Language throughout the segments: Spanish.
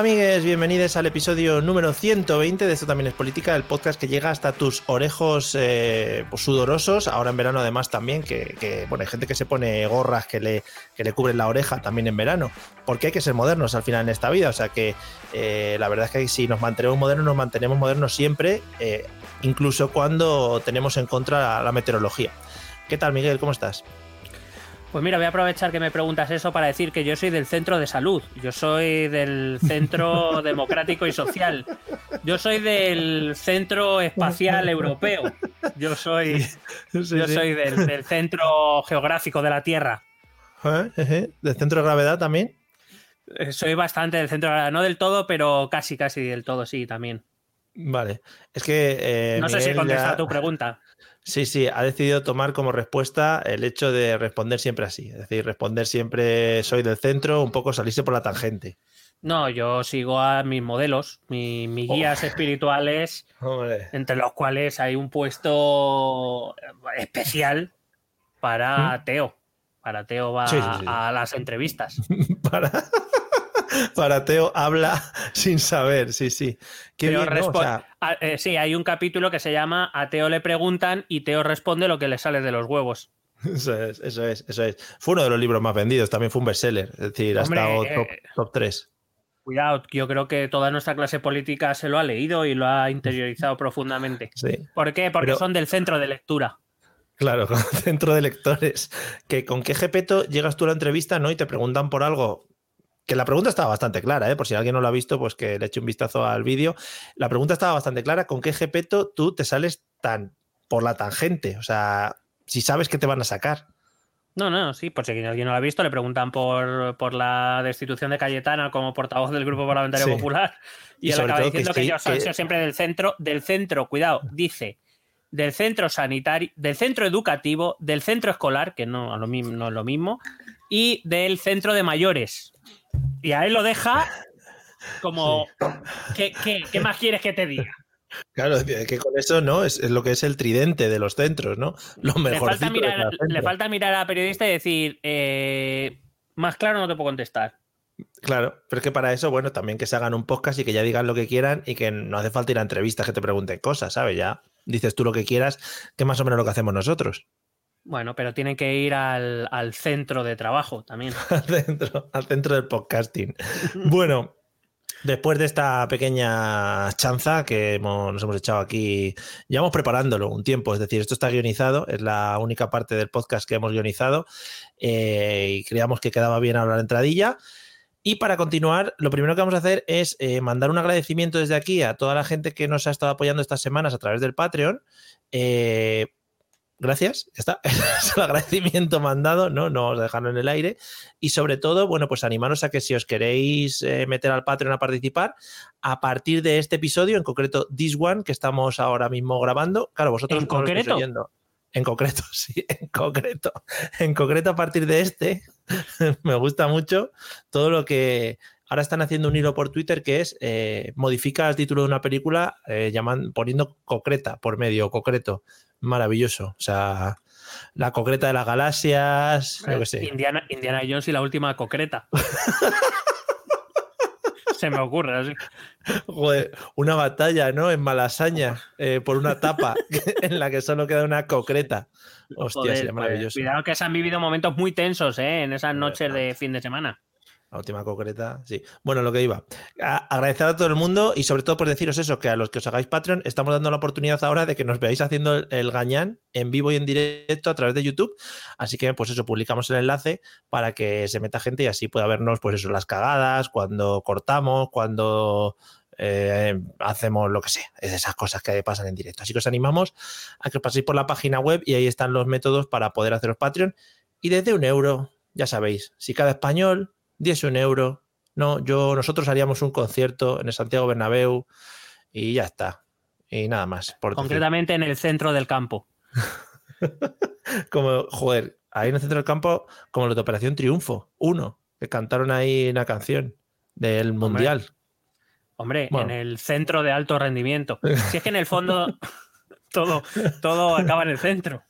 Amigues, bienvenidos al episodio número 120 de Esto también es política, el podcast que llega hasta tus orejos eh, pues, sudorosos, ahora en verano además también, que, bueno, hay gente que se pone gorras que le, que le cubren la oreja también en verano, porque hay que ser modernos al final en esta vida, o sea que eh, la verdad es que si nos mantenemos modernos, nos mantenemos modernos siempre, eh, incluso cuando tenemos en contra la meteorología. ¿Qué tal Miguel? ¿Cómo estás? Pues mira, voy a aprovechar que me preguntas eso para decir que yo soy del centro de salud, yo soy del centro democrático y social, yo soy del centro espacial europeo, yo soy, yo soy del, del, centro geográfico de la Tierra. ¿Del centro de gravedad también? Eh, soy bastante del centro de gravedad, no del todo, pero casi, casi del todo, sí, también. Vale, es que... Eh, no Miguel sé si contesta ya... tu pregunta. Sí, sí, ha decidido tomar como respuesta el hecho de responder siempre así. Es decir, responder siempre soy del centro, un poco salirse por la tangente. No, yo sigo a mis modelos, mi, mis guías oh. espirituales, Hombre. entre los cuales hay un puesto especial para ¿Mm? Teo. Para Teo va sí, sí, sí. a las entrevistas. para... para Teo habla sin saber, sí, sí. Qué bien, ¿no? o sea... a, eh, sí, hay un capítulo que se llama A Teo le preguntan y Teo responde lo que le sale de los huevos. Eso es, eso es, eso es. Fue uno de los libros más vendidos, también fue un bestseller, es decir, ha estado top, eh, top 3. Cuidado, yo creo que toda nuestra clase política se lo ha leído y lo ha interiorizado profundamente. Sí. ¿Por qué? Porque Pero... son del centro de lectura. Claro, centro de lectores. Que con qué jepeto llegas tú a la entrevista, ¿no? Y te preguntan por algo que la pregunta estaba bastante clara, ¿eh? por si alguien no lo ha visto, pues que le eche un vistazo al vídeo. La pregunta estaba bastante clara, ¿con qué GPeto tú te sales tan por la tangente? O sea, si sabes que te van a sacar. No, no, sí, por si alguien no lo ha visto, le preguntan por, por la destitución de Cayetana como portavoz del Grupo Parlamentario sí. Popular y, y él acaba diciendo que, que, yo soy que... siempre del centro, del centro, cuidado, dice, del centro sanitario, del centro educativo, del centro escolar, que no, no es lo mismo, y del centro de mayores. Y a él lo deja como, sí. ¿qué, qué, qué más quieres que te diga? Claro, que con eso no es, es, lo que es el tridente de los centros, ¿no? Lo mejor. Le falta, mirar, le falta mirar a la periodista y decir, eh, más claro no te puedo contestar. Claro, pero es que para eso, bueno, también que se hagan un podcast y que ya digan lo que quieran y que no hace falta ir a entrevistas que te pregunten cosas, ¿sabes? Ya dices tú lo que quieras, que más o menos lo que hacemos nosotros. Bueno, pero tienen que ir al, al centro de trabajo también. al, centro, al centro del podcasting. bueno, después de esta pequeña chanza que hemos, nos hemos echado aquí, llevamos preparándolo un tiempo, es decir, esto está guionizado, es la única parte del podcast que hemos guionizado eh, y creíamos que quedaba bien hablar entradilla. Y para continuar, lo primero que vamos a hacer es eh, mandar un agradecimiento desde aquí a toda la gente que nos ha estado apoyando estas semanas a través del Patreon. Eh, gracias, está. es el agradecimiento mandado, ¿no? No os dejarlo en el aire. Y sobre todo, bueno, pues animaros a que si os queréis eh, meter al Patreon a participar, a partir de este episodio, en concreto This One, que estamos ahora mismo grabando, claro, vosotros ¿En concreto? oyendo. En concreto, sí, en concreto. En concreto, a partir de este, me gusta mucho todo lo que. Ahora están haciendo un hilo por Twitter que es eh, modifica el título de una película eh, llaman, poniendo concreta por medio, concreto. Maravilloso. O sea, la concreta de las galaxias. Eh, yo qué sé. Indiana, Indiana Jones y la última concreta. Se me ocurre así. Joder, una batalla, ¿no? En Malasaña, eh, por una tapa en la que solo queda una concreta. Hostia, Joder, sería maravilloso. Pues, cuidado que se han vivido momentos muy tensos, ¿eh? En esas noches de fin de semana. La última concreta, sí. Bueno, lo que iba. agradecer a todo el mundo y sobre todo por deciros eso, que a los que os hagáis Patreon estamos dando la oportunidad ahora de que nos veáis haciendo el, gañán en vivo y en directo a través de YouTube. Así que, pues eso, publicamos el enlace para que se meta gente y así pueda vernos, pues eso, las cagadas, cuando cortamos, cuando eh, hacemos lo que sea, es esas cosas que pasan en directo. Así que os animamos a que paséis por la página web y ahí están los métodos para poder haceros Patreon. Y desde un euro, ya sabéis, si cada español diese un euro. No, yo, nosotros haríamos un concierto en el Santiago Bernabéu y ya está. Y nada más. Concretamente en el centro del campo. como, joder, ahí en el centro del campo, como los de Operación Triunfo, uno, que cantaron ahí una canción del Mundial. Hombre, en el centro de alto rendimiento. Si es que en el fondo todo, todo acaba en el centro.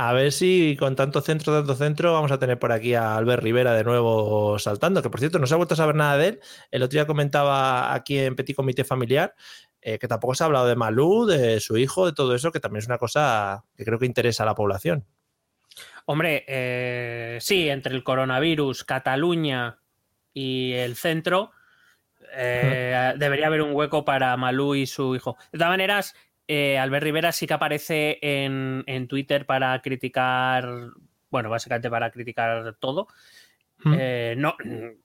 A ver si con tanto centro, tanto centro, vamos a tener por aquí a Albert Rivera de nuevo saltando, que por cierto no se ha vuelto a saber nada de él. El otro día comentaba aquí en Petit Comité Familiar eh, que tampoco se ha hablado de Malú, de su hijo, de todo eso, que también es una cosa que creo que interesa a la población. Hombre, eh, sí, entre el coronavirus, Cataluña y el centro, eh, debería haber un hueco para Malú y su hijo. De todas maneras, eh, Albert Rivera sí que aparece en, Twitter para criticar, bueno, básicamente para criticar todo. Eh, no,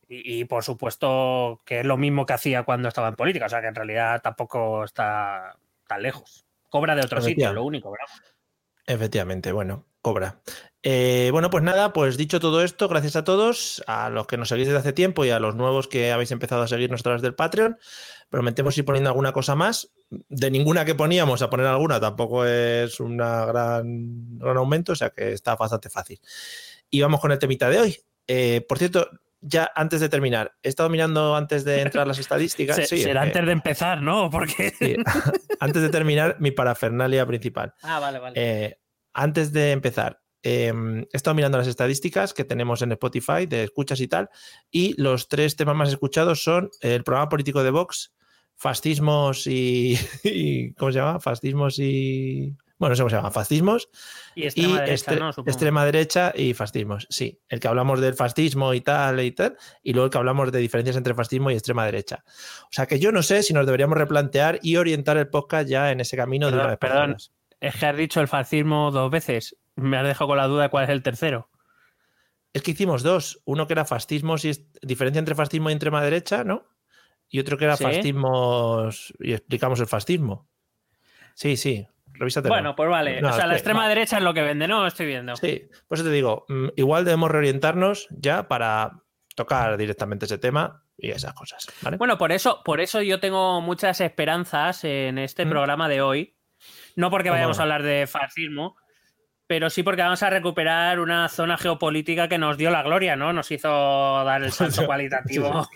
y, por supuesto que es lo mismo que hacía cuando estaba en política, o sea que en realidad tampoco está tan lejos. Cobra de otro sitio, lo único, ¿verdad? Efectivamente, bueno, cobra. Eh, bueno, pues nada, pues dicho todo esto, gracias a todos, a los que nos seguís desde hace tiempo y a los nuevos que habéis empezado a seguirnos a través del Patreon. Prometemos ir poniendo alguna cosa más. De ninguna que poníamos a poner alguna tampoco es un gran, gran aumento, o sea que está bastante fácil. Y vamos con el temita de hoy. Eh, por cierto, ya antes de terminar, he estado mirando antes de entrar las estadísticas. sí, será antes de empezar, ¿no? Porque. antes de terminar, mi parafernalia principal. Ah, vale, vale. Eh, antes de empezar, em, he estado mirando las estadísticas que tenemos en Spotify de escuchas y tal, y los tres temas más escuchados son el programa político de Vox, fascismos y, ¿cómo se llama? Fascismos y bueno, no sé cómo se llama, fascismos y, extrema, derecha, extrema derecha y fascismos, sí, el que hablamos del fascismo y tal y tal, y luego el que hablamos de diferencias entre fascismo y extrema derecha. O sea que yo no sé si nos deberíamos replantear y orientar el podcast ya en ese camino de una Perdón, es que has dicho el fascismo dos veces. Me has dejado con la duda de cuál es el tercero. Es que hicimos dos. Uno que era fascismo, y diferencia entre fascismo y extrema derecha, ¿no? Y otro que era fascismo y explicamos el fascismo. Sí, sí. Revísate. Bueno, pues vale. o sea, la extrema derecha es lo que vende, ¿no? Estoy viendo. Sí, por eso te digo, mm, igual debemos reorientarnos ya para tocar directamente ese tema y esas cosas. Bueno, por eso, por eso yo tengo muchas esperanzas en este mm. programa de hoy, no porque vayamos a hablar de fascismo, pero sí porque vamos a recuperar una zona geopolítica que nos dio la gloria, ¿no? Nos hizo dar el salto cualitativo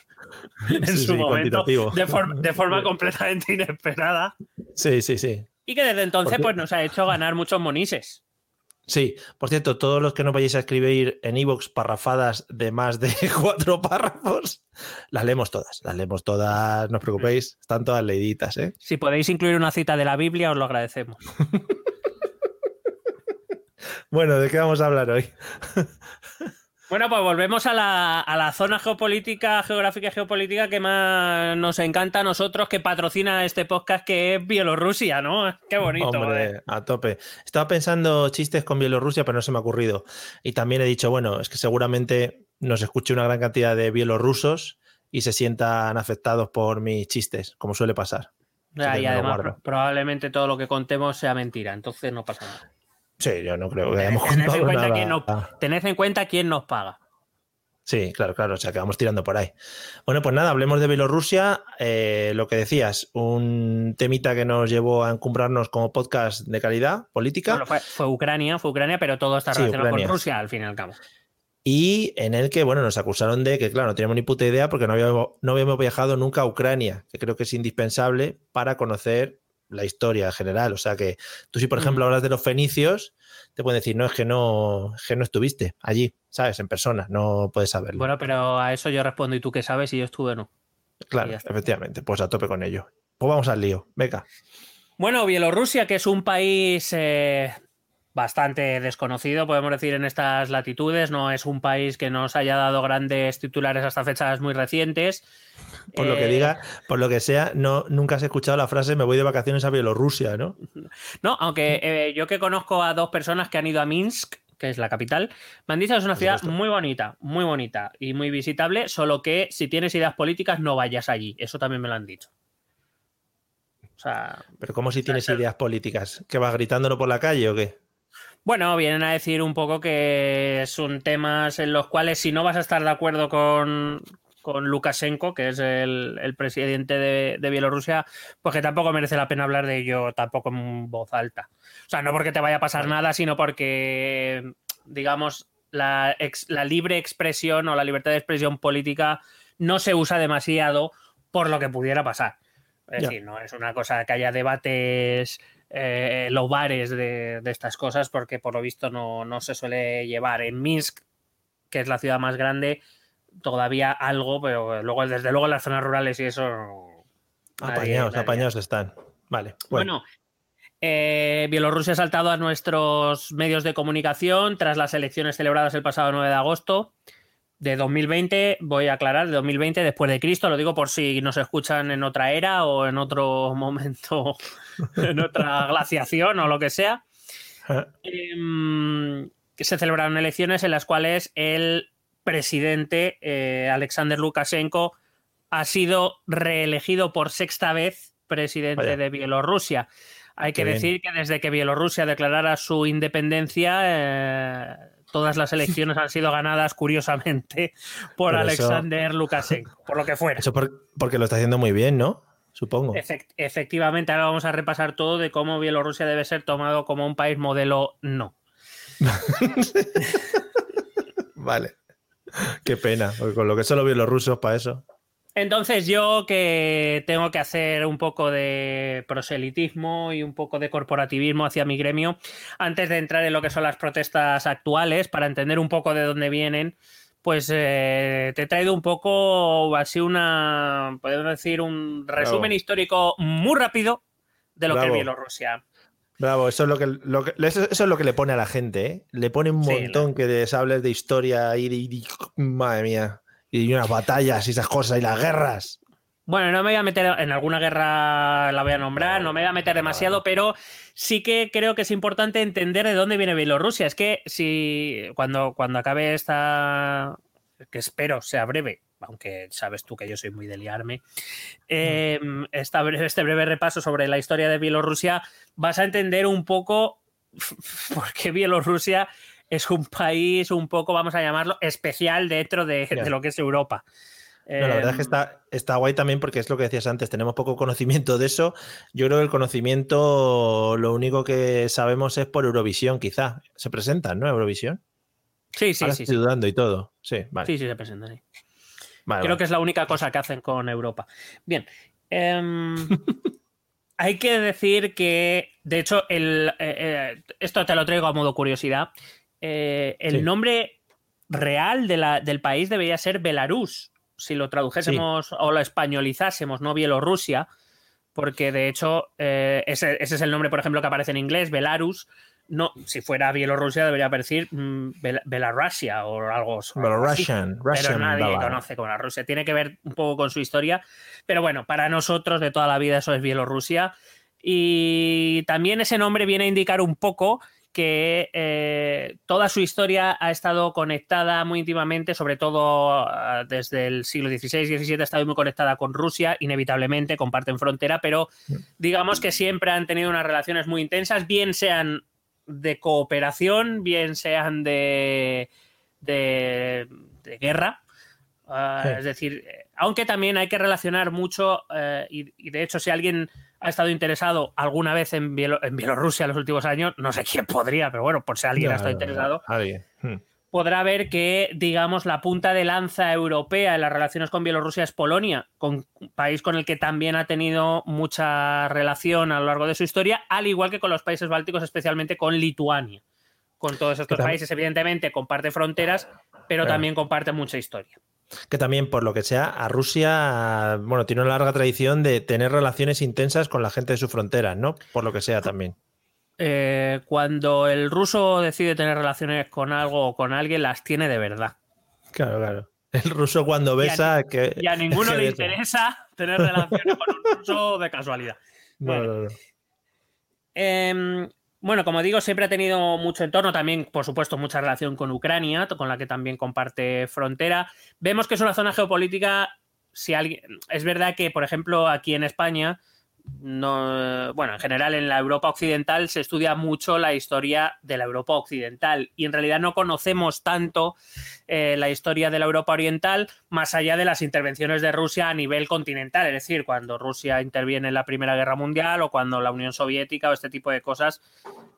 en su momento de, forma completamente inesperada. Sí, sí, sí. Y que desde entonces pues nos ha hecho ganar muchos monises. Sí, por cierto, todos los que no vayáis a escribir en Evox parrafadas de más de cuatro párrafos, las leemos todas, las leemos todas, no os preocupéis, están todas leíditas. ¿eh? Si podéis incluir una cita de la Biblia, os lo agradecemos. bueno, ¿de qué vamos a hablar hoy? Bueno, pues volvemos a la, zona geopolítica, geográfica y geopolítica que más nos encanta a nosotros, que patrocina este podcast, que es Bielorrusia, ¿no? Qué bonito. Hombre, a tope. Estaba pensando chistes con Bielorrusia, pero no se me ha ocurrido. Y también he dicho, bueno, es que seguramente nos escuche una gran cantidad de bielorrusos y se sientan afectados por mis chistes, como suele pasar. y además, probablemente todo lo que contemos sea mentira, entonces no pasa nada. Sí, yo no creo que hayamos tened en, cuenta quién tened en cuenta quién nos paga. Sí, claro, claro, o sea que vamos tirando por ahí. Bueno, pues nada, hablemos de Bielorrusia. Eh, lo que decías, un temita que nos llevó a encumbrarnos como podcast de calidad política. fue, Ucrania, fue Ucrania, pero todo está relacionado con Rusia al fin y al cabo. Y en el que, bueno, nos acusaron de que, claro, no teníamos ni puta idea porque no habíamos, no habíamos viajado nunca a Ucrania, que creo que es indispensable para conocer la historia general. O sea que tú si por ejemplo hablas de los fenicios, te pueden decir, no, es que no, que no estuviste allí, ¿sabes? En persona, no puedes saberlo. Bueno, pero a eso yo respondo, ¿y tú qué sabes si yo estuve o no? Claro, efectivamente, pues a tope con ello. Pues vamos al lío, venga. Bueno, Bielorrusia, que es un país eh, bastante desconocido, podemos decir, en estas latitudes. No es un país que nos haya dado grandes titulares hasta fechas muy recientes. Por lo que eh, diga, por lo que sea, no, nunca has escuchado la frase me voy de vacaciones a Bielorrusia, ¿no? No, aunque eh, yo que conozco a dos personas que han ido a Minsk, que es la capital, me han dicho que es una ciudad muy bonita, muy bonita y muy visitable, solo que si tienes ideas políticas no vayas allí. Eso también me lo han dicho. O sea, Pero ¿cómo si tienes ideas políticas? ¿Que vas gritándolo por la calle o qué? Bueno, vienen a decir un poco que son temas en los cuales si no vas a estar de acuerdo con, Lukashenko, que es el, presidente de, Bielorrusia, pues que tampoco merece la pena hablar de ello tampoco en voz alta. O sea, no porque te vaya a pasar nada, sino porque, digamos, la, la libre expresión o la libertad de expresión política no se usa demasiado por lo que pudiera pasar. Es decir, no es una cosa que haya debates eh, los bares de, estas cosas, porque por lo visto no, se suele llevar. En Minsk, que es la ciudad más grande, todavía algo, pero luego, desde luego, en las zonas rurales y eso. Apañados, apañados están. Vale. Bueno. Eh, Bielorrusia ha saltado a nuestros medios de comunicación tras las elecciones celebradas el pasado 9 de agosto de 2020, voy a aclarar, de 2020 después de Cristo, lo digo por si nos escuchan en otra era o en otro momento, en otra glaciación o lo que sea. Em, se celebraron elecciones en las cuales el presidente eh, Alexander Lukashenko ha sido reelegido por sexta vez presidente de Bielorrusia. Hay que decir que desde que Bielorrusia declarara su independencia, eh, todas las elecciones han sido ganadas curiosamente por Alexander Lukashenko, por lo que fuera. Eso porque lo está haciendo muy bien, ¿no? Supongo. efectivamente, ahora vamos a repasar todo de cómo Bielorrusia debe ser tomado como un país modelo no. vale. Qué pena, con lo que son los bielorrusos para eso. Entonces yo que tengo que hacer un poco de proselitismo y un poco de corporativismo hacia mi gremio, antes de entrar en lo que son las protestas actuales, para entender un poco de dónde vienen, pues eh, te he traído un poco, así una, podemos decir, un resumen histórico muy rápido de lo que es Bielorrusia. Bravo, eso es lo que, eso, es lo que le pone a la gente, ¿eh? Le pone un montón que les hables de historia y, y, madre mía y unas batallas y esas cosas y las guerras. Bueno, no me voy a meter en alguna guerra, la voy a nombrar, no me voy a meter demasiado, pero sí que creo que es importante entender de dónde viene Bielorrusia. Es que si cuando, cuando acabe esta, que espero sea breve, aunque sabes tú que yo soy muy de liarme, em, esta este breve repaso sobre la historia de Bielorrusia, vas a entender un poco por qué Bielorrusia es un país un poco, vamos a llamarlo, especial dentro de, lo que es Europa. la verdad es que em, está, está guay también porque es lo que decías antes, tenemos poco conocimiento de eso. Yo creo que el conocimiento, lo único que sabemos es por Eurovisión, quizá. Se presentan, ¿no? Eurovisión. Sí, sí, sí. Estoy dudando y todo. Sí, vale. Sí, sí, se presentan. creo que es la única cosa que hacen con Europa. Bien. Em, hay que decir que, de hecho, el, eh, eh, esto te lo traigo a modo curiosidad. Eh, el nombre real del país debería ser Belarus, si lo tradujésemos o lo españolizásemos, no Bielorrusia, porque de hecho eh, ese, es el nombre, por ejemplo, que aparece en inglés, Belarus. No, si fuera Bielorrusia debería aparecer mm, Belarusia o algo. Belarusian, pero nadie conoce como la Rusia. Tiene que ver un poco con su historia. Pero bueno, para nosotros de toda la vida eso es Bielorrusia. Y también ese nombre viene a indicar un poco que eh, toda su historia ha estado conectada muy íntimamente, sobre todo ah, desde el siglo XVI y XVII ha estado muy conectada con Rusia, inevitablemente comparten frontera, pero digamos que siempre han tenido unas relaciones muy intensas, bien sean de cooperación, bien sean de, de, guerra. Ah, es decir, aunque también hay que relacionar mucho, eh, y de hecho si alguien ha estado interesado alguna vez en, Bielorrusia en los últimos años, no sé quién podría, pero bueno, por si alguien ha estado interesado, hmm. podrá ver que, digamos, la punta de lanza europea en las relaciones con Bielorrusia es Polonia, con, un país con el que también ha tenido mucha relación a lo largo de su historia, al igual que con los países bálticos, especialmente con Lituania. Con todos estos países, evidentemente, comparte fronteras, pero también comparte mucha historia que también, por lo que sea, a Rusia, bueno, tiene una larga tradición de tener relaciones intensas con la gente de su frontera, ¿no? Por lo que sea también. eh, cuando el ruso decide tener relaciones con algo o con alguien, las tiene de verdad. Claro, claro. El ruso cuando besa... Y a, que, y a ninguno le interesa tener relaciones con un ruso de casualidad. Bueno. Em, bueno, como digo, siempre ha tenido mucho entorno, también, por supuesto, mucha relación con Ucrania, con la que también comparte frontera. Vemos que es una zona geopolítica. Si alguien, es verdad que, por ejemplo, aquí en España, no, bueno, en general en la Europa occidental se estudia mucho la historia de la Europa occidental y en realidad no conocemos tanto eh, la historia de la Europa oriental más allá de las intervenciones de Rusia a nivel continental, es decir, cuando Rusia interviene en la Primera Guerra Mundial o cuando la Unión Soviética o este tipo de cosas,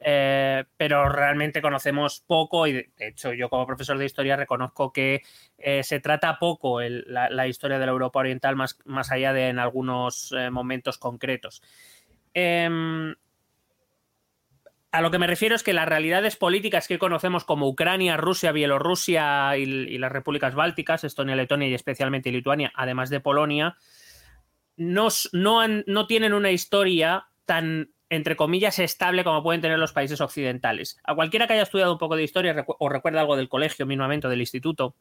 eh, pero realmente conocemos poco y de hecho yo como profesor de historia reconozco que eh, se trata poco la, historia de la Europa Oriental más, más allá de en algunos eh, momentos concretos. Em, a lo que me refiero es que las realidades políticas que conocemos como Ucrania, Rusia, Bielorrusia y, las repúblicas bálticas, Estonia, Letonia y especialmente Lituania, además de Polonia, no, no tienen una historia tan entre comillas, estable como pueden tener los países occidentales. A cualquiera que haya estudiado un poco de historia o recuerda algo del colegio mínimamente del instituto,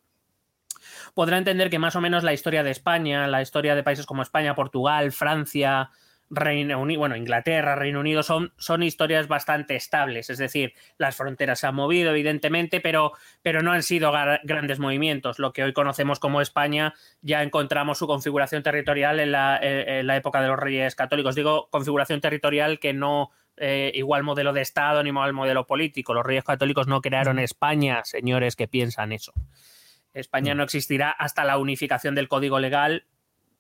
podrá entender que más o menos la historia de España, la historia de países como España, Portugal, Francia, Reino Unido, bueno, Inglaterra, Reino Unido, son, son historias bastante estables. Es decir, las fronteras se han movido, evidentemente, pero, pero no han sido grandes movimientos. Lo que hoy conocemos como España, ya encontramos su configuración territorial en la, época de los reyes católicos. Digo, configuración territorial que no eh, igual modelo de Estado ni igual modelo político. Los reyes católicos no crearon España, señores que piensan eso. España no existirá hasta la unificación del código legal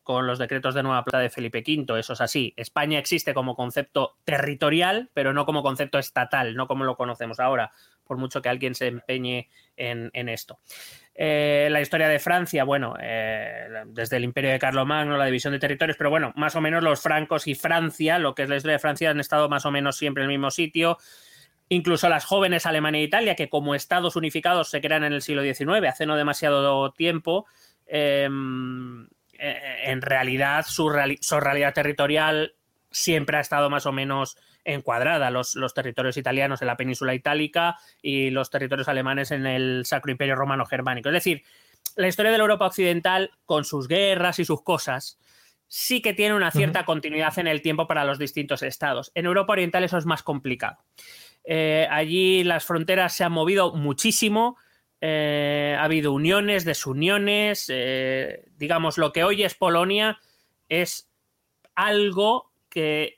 con los decretos de Nueva Plata de Felipe V. Eso es así. España existe como concepto territorial, pero no como concepto estatal, no como lo conocemos ahora, por mucho que alguien se empeñe en, esto. Eh, la historia de Francia, bueno, eh, desde el imperio de Carlomagno, la división de territorios, pero bueno, más o menos los francos y Francia, lo que es la historia de Francia, han estado más o menos siempre en el mismo sitio. Incluso las jóvenes Alemania e Italia, que como estados unificados se crean en el siglo XIX, hace no demasiado tiempo, em, eh, en realidad su, realidad territorial siempre ha estado más o menos encuadrada. Los, los, territorios italianos en la península itálica y los territorios alemanes en el Sacro Imperio Romano Germánico. Es decir, la historia de la Europa Occidental, con sus guerras y sus cosas, sí que tiene una cierta continuidad en el tiempo para los distintos estados. En Europa Oriental eso es más complicado. Eh, allí las fronteras se han movido muchísimo eh, ha habido uniones, desuniones, eh, digamos, lo que hoy es Polonia es algo que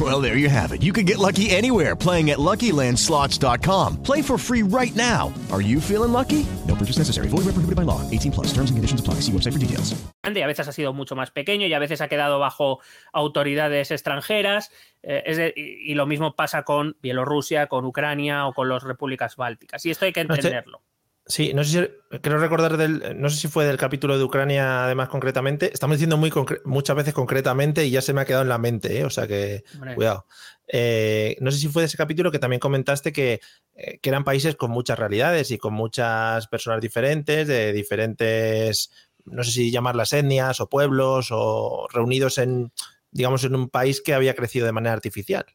Well, there you have it. You can get lucky anywhere playing at LuckyLandSlots.com. Play for free right now. Are you feeling lucky? No purchase necessary. Void where prohibited by law. 18 plus. Terms and conditions apply. See website for details. A veces ha sido mucho más pequeño y a veces ha quedado bajo autoridades extranjeras. Eh, es de, y, y, lo mismo pasa con Bielorrusia, con Ucrania o con las repúblicas bálticas. Y esto hay que entenderlo. Sí, no sé si creo recordar del, no sé si fue del capítulo de Ucrania, además concretamente. Estamos diciendo muy muchas veces concretamente y ya se me ha quedado en la mente, ¿eh? o sea que cuidado. Eh, no sé si fue de ese capítulo que también comentaste que, eh, que, eran países con muchas realidades y con muchas personas diferentes, de diferentes, no sé si llamarlas etnias o pueblos o reunidos en, digamos, en un país que había crecido de manera artificial.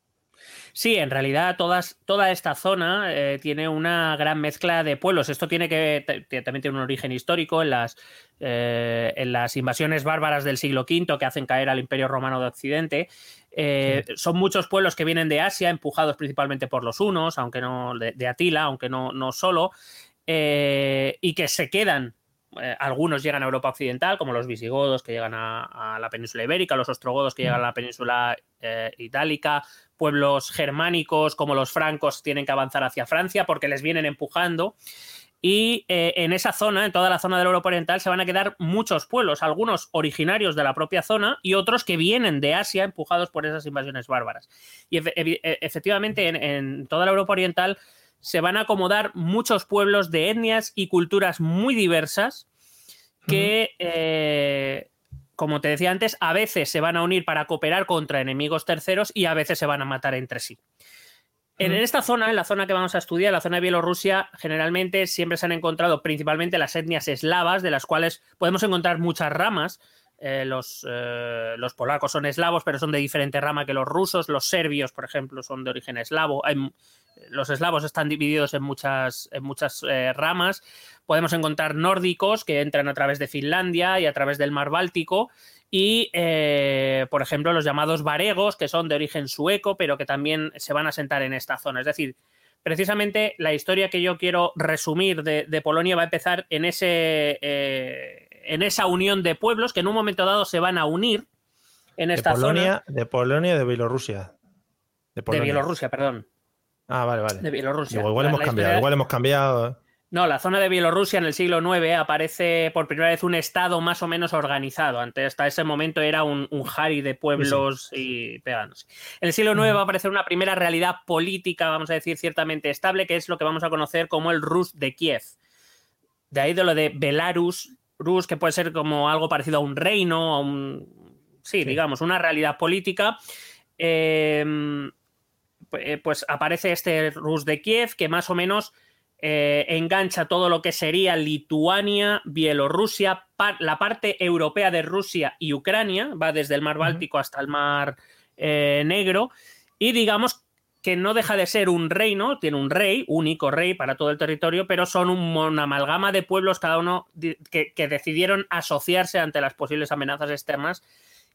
Sí, en realidad todas, toda esta zona eh, tiene una gran mezcla de pueblos. Esto tiene que también tiene un origen histórico en las, eh, en las invasiones bárbaras del siglo V que hacen caer al Imperio Romano de Occidente. Eh, son muchos pueblos que vienen de Asia, empujados principalmente por los unos, aunque no de, Atila, aunque no, no solo, y que se quedan eh, algunos llegan a Europa Occidental, como los visigodos que llegan a, la península ibérica, los ostrogodos que llegan a la península eh, itálica, pueblos germánicos como los francos tienen que avanzar hacia Francia porque les vienen empujando. Y eh, en esa zona, en toda la zona de la Europa Oriental, se van a quedar muchos pueblos, algunos originarios de la propia zona y otros que vienen de Asia empujados por esas invasiones bárbaras. Y efectivamente, en, toda la Europa Oriental se van a acomodar muchos pueblos de etnias y culturas muy diversas que, eh, como te decía antes, a veces se van a unir para cooperar contra enemigos terceros y a veces se van a matar entre sí. En esta zona, en la zona que vamos a estudiar, la zona de Bielorrusia, generalmente siempre se han encontrado principalmente las etnias eslavas, de las cuales podemos encontrar muchas ramas. Eh, los, eh, los, polacos son eslavos, pero son de diferente rama que los rusos. Los serbios, por ejemplo, son de origen eslavo. los eslavos están divididos en muchas, en muchas eh, ramas. Podemos encontrar nórdicos que entran a través de Finlandia y a través del mar Báltico y, por ejemplo, los llamados varegos, que son de origen sueco, pero que también se van a sentar en esta zona. Es decir, precisamente la historia que yo quiero resumir de, Polonia va a empezar en, ese, en esa unión de pueblos que en un momento dado se van a unir en esta de Polonia, zona. De Polonia y de Bielorrusia. De, Bielorrusia, perdón. Ah, vale, vale. De Bielorrusia. igual, hemos cambiado, igual hemos cambiado. No, la zona de Bielorrusia en el siglo IX aparece por primera vez un estado más o menos organizado. Antes, hasta ese momento era un, un jari de pueblos y peganos. En el siglo IX va a aparecer una primera realidad política, vamos a decir, ciertamente estable, que es lo que vamos a conocer como el Rus de Kiev. De ahí de lo de Belarus, Rus, que puede ser como algo parecido a un reino, a un. Sí, digamos, una realidad política. Em, pues aparece este Rus de Kiev, que más o menos eh, engancha todo lo que sería Lituania, Bielorrusia, la parte europea de Rusia y Ucrania, va desde el mar Báltico hasta el mar eh, Negro, y digamos que no deja de ser un reino, tiene un rey, único rey para todo el territorio, pero son una amalgama de pueblos, cada uno que decidieron asociarse ante las posibles amenazas externas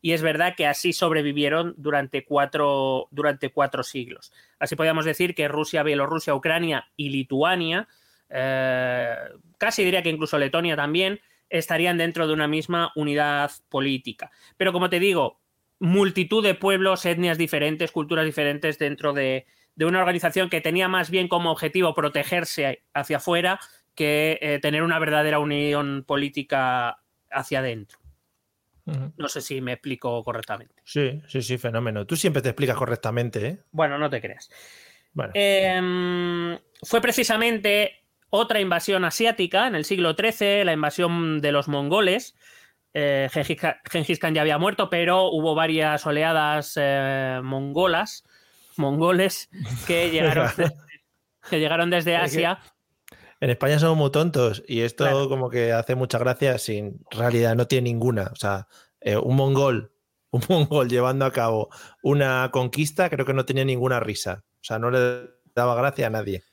y es verdad que así sobrevivieron durante cuatro, durante cuatro siglos. Así podríamos decir que Rusia, Bielorrusia, Ucrania y Lituania, eh, casi diría que incluso Letonia también, estarían dentro de una misma unidad política. Pero como te digo, multitud de pueblos, etnias diferentes, culturas diferentes dentro de, una organización que tenía más bien como objetivo protegerse hacia afuera que eh, tener una verdadera unión política hacia adentro. No sé si me explico correctamente. Sí, sí, sí, fenómeno. Tú siempre te explicas correctamente, ¿eh? Bueno, no te creas. Em, fue precisamente otra invasión asiática en el siglo XIII, la invasión de los mongoles. Eh, Gengis Khan ya había muerto, pero hubo varias oleadas eh, mongolas, mongoles, que llegaron, que llegaron desde Asia. En España somos muy tontos y esto como que hace mucha gracia sin realidad, no tiene ninguna. O sea, eh, un mongol, un mongol llevando a cabo una conquista creo que no tenía ninguna risa. O sea, no le daba gracia a nadie.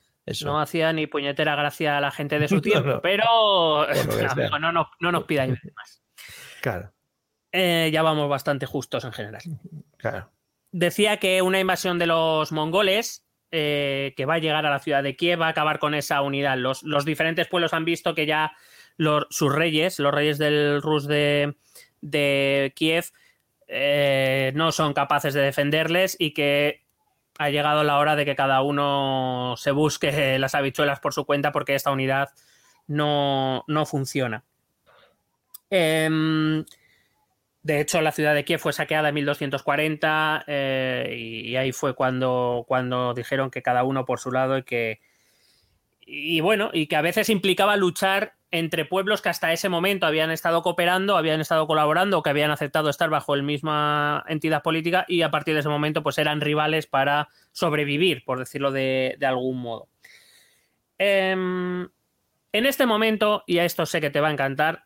No hacía ni puñetera gracia a la gente de su tiempo, pero no, no, no, nos pidáis más. Claro. Eh, ya vamos bastante justos en general. Claro. Decía que una invasión de los mongoles eh, que va a llegar a la ciudad de Kiev va a acabar con esa unidad. Los, diferentes pueblos han visto que ya sus reyes, los reyes del Rus de, Kiev, eh, no son capaces de defenderles y que ha llegado la hora de que cada uno se busque las habichuelas por su cuenta porque esta unidad no, no funciona. Em, de hecho, la ciudad de Kiev fue saqueada en 1240 eh, y, ahí fue cuando, cuando dijeron que cada uno por su lado y que... Y bueno, y que a veces implicaba luchar entre pueblos que hasta ese momento habían estado cooperando, habían estado colaborando, que habían aceptado estar bajo la misma entidad política y a partir de ese momento pues eran rivales para sobrevivir, por decirlo de, algún modo. Em, en este momento, y a esto sé que te va a encantar,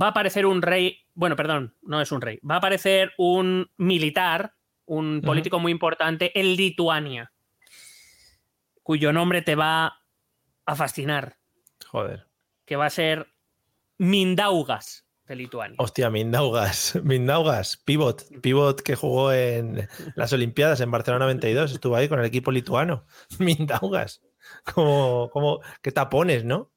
va a aparecer un rey, bueno, perdón, no es un rey, va a aparecer un militar, un político muy importante en Lituania, cuyo nombre te va a fascinar. Joder. Que va a ser Mindaugas de Lituania. Hostia, Mindaugas. Mindaugas, pivot. Pivot que jugó en las Olimpiadas en Barcelona 92. Estuvo ahí con el equipo lituano. Mindaugas. Como, como, qué tapones, ¿no?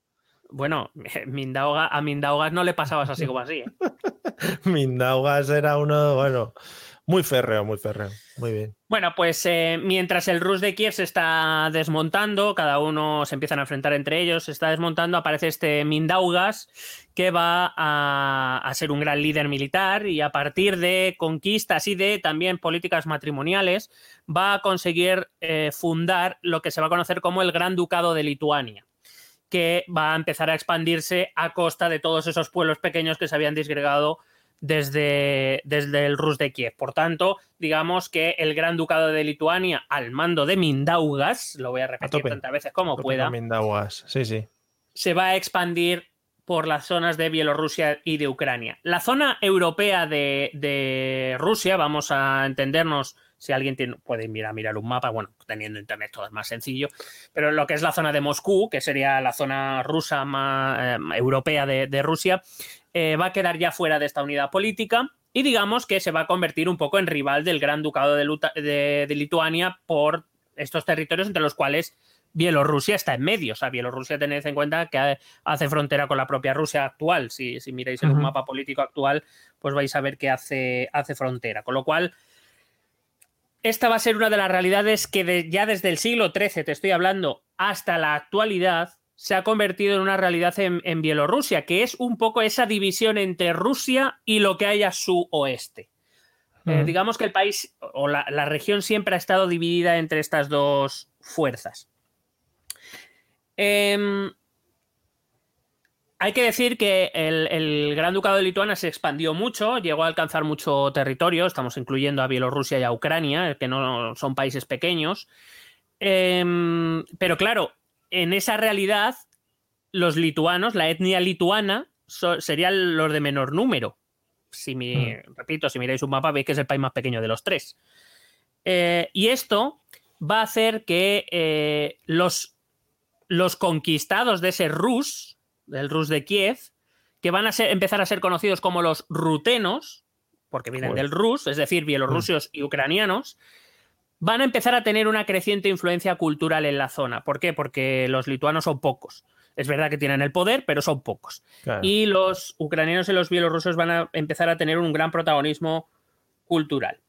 Bueno, Mindaugas, a Mindaugas no le pasabas así como así. ¿eh? Mindaugas era uno, bueno, muy férreo, muy férreo. Muy bien. Bueno, pues eh, mientras el Rus de Kiev se está desmontando, cada uno se empiezan a enfrentar entre ellos, se está desmontando, aparece este Mindaugas que va a, ser un gran líder militar y a partir de conquistas y de también políticas matrimoniales va a conseguir eh, fundar lo que se va a conocer como el Gran Ducado de Lituania que va a empezar a expandirse a costa de todos esos pueblos pequeños que se habían disgregado desde, desde el Rus de Kiev. Por tanto, digamos que el Gran Ducado de Lituania, al mando de Mindaugas, lo voy a repetir tantas veces como pueda, Mindaugas, sí, sí. se va a expandir por las zonas de Bielorrusia y de Ucrania. La zona europea de, Rusia, vamos a entendernos, si alguien puede mirar, mirar un mapa, bueno, teniendo internet todo es más sencillo, pero lo que es la zona de Moscú, que sería la zona rusa más eh, europea de Rusia, eh, va a quedar ya fuera de esta unidad política y digamos que se va a convertir un poco en rival del Gran Ducado de, Lituania por estos territorios entre los cuales Bielorrusia está en medio. O sea, Bielorrusia tened en cuenta que hace frontera con la propia Rusia actual. Si, miráis el mapa político actual, pues vais a ver que hace, hace frontera. Con lo cual, esta va a ser una de las realidades que ya desde el siglo XIII, te estoy hablando, hasta la actualidad, se ha convertido en una realidad en, Bielorrusia, que es un poco esa división entre Rusia y lo que hay a su oeste. Eh, digamos que el país o la, región siempre ha estado dividida entre estas dos fuerzas. Em, hay que decir que el, Gran Ducado de Lituania se expandió mucho, llegó a alcanzar mucho territorio, estamos incluyendo a Bielorrusia y a Ucrania, que no son países pequeños. Em, pero claro, en esa realidad, los lituanos, la etnia lituana, serían los de menor número. Si me, hmm. Repito, si miráis un mapa, veis que es el país más pequeño de los tres. Eh, y esto va a hacer que eh, los, los conquistados de ese Rus, del Rus de Kiev, que van a empezar a ser conocidos como los rutenos, porque vienen del Rus, es decir, bielorrusios y ucranianos, van a empezar a tener una creciente influencia cultural en la zona. ¿Por qué? Porque los lituanos son pocos. Es verdad que tienen el poder, pero son pocos. Y los ucranianos y los bielorrusos van a empezar a tener un gran protagonismo cultural.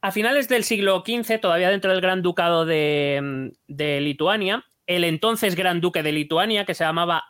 A finales del siglo XV, todavía dentro del Gran Ducado de, de Lituania, el entonces Gran Duque de Lituania, que se llamaba...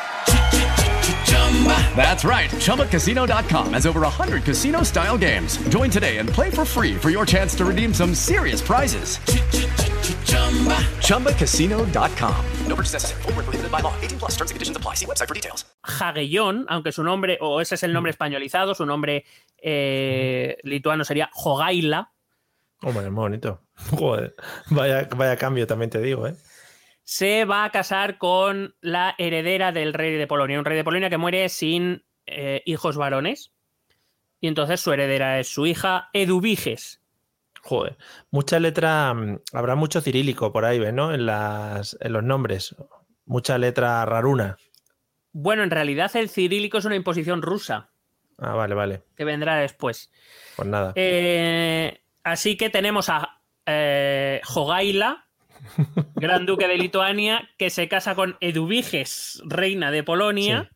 That's right. ChumbaCasino.com has over 100 casino style games. Join today and play for free for your chance to redeem some serious prizes. ChumbaCasino.com. No purchase necessary. Full prohibited by law. 18 plus terms and conditions apply. See website for details. Aunque su nombre, o ese es el nombre españolizado, su nombre eh, lituano sería Jogaila. Hombre, es bonito. Joder, vaya, vaya cambio también te digo, ¿eh? Se va a casar con la heredera del rey de Polonia, un rey de Polonia que muere sin eh, hijos varones. Y entonces su heredera es su hija Eduviges. Joder, mucha letra, mm, habrá mucho cirílico por ahí, ¿no? En, las, en los nombres. Mucha letra raruna. Bueno, en realidad el cirílico es una imposición rusa. Ah, vale, vale. Que vendrá después. Pues nada. Eh, Así que tenemos a eh, Jogaila, gran duque de Lituania, que se casa con Eduviges, reina de Polonia.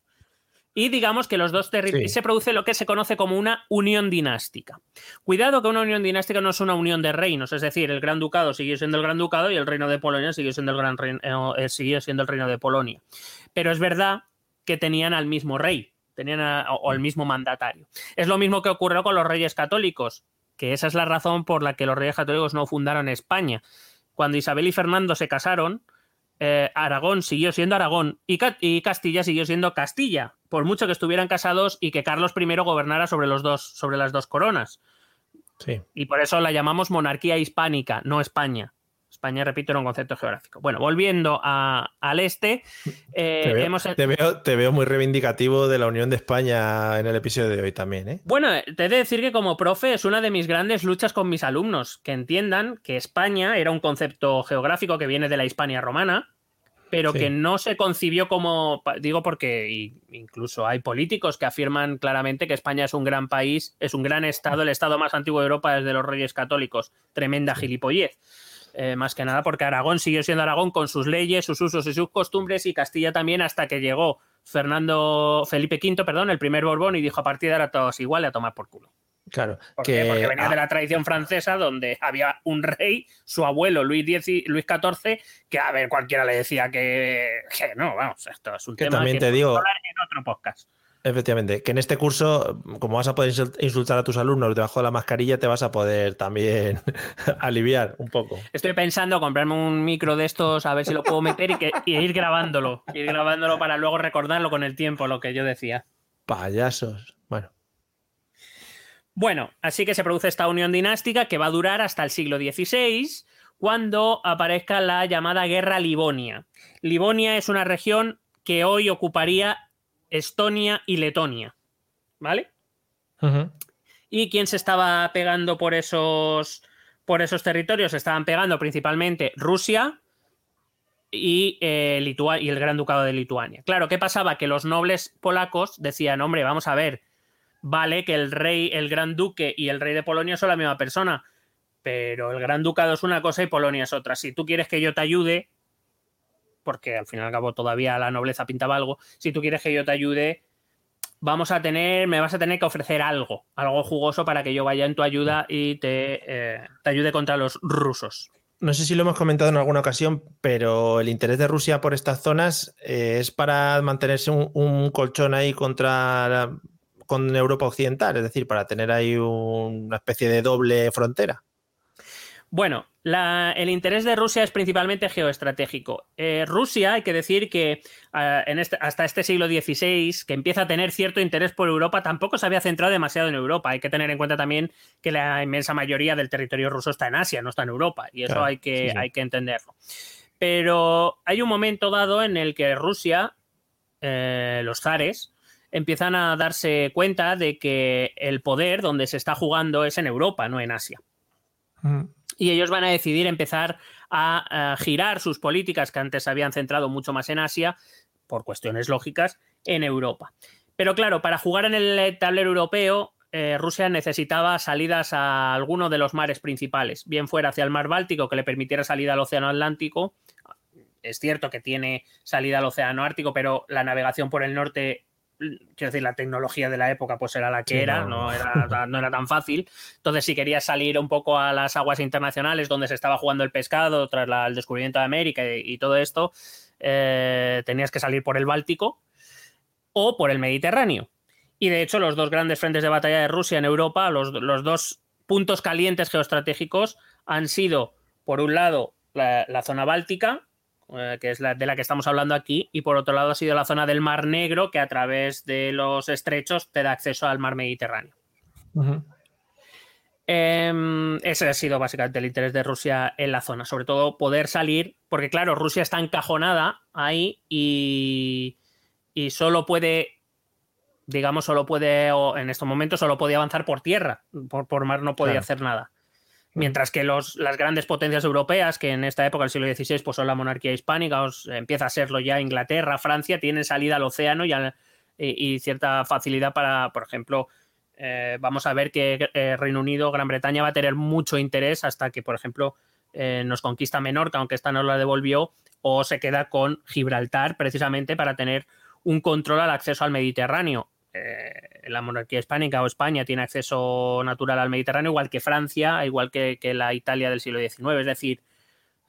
Y digamos que los dos territorios se produce lo que se conoce como una unión dinástica. Cuidado que una unión dinástica no es una unión de reinos, es decir, el Gran Ducado sigue siendo el Gran Ducado y el Reino de Polonia sigue siendo el, gran reino, eh, eh, sigue siendo el Reino de Polonia. Pero es verdad que tenían al mismo rey, tenían o al mismo mandatario. Es lo mismo que ocurrió con los reyes católicos que esa es la razón por la que los reyes católicos no fundaron España. Cuando Isabel y Fernando se casaron, eh, Aragón siguió siendo Aragón y, Castilla siguió siendo Castilla, por mucho que estuvieran casados y que Carlos I gobernara sobre, los dos, sobre las dos coronas. Sí. Y por eso la llamamos monarquía hispánica, no España. España, repito, era un concepto geográfico. Bueno, volviendo al este, eh, te, veo, te, veo, muy reivindicativo de la Unión de España en el episodio de hoy también. ¿eh? Bueno, te he de decir que como profe es una de mis grandes luchas con mis alumnos, que entiendan que España era un concepto geográfico que viene de la Hispania romana, pero que no se concibió como, digo porque incluso hay políticos que afirman claramente que España es un gran país, es un gran estado, el estado más antiguo de Europa desde los reyes católicos, tremenda gilipollez. Eh, más que nada porque Aragón siguió siendo Aragón con sus leyes, sus usos y sus costumbres y Castilla también hasta que llegó Fernando Felipe V, perdón, el primer Borbón y dijo a partir de ahora todos igual a tomar por culo. Claro. Porque venía de la tradición francesa donde había un rey, su abuelo Luis, Luis XIV, que a ver, cualquiera le decía que, no, vamos, esto es un que tema también te digo, en otro podcast. Efectivamente, que en este curso, como vas a poder insultar a tus alumnos debajo de la mascarilla, te vas a poder también aliviar un poco. Estoy pensando comprarme un micro de estos, a ver si lo puedo meter y, y ir grabándolo. Ir grabándolo para luego recordarlo con el tiempo, lo que yo decía. Payasos. Bueno. Bueno, así que se produce esta unión dinástica que va a durar hasta el siglo XVI, cuando aparezca la llamada Guerra Livonia. Livonia es una región que hoy ocuparía Estonia y Letonia. ¿Vale? ¿Y quién se estaba pegando por esos, por esos territorios? Se estaban pegando principalmente Rusia y, eh, y el Gran Ducado de Lituania. Claro, ¿qué pasaba? Que los nobles polacos decían, hombre, vamos a ver, vale que el rey, el gran duque y el rey de Polonia son la misma persona, pero el gran ducado es una cosa y Polonia es otra. Si tú quieres que yo te ayude, porque al fin y al cabo todavía la nobleza pintaba algo, si tú quieres que yo te ayude, vamos a tener, me vas a tener que ofrecer algo, algo jugoso para que yo vaya en tu ayuda y te, eh, ayude contra los rusos. No sé si lo hemos comentado en alguna ocasión, pero el interés de Rusia por estas zonas eh, es para mantenerse un colchón ahí contra con Europa Occidental, es decir, para tener ahí una especie de doble frontera? Bueno, el interés de Rusia es principalmente geoestratégico. Eh, Rusia, hay que decir que ah, en este, hasta este siglo XVI, que empieza a tener cierto interés por Europa, tampoco se había centrado demasiado en Europa. Hay que tener en cuenta también que la inmensa mayoría del territorio ruso está en Asia, no está en Europa, y eso hay, que, hay que entenderlo. Pero hay un momento dado en el que Rusia, eh, los zares, empiezan a darse cuenta de que el poder donde se está jugando es en Europa, no en Asia. Y ellos van a decidir empezar a, girar sus políticas que antes habían centrado mucho más en Asia, por cuestiones lógicas, en Europa. Pero claro, para jugar en el tablero europeo, eh, Rusia necesitaba salidas a alguno de los mares principales, bien fuera hacia el mar Báltico, que le permitiera salida al Océano Atlántico. Es cierto que tiene salida al Océano Ártico, pero la navegación por el norte quiero decir, la tecnología de la época pues era la que era, no. era, no era tan fácil. Entonces, si querías salir un poco a las aguas internacionales donde se estaba jugando el pescado tras el descubrimiento de América y, todo esto, eh, tenías que salir por el Báltico o por el Mediterráneo. Y de hecho, los dos grandes frentes de batalla de Rusia en Europa, los, dos puntos calientes geoestratégicos, han sido, por un lado, la zona báltica, eh, que es la de la que estamos hablando aquí, y por otro lado ha sido la zona del Mar Negro, que a través de los estrechos te da acceso al mar Mediterráneo. Em, ese ha sido básicamente el interés de Rusia en la zona, sobre todo poder salir, porque claro, Rusia está encajonada ahí y, y solo puede, digamos, solo puede, o en estos momentos solo podía avanzar por tierra, por, por mar no podía hacer nada. Mientras que los, las grandes potencias europeas, que en esta época del siglo XVI pues son la monarquía hispánica, os, empieza a serlo ya Inglaterra, Francia, tienen salida al océano y, cierta facilidad para, por ejemplo, eh, vamos a ver que eh, Reino Unido, Gran Bretaña va a tener mucho interés hasta que, por ejemplo, eh, nos conquista Menorca, aunque esta no la devolvió, o se queda con Gibraltar precisamente para tener un control al acceso al Mediterráneo. Eh, la monarquía hispánica o España tiene acceso natural al Mediterráneo, igual que Francia, igual que, la Italia del siglo XIX. Es decir,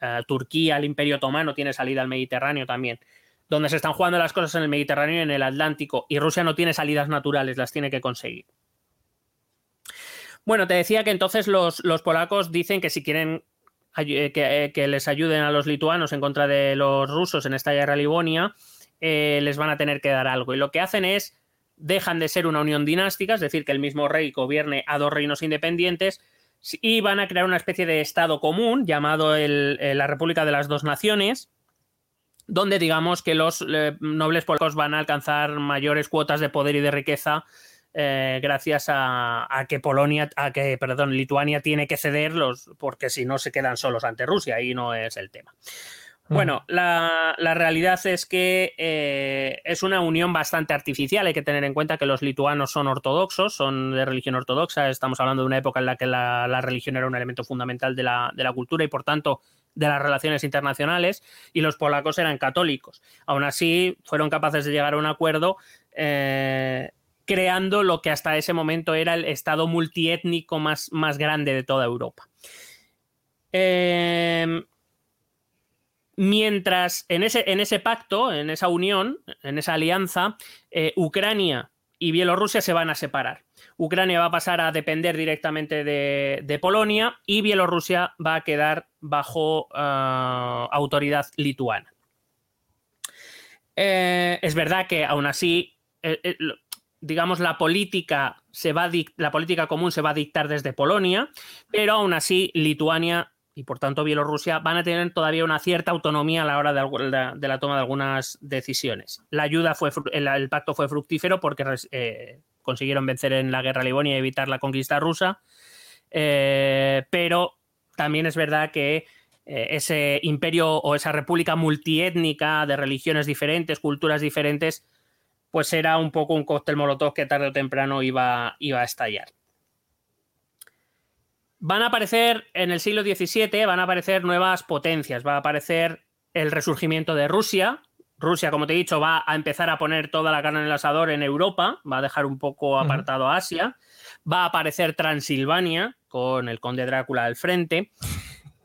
eh, Turquía, el Imperio Otomano, tiene salida al Mediterráneo también. Donde se están jugando las cosas en el Mediterráneo y en el Atlántico, y Rusia no tiene salidas naturales, las tiene que conseguir. Bueno, te decía que entonces los, polacos dicen que si quieren eh, que, les ayuden a los lituanos en contra de los rusos en esta guerra Livonia, les van a tener que dar algo. Y lo que hacen es dejan de ser una unión dinástica, es decir, que el mismo rey gobierne a dos reinos independientes y van a crear una especie de Estado común llamado eh, la República de las Dos Naciones, donde digamos que los eh, nobles polacos van a alcanzar mayores cuotas de poder y de riqueza eh, gracias a, que Polonia, a que, perdón, Lituania tiene que cederlos, porque si no se quedan solos ante Rusia, y no es el tema. Bueno, la, realidad es que eh, es una unión bastante artificial. Hay que tener en cuenta que los lituanos son ortodoxos, son de religión ortodoxa. Estamos hablando de una época en la que la, religión era un elemento fundamental de la, cultura y, por tanto, de las relaciones internacionales. Y los polacos eran católicos. Aún así, fueron capaces de llegar a un acuerdo. Eh, creando lo que hasta ese momento era el estado multiétnico más, más grande de toda Europa. Eh, Mientras en ese, pacto, en esa unión, en esa alianza, eh, Ucrania y Bielorrusia se van a separar. Ucrania va a pasar a depender directamente de, Polonia y Bielorrusia va a quedar bajo ah, autoridad lituana. Eh, es verdad que aún así, eh, digamos, la política, se va la política común se va a dictar desde Polonia, pero aún así Lituania y por tanto Bielorrusia van a tener todavía una cierta autonomía a la hora de, la toma de algunas decisiones. La ayuda fue, el, pacto fue fructífero porque eh, consiguieron vencer en la guerra Livonia y evitar la conquista rusa, eh, pero también es verdad que eh, ese imperio o esa república multiétnica de religiones diferentes, culturas diferentes, pues era un poco un cóctel molotov que tarde o temprano iba, iba a estallar. Van a aparecer en el siglo XVII, van a aparecer nuevas potencias, va a aparecer el resurgimiento de Rusia. Rusia, como te he dicho, va a empezar a poner toda la carne en el asador en Europa, va a dejar un poco apartado a Asia. Va a aparecer Transilvania, con el conde Drácula al frente.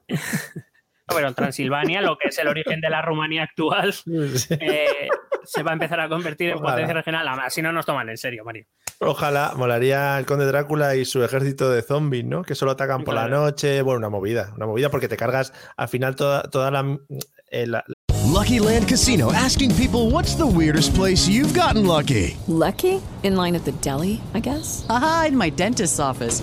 Bueno, Transilvania, lo que es el origen de la Rumanía actual, eh, se va a empezar a convertir en potencia regional. Así no nos toman en serio, Mario. Ojalá, molaría el conde Drácula y su ejército de zombies, ¿no? Que solo atacan por la noche. Bueno, una movida, una movida porque te cargas al final toda, toda la, eh, la... Lucky Land Casino, asking people what's the weirdest place you've gotten lucky. Lucky? In line at the deli, I guess. Aha, in my dentist's office.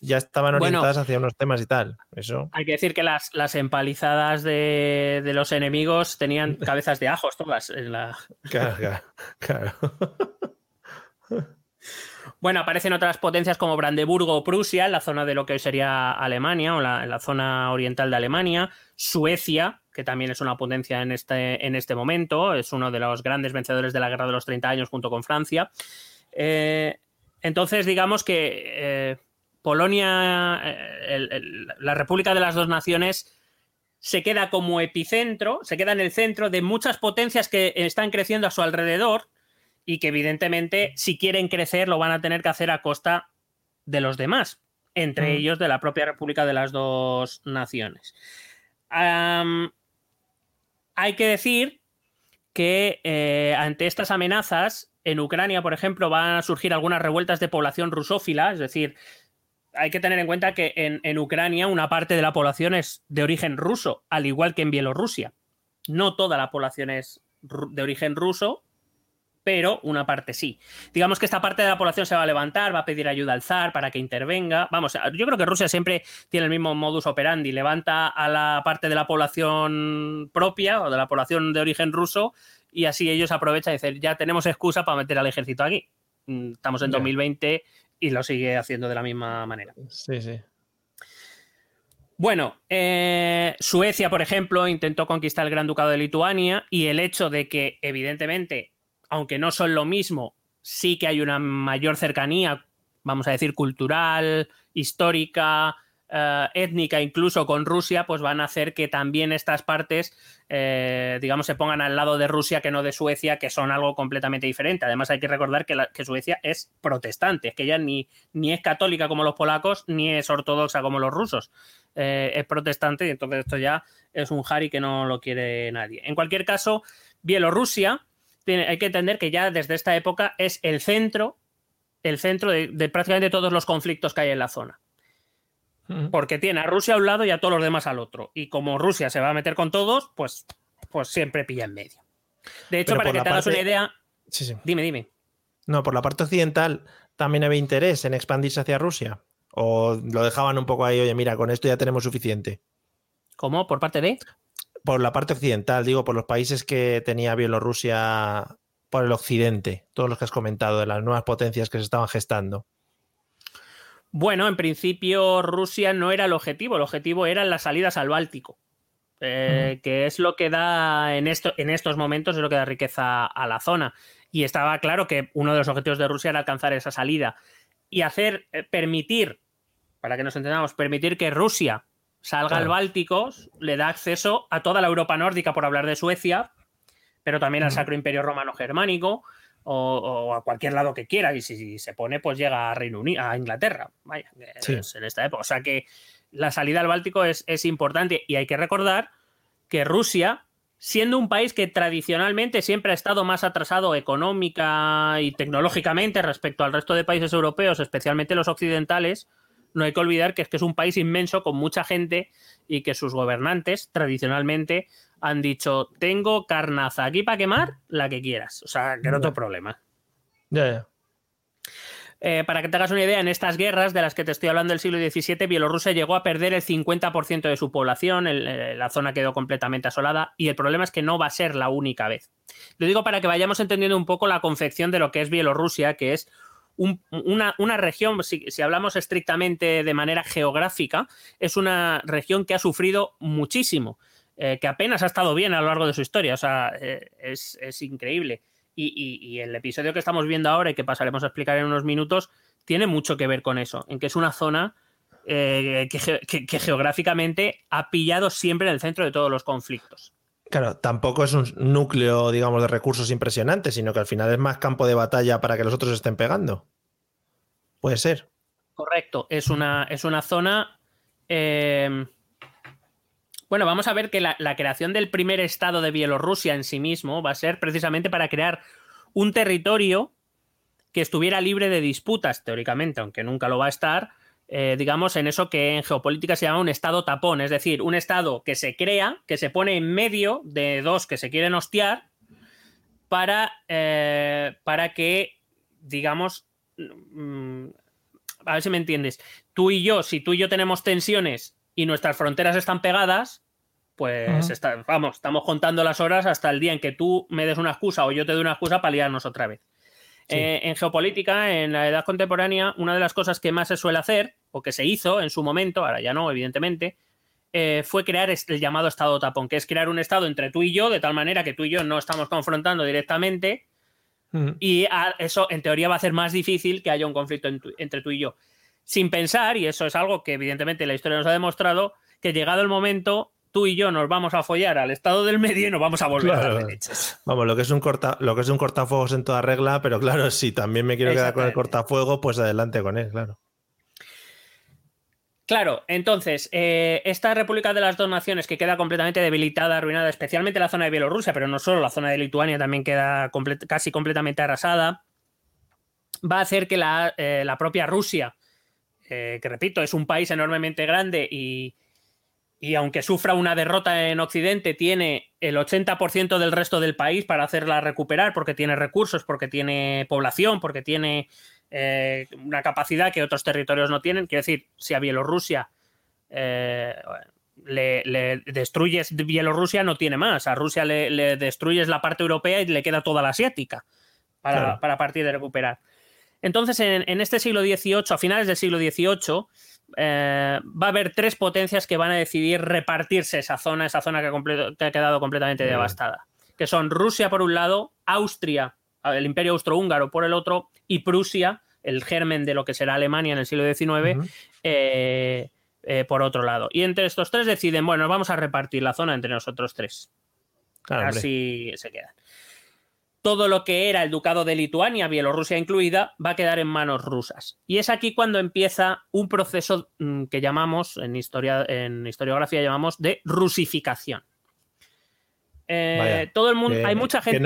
ya estaban orientadas hacia unos temas y tal. Eso. Hay que decir que las, las empalizadas de, de, los enemigos tenían cabezas de ajos todas en la. Claro, claro. claro. Bueno, aparecen otras potencias como Brandeburgo o Prusia, en la zona de lo que hoy sería Alemania, o la, en la zona oriental de Alemania, Suecia, que también es una potencia en este, en este momento, es uno de los grandes vencedores de la Guerra de los 30 años junto con Francia. Eh, entonces, digamos que eh, Polonia, eh, la República de las Dos Naciones, se queda como epicentro, se queda en el centro de muchas potencias que están creciendo a su alrededor y que evidentemente si quieren crecer lo van a tener que hacer a costa de los demás, entre mm. ellos de la propia República de las Dos Naciones. hay que decir que eh, ante estas amenazas, en Ucrania, por ejemplo, van a surgir algunas revueltas de población rusófila, es decir, hay que tener en cuenta que en, en, Ucrania una parte de la población es de origen ruso, al igual que en Bielorrusia. No toda la población es de origen ruso, pero una parte sí. Digamos que esta parte de la población se va a levantar, va a pedir ayuda al zar para que intervenga. Vamos, yo creo que Rusia siempre tiene el mismo modus operandi, levanta a la parte de la población propia o de la población de origen ruso y así ellos aprovechan y dicen, ya tenemos excusa para meter al ejército aquí. Mm, estamos en 2020 y lo sigue haciendo de la misma manera. Sí, sí. Bueno, eh, Suecia, por ejemplo, intentó conquistar el Gran Ducado de Lituania y el hecho de que, evidentemente, aunque no son lo mismo, sí que hay una mayor cercanía, vamos a decir, cultural, histórica, eh, étnica incluso con Rusia, pues van a hacer que también estas partes, eh, digamos, se pongan al lado de Rusia que no de Suecia, que son algo completamente diferente. Además hay que recordar que, Suecia es protestante, es que ya ni, ni es católica como los polacos, ni es ortodoxa como los rusos. Eh, es protestante y entonces esto ya es un Harry que no lo quiere nadie. En cualquier caso, Bielorrusia, hay que entender que ya desde esta época es el centro, el centro de prácticamente todos los conflictos que hay en la zona porque tiene a Rusia a un lado y a todos los demás al otro. Y como Rusia se va a meter con todos, pues, pues siempre pilla en medio. De hecho, para que te hagas una idea. Dime, dime. No, por la parte occidental también había interés en expandirse hacia Rusia. O lo dejaban un poco ahí, oye, mira, con esto ya tenemos suficiente. ¿Cómo? ¿Por parte de? Por la parte occidental, digo, por los países que tenía Bielorrusia por el occidente, todos los que has comentado, de las nuevas potencias que se estaban gestando. Bueno, en principio Rusia no era el objetivo, el objetivo eran las salidas al Báltico, eh, que es lo que da en, esto, en estos momentos, es lo que da riqueza a la zona. Y estaba claro que uno de los objetivos de Rusia era alcanzar esa salida y hacer, eh, permitir, para que nos entendamos, permitir que Rusia salga al Báltico, le da acceso a toda la Europa nórdica, por hablar de Suecia, pero también al Sacro Imperio Romano Germánico, o, a cualquier lado que quiera. Y si, se pone, pues llega a Reino Unido, a Inglaterra. Vaya, en esta época. O sea que la salida al Báltico es, es importante. Y hay que recordar que Rusia, siendo un país que tradicionalmente siempre ha estado más atrasado económica y tecnológicamente respecto al resto de países europeos, especialmente los occidentales, no hay que olvidar que es que es un país inmenso con mucha gente y que sus gobernantes tradicionalmente han dicho, tengo carnaza aquí para quemar, la que quieras. O sea, que no tengo problema. Ya, ya. Eh, para que te hagas una idea, en estas guerras de las que te estoy hablando del siglo XVII, Bielorrusia llegó a perder el 50% de su población, eh, la zona quedó completamente asolada y el problema es que no va a ser la única vez. Lo digo para que vayamos entendiendo un poco la confección de lo que es Bielorrusia, que es una, región, si, hablamos estrictamente de manera geográfica, es una región que ha sufrido muchísimo. Eh, que apenas ha estado bien a lo largo de su historia. O sea, eh, es, increíble. Y, el episodio que estamos viendo ahora y que pasaremos a explicar en unos minutos tiene mucho que ver con eso, en que es una zona eh, que, geográficamente ha pillado siempre en el centro de todos los conflictos. Claro, tampoco es un núcleo, digamos, de recursos impresionante, sino que al final es más campo de batalla para que los otros estén pegando. Puede ser. Correcto, es una, es una zona bueno, vamos a ver que la, creación del primer estado de Bielorrusia en sí mismo va a ser precisamente para crear un territorio que estuviera libre de disputas, teóricamente, aunque nunca lo va a estar, eh, digamos, en eso que en geopolítica se llama un estado tapón, es decir, un estado que se crea, que se pone en medio de dos que se quieren hostiar, para, eh, para que, digamos, mm, a ver si me entiendes, tú y yo, si tú y yo tenemos tensiones y nuestras fronteras están pegadas, pues vamos, estamos contando las horas hasta el día en que tú me des una excusa o yo te doy una excusa para liarnos otra vez. Eh, en geopolítica, en la edad contemporánea, una de las cosas que más se suele hacer, o que se hizo en su momento, ahora ya no, evidentemente, eh, fue crear el llamado estado tapón, que es crear un estado entre tú y yo, de tal manera que tú y yo no estamos confrontando directamente, y eso en teoría va a hacer más difícil que haya un conflicto entre tú y yo. Sin pensar, y eso es algo que evidentemente la historia nos ha demostrado, que llegado el momento, tú y yo nos vamos a follar al estado del medio y nos vamos a volver a las leches. Vamos, lo que es un corta, lo que es un cortafuegos en toda regla, pero claro, si también me quiero quedar con el cortafuego, pues adelante con él, claro. Claro, entonces, eh, esta República de las Dos Naciones que queda completamente debilitada, arruinada, especialmente la zona de Bielorrusia, pero no solo, la zona de Lituania también queda casi completamente arrasada, va a hacer que la, eh, la propia Rusia eh, que repito, es un país enormemente grande y, aunque sufra una derrota en Occidente, tiene el 80% del resto del país para hacerla recuperar, porque tiene recursos, porque tiene población, porque tiene eh, una capacidad que otros territorios no tienen. Quiero decir, si a Bielorrusia eh, le, destruyes Bielorrusia, no tiene más. A Rusia le, destruyes la parte europea y le queda toda la asiática para, para partir de recuperar. Entonces, en, este siglo XVIII, a finales del siglo XVIII, eh, va a haber tres potencias que van a decidir repartirse esa zona, esa zona que, ha quedado completamente devastada, que son Rusia por un lado, Austria, el imperio austrohúngaro por el otro, y Prusia, el germen de lo que será Alemania en el siglo XIX, eh, eh, por otro lado. Y entre estos tres deciden, bueno, vamos a repartir la zona entre nosotros tres. Así se queda. Todo lo que era el ducado de Lituania, Bielorrusia incluida, va a quedar en manos rusas. Y es aquí cuando empieza un proceso mm, que llamamos, en, historia, en historiografía llamamos de rusificación. Eh, todo el mundo, hay mucha gente.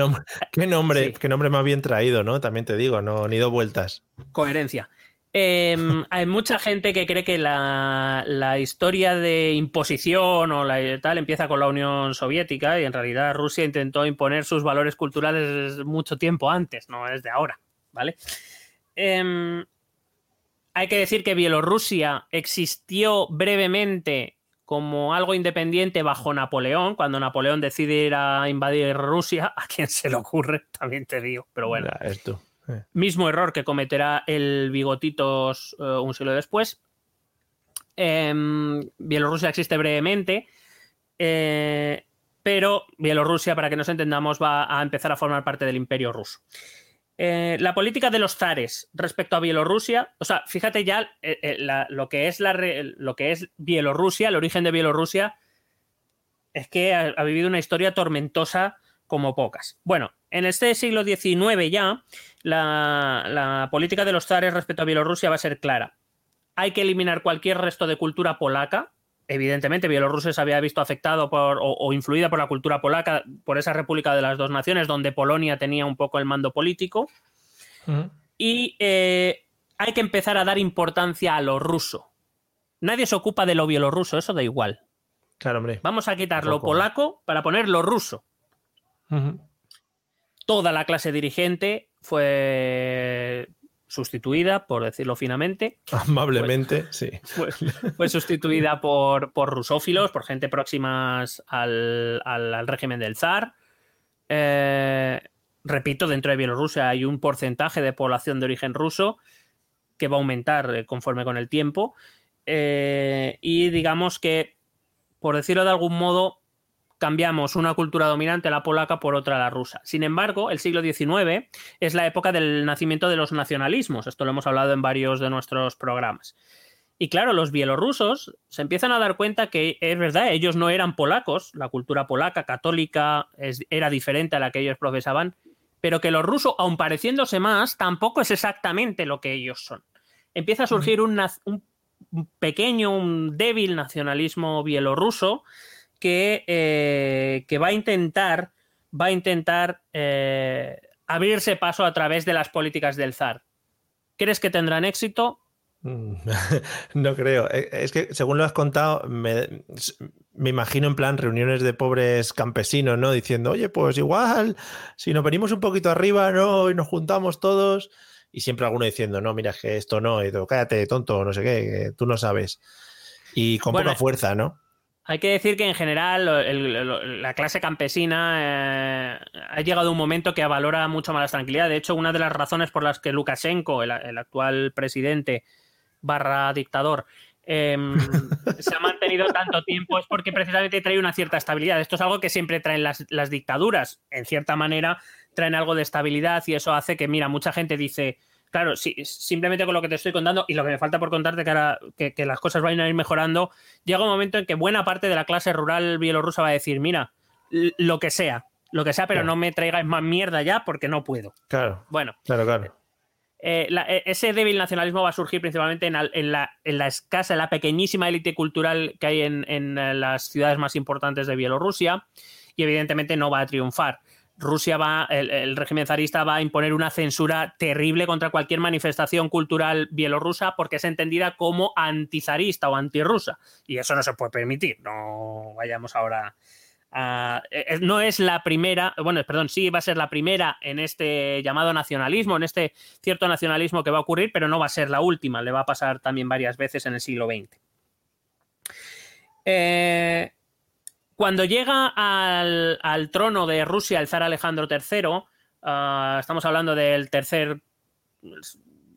Qué, nombre, qué nombre más bien traído, ¿no? También te digo, no ni dos vueltas. Coherencia. Em, hay mucha gente que cree que la, historia de imposición o la tal empieza con la Unión Soviética y en realidad Rusia intentó imponer sus valores culturales mucho tiempo antes, no es de ahora, ¿vale? Em, hay que decir que Bielorrusia existió brevemente como algo independiente bajo Napoleón, cuando Napoleón decide ir a invadir Rusia, a quien se le ocurre, también te digo, pero bueno. esto. Mismo error que cometerá el Bigotitos eh, un siglo después. Em, Bielorrusia existe brevemente, eh, pero Bielorrusia, para que nos entendamos, va a empezar a formar parte del Imperio ruso. Eh, la política de los zares respecto a Bielorrusia, o sea, fíjate ya lo, que es lo que es Bielorrusia, el origen de Bielorrusia, es que ha vivido una historia tormentosa como pocas. Bueno, en este siglo XIX ya, la, política de los zares respecto a Bielorrusia va a ser clara. Hay que eliminar cualquier resto de cultura polaca. Evidentemente, Bielorrusia se había visto afectado por, o, influida por la cultura polaca, por esa república de las dos naciones, donde Polonia tenía un poco el mando político. Y eh, hay que empezar a dar importancia a lo ruso. Nadie se ocupa de lo bielorruso, eso da igual. Claro, hombre. Vamos a quitar lo polaco para poner lo ruso. Toda la clase dirigente fue sustituida, por decirlo finamente. Amablemente, sí. Fue, sustituida por, por, rusófilos, por gente próxima al, régimen del zar. Eh, repito, dentro de Bielorrusia hay un porcentaje de población de origen ruso que va a aumentar eh, conforme con el tiempo. Eh, y digamos que, por decirlo de algún modo, cambiamos una cultura dominante, la polaca, por otra, la rusa. Sin embargo, el siglo XIX es la época del nacimiento de los nacionalismos. Esto lo hemos hablado en varios de nuestros programas. Y claro, los bielorrusos se empiezan a dar cuenta que es verdad, ellos no eran polacos, la cultura polaca, católica, era diferente a la que ellos profesaban, pero que los rusos, aun pareciéndose más, tampoco es exactamente lo que ellos son. Empieza a surgir un, un pequeño, un débil nacionalismo bielorruso eh, que, va a intentar, va a intentar eh, abrirse paso a través de las políticas del zar. ¿Crees que tendrán éxito? Mm, no creo. Eh, es que según lo has contado, me, imagino en plan reuniones de pobres campesinos, ¿no? Diciendo, oye, pues igual, si nos venimos un poquito arriba, ¿no? Y nos juntamos todos. Y siempre alguno diciendo, no, mira, que esto no, y cállate, tonto, no sé qué, tú no sabes. Y con poca fuerza, ¿no? Hay que decir que en general la clase campesina eh, ha llegado a un momento que valora mucho más la tranquilidad. De hecho, una de las razones por las que Lukashenko, el, actual presidente barra dictador, em, se ha mantenido tanto tiempo es porque precisamente trae una cierta estabilidad. Esto es algo que siempre traen las, las dictaduras. En cierta manera, traen algo de estabilidad y eso hace que, mira, mucha gente dice claro, sí, simplemente con lo que te estoy contando y lo que me falta por contarte que, que, las cosas van a ir mejorando, llega un momento en que buena parte de la clase rural bielorrusa va a decir, mira, lo que sea, lo que sea, pero no me traigáis más mierda ya porque no puedo. Claro. Bueno. Claro, claro. Eh, eh, ese débil nacionalismo va a surgir principalmente en, la, en la, escasa, en la pequeñísima élite cultural que hay en, en las ciudades más importantes de Bielorrusia y evidentemente no va a triunfar. Rusia va, el, régimen zarista va a imponer una censura terrible contra cualquier manifestación cultural bielorrusa porque es entendida como antizarista o antirrusa. Y eso no se puede permitir. No vayamos ahora. Eh, eh, no es la primera, bueno, perdón, sí va a ser la primera en este llamado nacionalismo, en este cierto nacionalismo que va a ocurrir, pero no va a ser la última. Le va a pasar también varias veces en el siglo XX. Eh, cuando llega al, trono de Rusia el zar Alejandro III, ah, estamos hablando del tercer,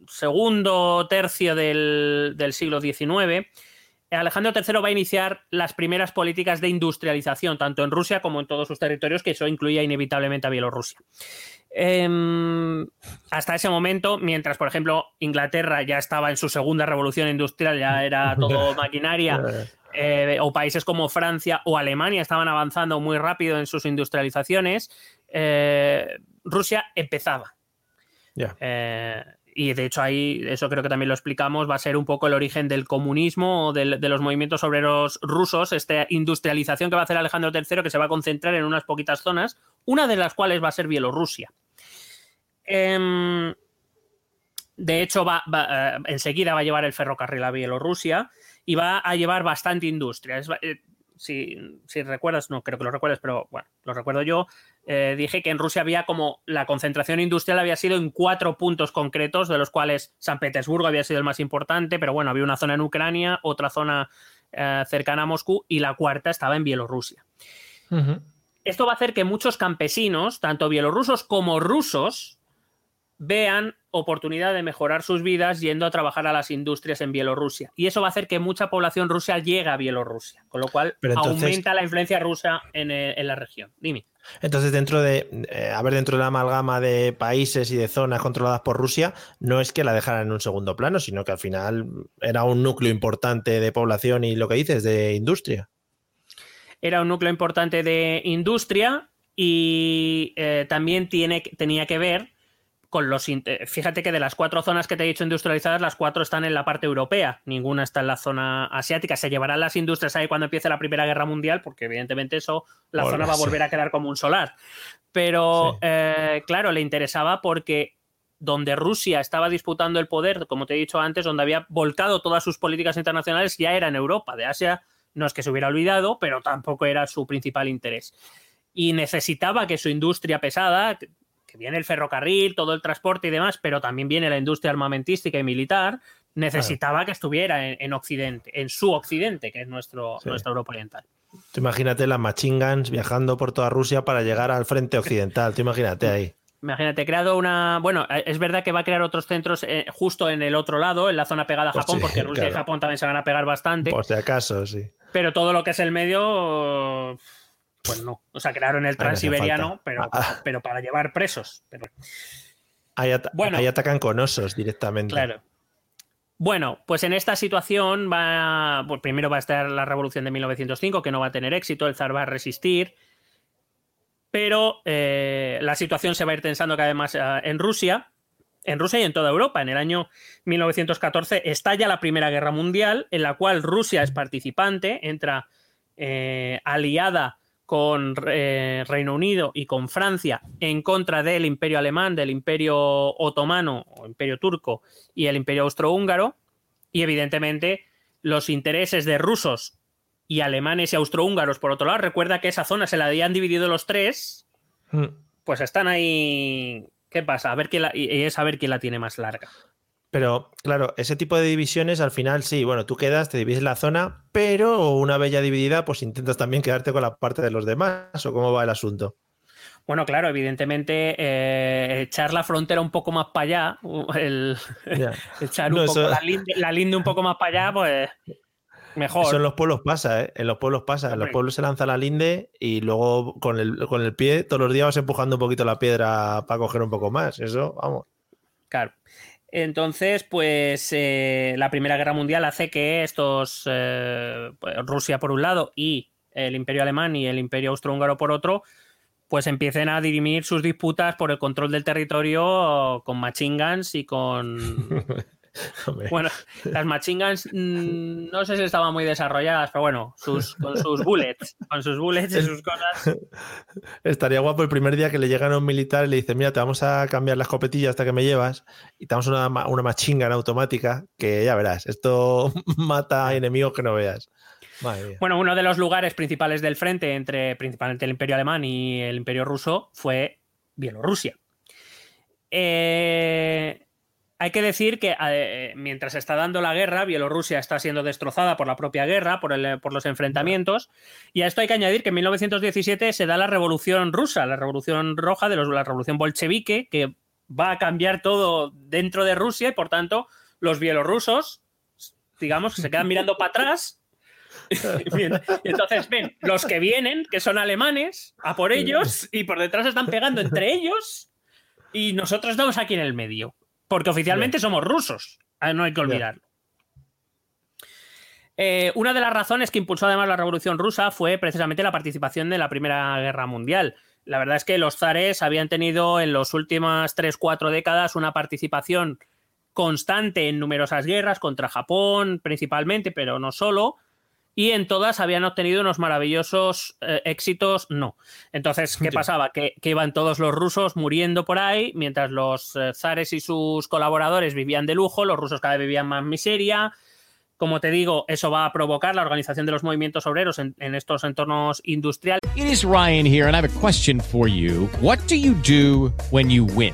segundo tercio del, siglo XIX, Alejandro III va a iniciar las primeras políticas de industrialización, tanto en Rusia como en todos sus territorios, que eso incluía inevitablemente a Bielorrusia. Em, hasta ese momento, mientras, por ejemplo, Inglaterra ya estaba en su segunda revolución industrial, ya era todo maquinaria, eh, o países como Francia o Alemania estaban avanzando muy rápido en sus industrializaciones, eh, Rusia empezaba. Eh, y de hecho ahí, eso creo que también lo explicamos, va a ser un poco el origen del comunismo o de los movimientos obreros rusos, esta industrialización que va a hacer Alejandro III, que se va a concentrar en unas poquitas zonas, una de las cuales va a ser Bielorrusia. Em, de hecho, va, eh, enseguida va a llevar el ferrocarril a Bielorrusia y va a llevar bastante industria. Eh, si, recuerdas, no creo que lo recuerdes, pero bueno, lo recuerdo yo, eh, dije que en Rusia había como la concentración industrial había sido en cuatro puntos concretos, de los cuales San Petersburgo había sido el más importante, pero bueno, había una zona en Ucrania, otra zona cercana a Moscú y la cuarta estaba en Bielorrusia. Esto va a hacer que muchos campesinos, tanto bielorrusos como rusos, vean oportunidad de mejorar sus vidas yendo a trabajar a las industrias en Bielorrusia. Y eso va a hacer que mucha población rusa llegue a Bielorrusia, con lo cual aumenta la influencia rusa eh, en, la región. Dime. Entonces, dentro de, eh, a ver, dentro de la amalgama de países y de zonas controladas por Rusia, no es que la dejaran en un segundo plano, sino que al final era un núcleo importante de población y lo que dices, de industria. Era un núcleo importante de industria y eh, también tiene, tenía que ver con los... Fíjate que de las cuatro zonas que te he dicho industrializadas, las cuatro están en la parte europea, ninguna está en la zona asiática. Se llevarán las industrias ahí cuando empiece la Primera Guerra Mundial, porque evidentemente eso, la zona va a volver a quedar como un solar. Pero, eh, claro, le interesaba porque donde Rusia estaba disputando el poder, como te he dicho antes, donde había volcado todas sus políticas internacionales, ya era en Europa. De Asia no es que se hubiera olvidado, pero tampoco era su principal interés. Y necesitaba que su industria pesada, viene el ferrocarril, todo el transporte y demás, pero también viene la industria armamentística y militar, necesitaba que estuviera en, Occidente, en su Occidente, que es nuestro, nuestra Europa Oriental. imagínate las machine guns viajando por toda Rusia para llegar al frente occidental. Tú imagínate ahí. Imagínate, creado una. Bueno, es verdad que va a crear otros centros eh, justo en el otro lado, en la zona pegada a pues Japón, porque Rusia y Japón también se van a pegar bastante. Por si acaso, sí. Pero todo lo que es el medio pues no. O sea, crearon el transiberiano, pero, ah. pero para llevar presos. Pero... Ahí, bueno, ahí atacan con osos directamente. Claro. Bueno, pues en esta situación va, pues primero va a estar la revolución de 1905, que no va a tener éxito, el zar va a resistir, pero eh, la situación se va a ir tensando cada vez más eh, en Rusia, en Rusia y en toda Europa. En el año 1914 estalla la Primera Guerra Mundial, en la cual Rusia es participante, entra eh, aliada con eh, Reino Unido y con Francia en contra del imperio alemán, del imperio otomano o imperio turco y el imperio austrohúngaro. Y evidentemente los intereses de rusos y alemanes y austrohúngaros, por otro lado, recuerda que esa zona se la habían dividido los tres, mm. pues están ahí. ¿Qué pasa? A ver quién la, y es a ver quién la tiene más larga. Pero claro, ese tipo de divisiones al final sí, bueno, tú quedas, te divides la zona, pero una vez ya dividida, pues intentas también quedarte con la parte de los demás, o cómo va el asunto. Bueno, claro, evidentemente eh, echar la frontera un poco más para allá, el, echar un poco la, linde, un poco más para allá, pues mejor. Eso en los pueblos pasa, ¿eh? En los pueblos pasa. En los pueblos se lanza la linde y luego con el, con el pie todos los días vas empujando un poquito la piedra para coger un poco más. Eso, vamos. Claro. Entonces, pues eh, la Primera Guerra Mundial hace que estos, eh, pues, Rusia por un lado y el Imperio Alemán y el Imperio Austrohúngaro por otro, pues empiecen a dirimir sus disputas por el control del territorio con machine guns y con Bueno, las machine guns mm, no sé si estaban muy desarrolladas, pero bueno, sus, con sus bullets, con sus bullets y sus cosas. Estaría guapo el primer día que le llegan a un militar y le dicen, mira, te vamos a cambiar la escopetilla hasta que me llevas y te damos una, una machine gun automática que ya verás, esto mata a enemigos que no veas. Bueno, uno de los lugares principales del frente entre principalmente el Imperio Alemán y el Imperio Ruso fue Bielorrusia. Eh, hay que decir que eh, mientras está dando la guerra, Bielorrusia está siendo destrozada por la propia guerra, por, los enfrentamientos, y a esto hay que añadir que en 1917 se da la revolución rusa, la revolución roja, de la revolución bolchevique, que va a cambiar todo dentro de Rusia y por tanto los bielorrusos, digamos, se quedan mirando para atrás entonces ven los que vienen, que son alemanes, a por ellos, y por detrás están pegando entre ellos, y nosotros estamos aquí en el medio. Porque oficialmente somos rusos, ah, no hay que olvidarlo. Eh, una de las razones que impulsó además la Revolución Rusa fue precisamente la participación de la Primera Guerra Mundial. La verdad es que los zares habían tenido en las últimas 3-4 décadas una participación constante en numerosas guerras contra Japón principalmente, pero no solo, y en todas habían obtenido unos maravillosos eh, éxitos, no. Entonces, ¿qué pasaba? Que, iban todos los rusos muriendo por ahí, mientras los eh, zares y sus colaboradores vivían de lujo, los rusos cada vez vivían más miseria. Como te digo, eso va a provocar la organización de los movimientos obreros en, en estos entornos industriales. It is Ryan here, and I have a question for you. What do you do when you win?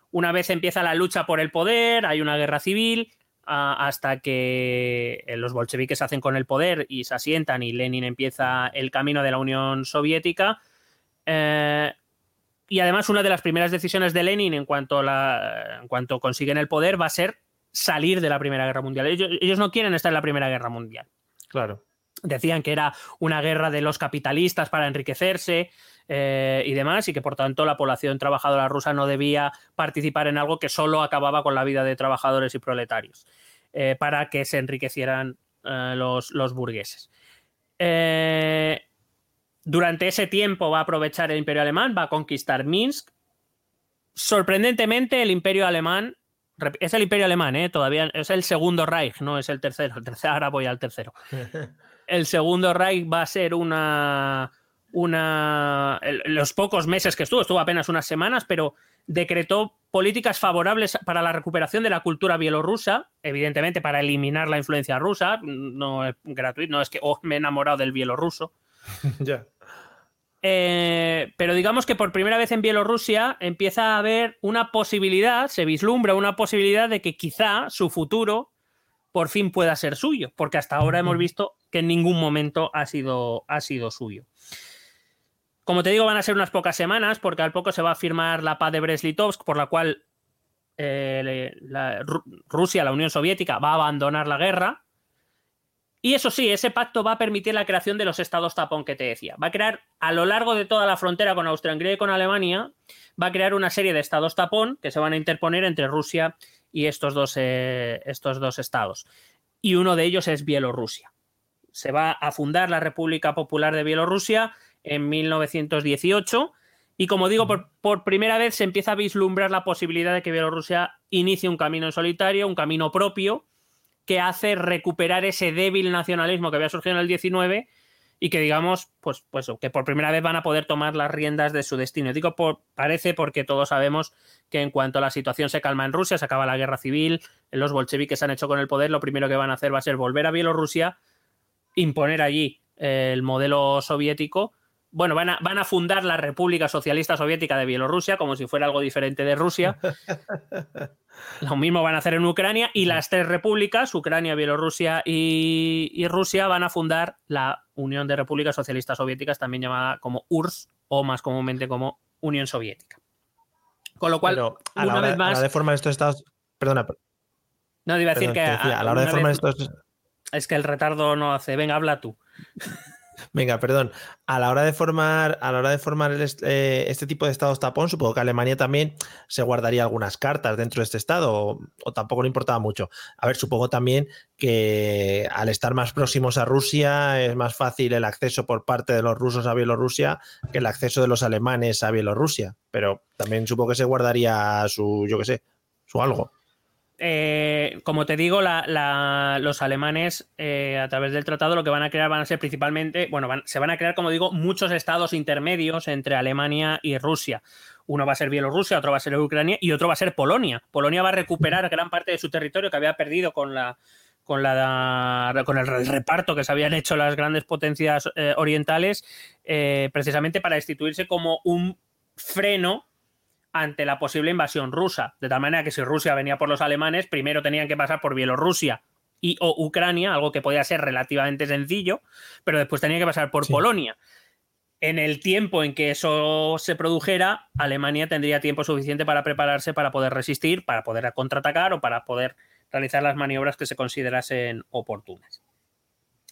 Una vez empieza la lucha por el poder, hay una guerra civil, hasta que eh, los bolcheviques se hacen con el poder y se asientan y Lenin empieza el camino de la Unión Soviética. Eh, y además una de las primeras decisiones de Lenin en cuanto, la, en cuanto consiguen el poder va a ser salir de la Primera Guerra Mundial. Ellos, ellos no quieren estar en la Primera Guerra Mundial. Claro. Decían que era una guerra de los capitalistas para enriquecerse, eh, y demás, y que por tanto la población trabajadora rusa no debía participar en algo que solo acababa con la vida de trabajadores y proletarios, eh, para que se enriquecieran eh, los, los, burgueses. durante ese tiempo va a aprovechar el imperio alemán, va a conquistar Minsk. Sorprendentemente, el imperio alemán es el imperio alemán, todavía es el segundo Reich, no es el tercero. El tercero ahora voy al tercero. El segundo Reich va a ser una, una, los pocos meses que estuvo, estuvo apenas unas semanas, pero decretó políticas favorables para la recuperación de la cultura bielorrusa, evidentemente para eliminar la influencia rusa, no es gratuito, no es que oh, me he enamorado del bielorruso. ya. Eh, pero digamos que por primera vez en Bielorrusia empieza a haber una posibilidad, se vislumbra una posibilidad de que quizá su futuro por fin pueda ser suyo, porque hasta ahora hemos visto que en ningún momento ha sido, ha sido suyo. Como te digo, van a ser unas pocas semanas, porque al poco se va a firmar la paz de Brest-Litovsk, por la cual eh, Rusia, la Unión Soviética, va a abandonar la guerra. Y eso sí, ese pacto va a permitir la creación de los estados tapón que te decía. Va a crear a lo largo de toda la frontera con Austria-Hungría y con Alemania, va a crear una serie de estados tapón que se van a interponer entre Rusia y estos dos, eh, estos dos estados. Y uno de ellos es Bielorrusia. Se va a fundar la República Popular de Bielorrusia en 1918. Y como digo, por, primera vez se empieza a vislumbrar la posibilidad de que Bielorrusia inicie un camino en solitario, un camino propio, que hace recuperar ese débil nacionalismo que había surgido en el 19 y que digamos, pues, pues que por primera vez van a poder tomar las riendas de su destino. Digo, parece porque todos sabemos que en cuanto la situación se calma en Rusia, se acaba la guerra civil, los bolcheviques han hecho con el poder, lo primero que van a hacer va a ser volver a Bielorrusia, imponer allí el modelo soviético bueno, van a, van a, fundar la República Socialista Soviética de Bielorrusia como si fuera algo diferente de Rusia. Lo mismo van a hacer en Ucrania y las tres repúblicas, Ucrania, Bielorrusia y, Rusia, van a fundar la Unión de Repúblicas Socialistas Soviéticas, también llamada como URSS o más comúnmente como Unión Soviética. Con lo cual, a una vez más. A la de formar estos estados. Perdona. No, iba a decir que. a, la hora de formar estos. Es que el retardo no hace. Venga, habla tú. Venga, perdón. A la hora de formar, a la hora de formar eh, este tipo de estados tapón, supongo que Alemania también se guardaría algunas cartas dentro de este estado, o, o, tampoco le importaba mucho. A ver, supongo también que al estar más próximos a Rusia es más fácil el acceso por parte de los rusos a Bielorrusia que el acceso de los alemanes a Bielorrusia. Pero también supongo que se guardaría su, yo qué sé, su algo. Eh, como te digo, los alemanes eh, a través del tratado lo que van a crear van a ser principalmente, bueno, se van a crear, como digo, muchos estados intermedios entre Alemania y Rusia. Uno va a ser Bielorrusia, otro va a ser Ucrania y otro va a ser Polonia. Polonia va a recuperar gran parte de su territorio que había perdido con el reparto que se habían hecho las grandes potencias eh, orientales, precisamente para instituirse como un freno ante la posible invasión rusa. De tal manera que si Rusia venía por los alemanes, primero tenían que pasar por Bielorrusia y o Ucrania, algo que podía ser relativamente sencillo, pero después tenía que pasar por Polonia. En el tiempo en que eso se produjera, Alemania tendría tiempo suficiente para prepararse para poder resistir, para poder contraatacar o para poder realizar las maniobras que se considerasen oportunas.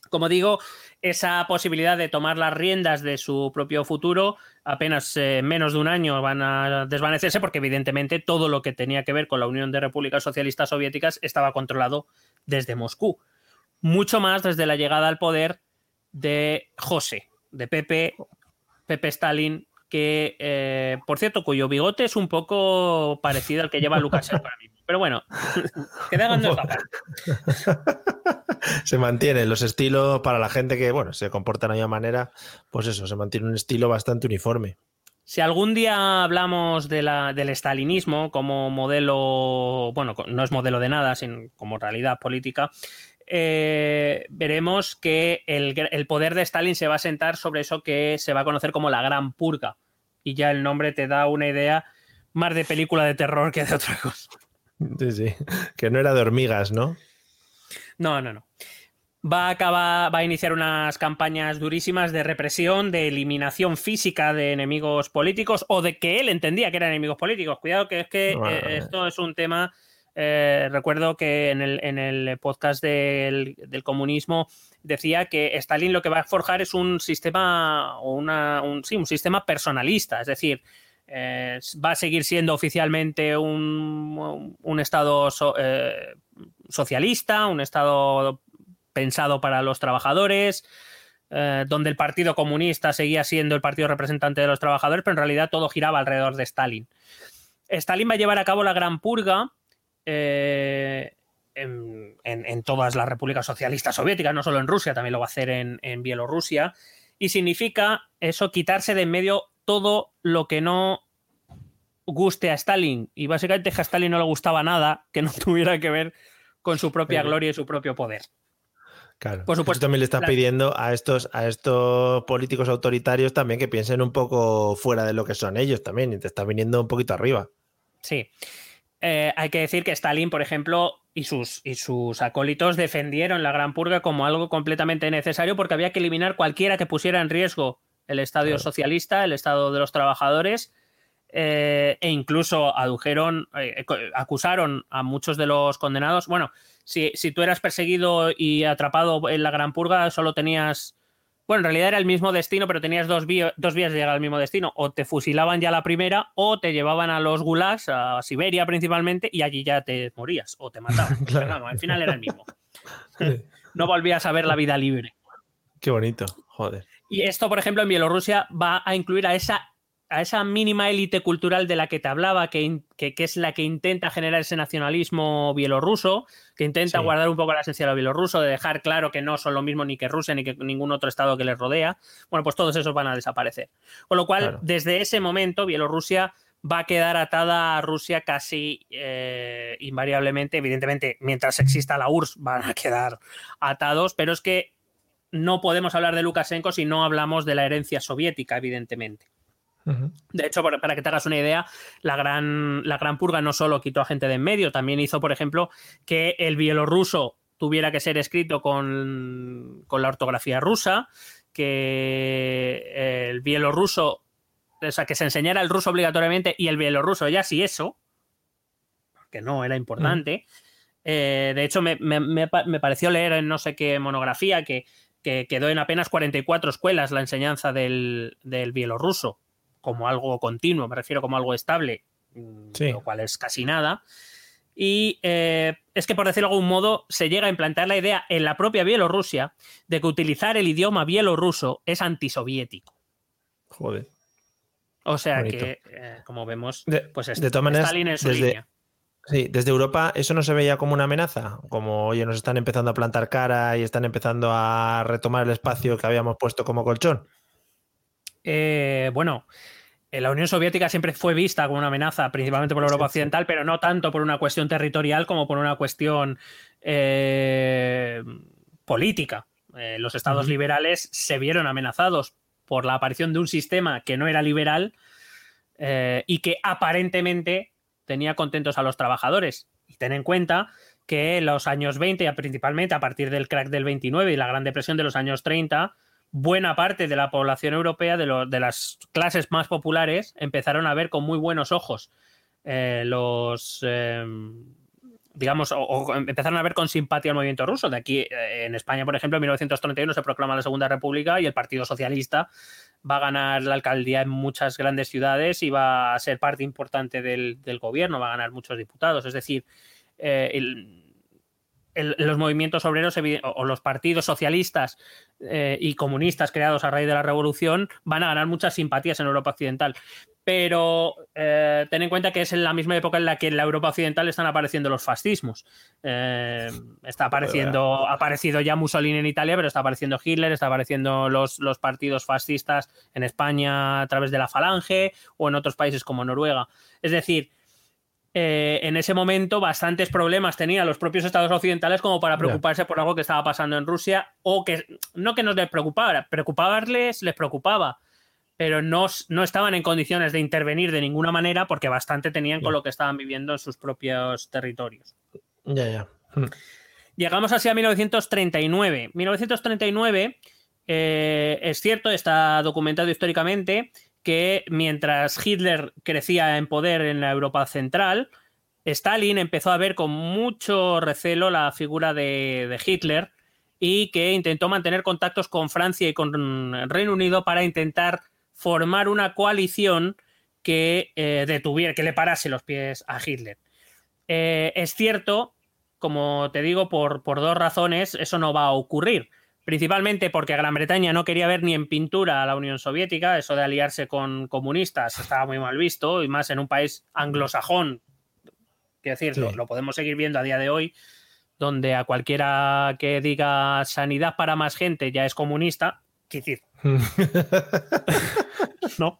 Como digo, esa posibilidad de tomar las riendas de su propio futuro apenas eh, menos de un año van a desvanecerse porque evidentemente todo lo que tenía que ver con la Unión de Repúblicas Socialistas Soviéticas estaba controlado desde Moscú. Mucho más desde la llegada al poder de José, de Pepe, Pepe Stalin, que, eh, por cierto, cuyo bigote es un poco parecido al que lleva Lukashenko ahora mismo. Pero bueno, que dando Se mantiene los estilos para la gente que, bueno, se comporta de una manera, pues eso, se mantiene un estilo bastante uniforme. Si algún día hablamos de la, del estalinismo como modelo, bueno, no es modelo de nada, sino como realidad política, eh, veremos que el, el, poder de Stalin se va a sentar sobre eso que se va a conocer como la Gran Purga. Y ya el nombre te da una idea más de película de terror que de otra cosa. Sí, sí. Que no era de hormigas, ¿no? No, no, no. Va a, acabar, va a iniciar unas campañas durísimas de represión, de eliminación física de enemigos políticos o de que él entendía que eran enemigos políticos. Cuidado, que es que eh, esto es un tema. Eh, recuerdo que en el, podcast del, comunismo decía que Stalin lo que va a forjar es un sistema, una, un, sí, un sistema personalista, es decir, eh, va a seguir siendo oficialmente un, Estado eh, socialista, un Estado pensado para los trabajadores, eh, donde el Partido Comunista seguía siendo el partido representante de los trabajadores, pero en realidad todo giraba alrededor de Stalin. Stalin va a llevar a cabo la Gran Purga en, todas las repúblicas socialistas soviéticas, no solo en Rusia, también lo va a hacer en, en Bielorrusia, y significa eso quitarse de en medio todo lo que no guste a Stalin. Y básicamente a Stalin no le gustaba nada que no tuviera que ver con su propia gloria y su propio poder. Claro. Por supuesto. también le está pidiendo a estos, a estos políticos autoritarios también que piensen un poco fuera de lo que son ellos también. Y te está viniendo un poquito arriba. Sí. Eh, hay que decir que Stalin, por ejemplo, y sus, y sus acólitos defendieron la Gran Purga como algo completamente necesario porque había que eliminar cualquiera que pusiera en riesgo el Estadio socialista, el Estado de los trabajadores, eh, e incluso adujeron, eh, acusaron a muchos de los condenados. Bueno, si, tú eras perseguido y atrapado en la Gran Purga, solo tenías. Bueno, en realidad era el mismo destino, pero tenías dos, dos vías de llegar al mismo destino. O te fusilaban ya la primera, o te llevaban a los gulags, a Siberia principalmente, y allí ya te morías o te mataban. claro. al final era el mismo. no volvías a ver la vida libre. Qué bonito, joder. Y esto, por ejemplo, en Bielorrusia va a incluir a esa, a esa mínima élite cultural de la que te hablaba, que, que, es la que intenta generar ese nacionalismo bielorruso, que intenta guardar un poco la esencia de lo bielorruso, de dejar claro que no son lo mismo ni que Rusia ni que ningún otro estado que les rodea. Bueno, pues todos esos van a desaparecer. Con lo cual, desde ese momento, Bielorrusia va a quedar atada a Rusia casi eh, invariablemente. Evidentemente, mientras exista la URSS, van a quedar atados, pero es que no podemos hablar de Lukashenko si no hablamos de la herencia soviética, evidentemente. De hecho, para que te hagas una idea, la gran, la gran purga no solo quitó a gente de en medio, también hizo, por ejemplo, que el bielorruso tuviera que ser escrito con, con la ortografía rusa, que el bielorruso, o sea, que se enseñara el ruso obligatoriamente y el bielorruso ya sí eso, que no era importante. Eh, de hecho, me, me, pareció leer en no sé qué monografía que que quedó en apenas 44 escuelas la enseñanza del, bielorruso como algo continuo, me refiero como algo estable, mm, lo cual es casi nada. Y eh, es que, por decirlo de algún modo, se llega a implantar la idea en la propia Bielorrusia de que utilizar el idioma bielorruso es antisoviético. Joder. O sea que, eh, como vemos, pues de todas maneras, Stalin en su línea. Sí, desde Europa eso no se veía como una amenaza, como oye, nos están empezando a plantar cara y están empezando a retomar el espacio que habíamos puesto como colchón. Eh, bueno, eh, la Unión Soviética siempre fue vista como una amenaza, principalmente por Europa Occidental, pero no tanto por una cuestión territorial como por una cuestión eh, política. los estados liberales se vieron amenazados por la aparición de un sistema que no era liberal y que aparentemente tenía contentos a los trabajadores. Y ten en cuenta que en los años 20, principalmente a partir del crack del 29 y la Gran Depresión de los años 30, buena parte de la población europea, de, de las clases más populares, empezaron a ver con muy buenos ojos eh, los... Em, digamos, o, empezaron a ver con simpatía el movimiento ruso. De aquí, eh, en España, por ejemplo, en 1931 se proclama la Segunda República y el Partido Socialista va a ganar la alcaldía en muchas grandes ciudades y va a ser parte importante del, gobierno, va a ganar muchos diputados. Es decir, eh, los movimientos obreros o los partidos socialistas eh, y comunistas creados a raíz de la revolución van a ganar muchas simpatías en Europa Occidental pero eh, ten en cuenta que es en la misma época en la que en la Europa Occidental están apareciendo los fascismos. Eh, está apareciendo, ha aparecido ya Mussolini en Italia, pero está apareciendo Hitler, está apareciendo los, los partidos fascistas en España a través de la Falange o en otros países como Noruega. Es decir, eh, en ese momento bastantes problemas tenían los propios estados occidentales como para preocuparse por algo que estaba pasando en Rusia o que no que nos les preocupara, preocuparles les preocupaba, pero no, no, estaban en condiciones de intervenir de ninguna manera porque bastante tenían con lo que estaban viviendo en sus propios territorios. Ya, ya. Hmm. Llegamos así a 1939. 1939, eh, es cierto, está documentado históricamente que mientras Hitler crecía en poder en la Europa central, Stalin empezó a ver con mucho recelo la figura de, Hitler y que intentó mantener contactos con Francia y con Reino Unido para intentar formar una coalición que eh, detuviera, que le parase los pies a Hitler. Eh, es cierto, como te digo, por, por, dos razones, eso no va a ocurrir. Principalmente porque Gran Bretaña no quería ver ni en pintura a la Unión Soviética, eso de aliarse con comunistas estaba muy mal visto, y más en un país anglosajón, quiero decir, lo, podemos seguir viendo a día de hoy, donde a cualquiera que diga sanidad para más gente ya es comunista, ¿no?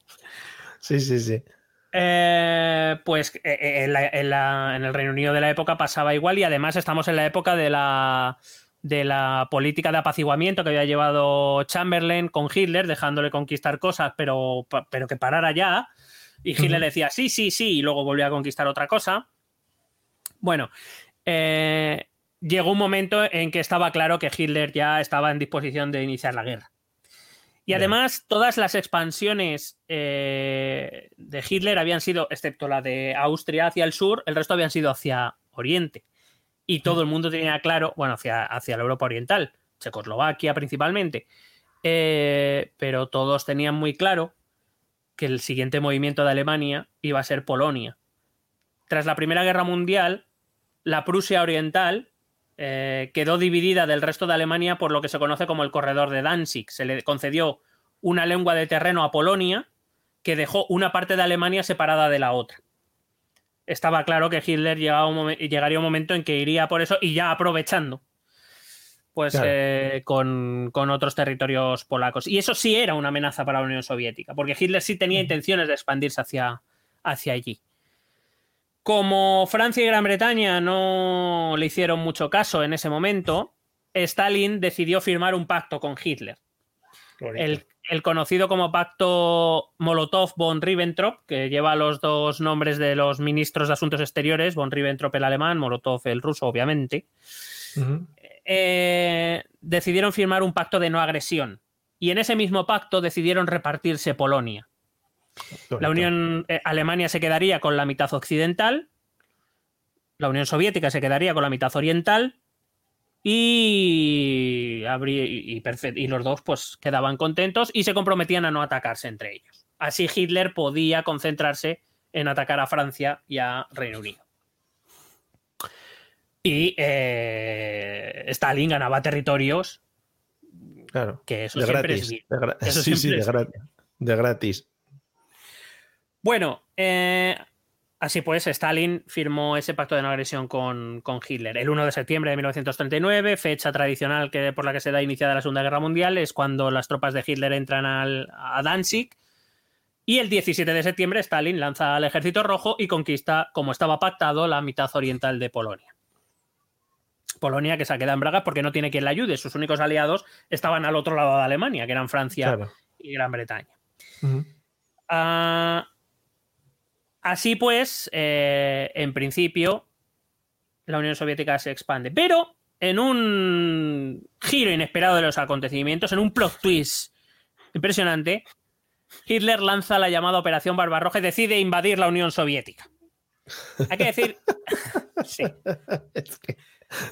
Sí, sí, sí. Eh, pues eh, eh, en, el Reino Unido de la época pasaba igual y además estamos en la época de la, de la política de apaciguamiento que había llevado Chamberlain con Hitler, dejándole conquistar cosas, pero, pero que parara ya. Y Hitler decía sí, sí, sí, y luego volvió a conquistar otra cosa. Bueno, llegó un momento en que estaba claro que Hitler ya estaba en disposición de iniciar la guerra. Y además, todas las expansiones eh, de Hitler habían sido, excepto la de Austria hacia el sur, el resto habían sido hacia Oriente. Y todo el mundo tenía claro, bueno, hacia, hacia la Europa Oriental, Checoslovaquia principalmente. Eh, pero todos tenían muy claro que el siguiente movimiento de Alemania iba a ser Polonia. Tras la Primera Guerra Mundial, la Prusia Oriental eh, quedó dividida del resto de Alemania por lo que se conoce como el corredor de Danzig. Se le concedió una lengua de terreno a Polonia que dejó una parte de Alemania separada de la otra. Estaba claro que Hitler llegaría un momento en que iría por eso y ya aprovechando pues eh, con, otros territorios polacos. Y eso sí era una amenaza para la Unión Soviética, porque Hitler sí tenía intenciones de expandirse hacia, hacia allí. Como Francia y Gran Bretaña no le hicieron mucho caso en ese momento, Stalin decidió firmar un pacto con Hitler. El, conocido como pacto Molotov-Von Ribbentrop, que lleva los dos nombres de los ministros de Asuntos Exteriores, Von Ribbentrop el alemán, Molotov el ruso, obviamente, eh, decidieron firmar un pacto de no agresión. Y en ese mismo pacto decidieron repartirse Polonia. La Unión eh, Alemania se quedaría con la mitad occidental, la Unión Soviética se quedaría con la mitad oriental y, y, y, los dos pues quedaban contentos y se comprometían a no atacarse entre ellos. Así Hitler podía concentrarse en atacar a Francia y a Reino Unido. Y eh, Stalin ganaba territorios. Claro. Que eso siempre es sí, sí, de, gratis. Bueno, eh, así pues, Stalin firmó ese pacto de no agresión con, Hitler. El 1 de septiembre de 1939, fecha tradicional que, por la que se da iniciada la Segunda Guerra Mundial, es cuando las tropas de Hitler entran al, a Danzig. Y el 17 de septiembre, Stalin lanza al Ejército Rojo y conquista, como estaba pactado, la mitad oriental de Polonia. Polonia que se queda en bragas porque no tiene quien la ayude. Sus únicos aliados estaban al otro lado de Alemania, que eran Francia y Gran Bretaña. Así pues, eh, en principio, la Unión Soviética se expande. Pero en un giro inesperado de los acontecimientos, en un plot twist impresionante, Hitler lanza la llamada Operación Barbarroja y decide invadir la Unión Soviética. Hay que decir. sí. Es que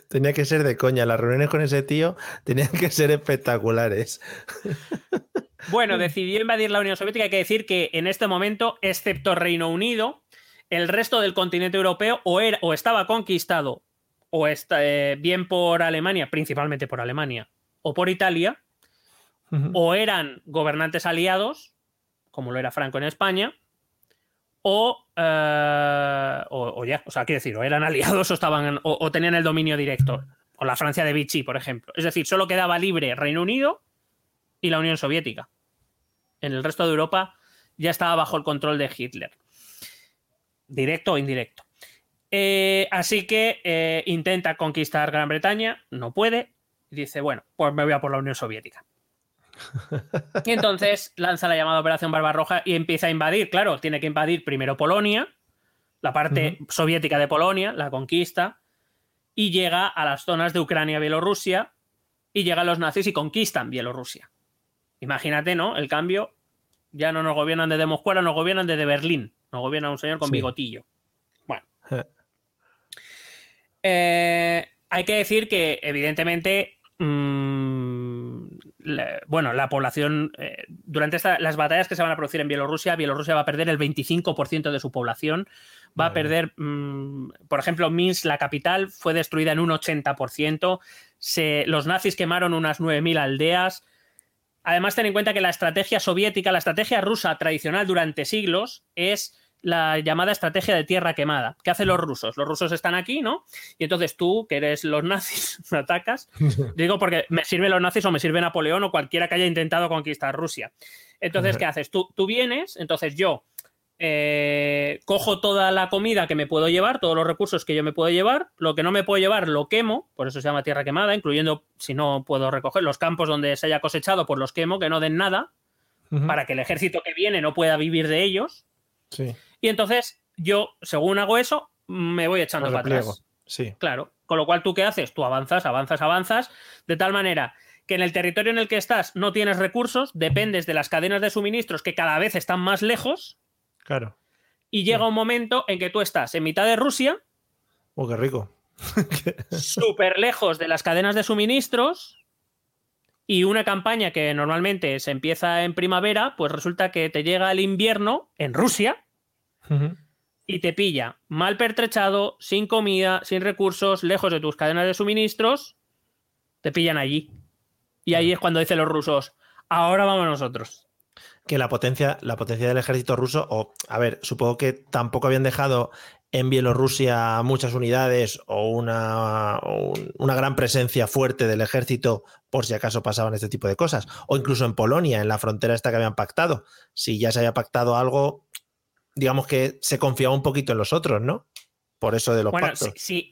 Tenía que ser de coña. Las reuniones con ese tío tenían que ser espectaculares. Bueno, decidió invadir la Unión Soviética. Hay que decir que en este momento, excepto Reino Unido, el resto del continente europeo o, era, o estaba conquistado, o está, eh, bien por Alemania, principalmente por Alemania, o por Italia, o eran gobernantes aliados, como lo era Franco en España, eh, o, ya, o sea, quiero decir, o eran aliados o, estaban o, tenían el dominio directo, o la Francia de Vichy, por ejemplo. Es decir, solo quedaba libre Reino Unido y la Unión Soviética. En el resto de Europa ya estaba bajo el control de Hitler, directo o indirecto. Eh, así que eh, intenta conquistar Gran Bretaña, no puede, y dice, bueno, pues me voy a por la Unión Soviética. Y entonces lanza la llamada Operación Barbarroja y empieza a invadir. Claro, tiene que invadir primero Polonia, la parte soviética de Polonia, la conquista, y llega a las zonas de Ucrania, Bielorrusia, y llegan los nazis y conquistan Bielorrusia. Imagínate, ¿no? El cambio. Ya no nos gobiernan desde Moscú, nos gobiernan desde Berlín. Nos gobierna un señor con bigotillo. Bueno. Eh, hay que decir que, evidentemente, mm, bueno, la población, eh, durante las batallas que se van a producir en Bielorrusia, Bielorrusia va a perder el 25% de su población, va a perder, mm, por ejemplo, Minsk, la capital, fue destruida en un 80%, los nazis quemaron unas 9.000 aldeas. Además, ten en cuenta que la estrategia soviética, la estrategia rusa tradicional durante siglos es la llamada estrategia de tierra quemada. ¿Qué hacen los rusos? Los rusos están aquí, ¿no? Y entonces tú, que eres los nazis, me atacas. Digo porque me sirven los nazis o me sirve Napoleón o cualquiera que haya intentado conquistar Rusia. Entonces, ¿qué haces? Tú, tú vienes, entonces yo eh, cojo toda la comida que me puedo llevar, todos los recursos que yo me puedo llevar, lo que no me puedo llevar lo quemo, por eso se llama tierra quemada, incluyendo si no puedo recoger los campos donde se haya cosechado, pues los quemo, que no den nada, para que el ejército que viene no pueda vivir de ellos. Sí. Y entonces yo, según hago eso, me voy echando para atrás. Sí. Claro. Con lo cual, ¿tú qué haces? Tú avanzas, avanzas, avanzas, de tal manera que en el territorio en el que estás no tienes recursos, dependes de las cadenas de suministros que cada vez están más lejos. Claro. Y llega un momento en que tú estás en mitad de Rusia. Oh, qué rico. Súper lejos de las cadenas de suministros. Y una campaña que normalmente se empieza en primavera, pues resulta que te llega el invierno en Rusia y te pilla mal pertrechado, sin comida, sin recursos, lejos de tus cadenas de suministros, te pillan allí. Y ahí es cuando dicen los rusos, ahora vamos nosotros. Que la potencia, la potencia del ejército ruso, o a ver, supongo que tampoco habían dejado en Bielorrusia muchas unidades o una, una, gran presencia fuerte del ejército por si acaso pasaban este tipo de cosas. O incluso en Polonia, en la frontera esta que habían pactado. Si ya se había pactado algo, digamos que se confiaba un poquito en los otros, ¿no? Por eso de los bueno, pactos. Sí,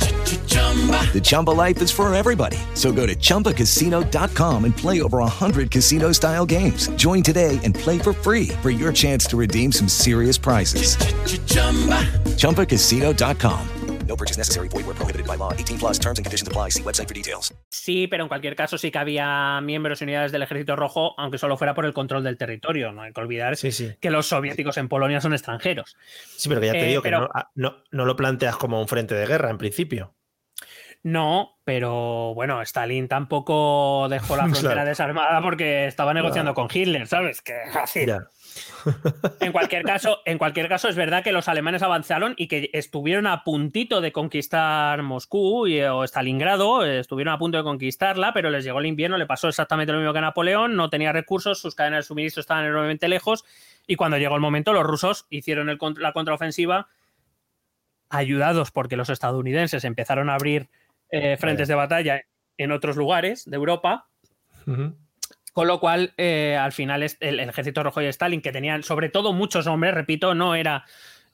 The Chumba life is for everybody. So go to ChumbaCasino.com and play over 100 casino style games. Join today and play for free for your chance to redeem some serious prizes. ChumbaCasino.com. No purchase necessary. Void where prohibited by law. 18 plus terms and conditions apply. See website for details. Sí, pero en cualquier caso sí que había miembros y unidades del Ejército Rojo, aunque solo fuera por el control del territorio. No hay que olvidar Sí, sí. que los soviéticos en Polonia son extranjeros. Sí, pero que ya te Eh, digo pero- que no, ah, no, no lo planteas como un frente de guerra en principio. No, pero bueno, Stalin tampoco dejó la frontera Claro. desarmada porque estaba negociando con Hitler, ¿sabes? Que así. Ya. En cualquier caso, en cualquier caso es verdad que los alemanes avanzaron y que estuvieron a puntito de conquistar Moscú y- o Stalingrado, estuvieron a punto de conquistarla, pero les llegó el invierno, le pasó exactamente lo mismo que a Napoleón, no tenía recursos, sus cadenas de suministro estaban enormemente lejos y cuando llegó el momento los rusos hicieron el la contraofensiva ayudados porque los estadounidenses empezaron a abrir eh, frentes de batalla en otros lugares de Europa. Con lo cual, eh, al final, el, el ejército rojo y Stalin, que tenían sobre todo muchos hombres, repito, no era.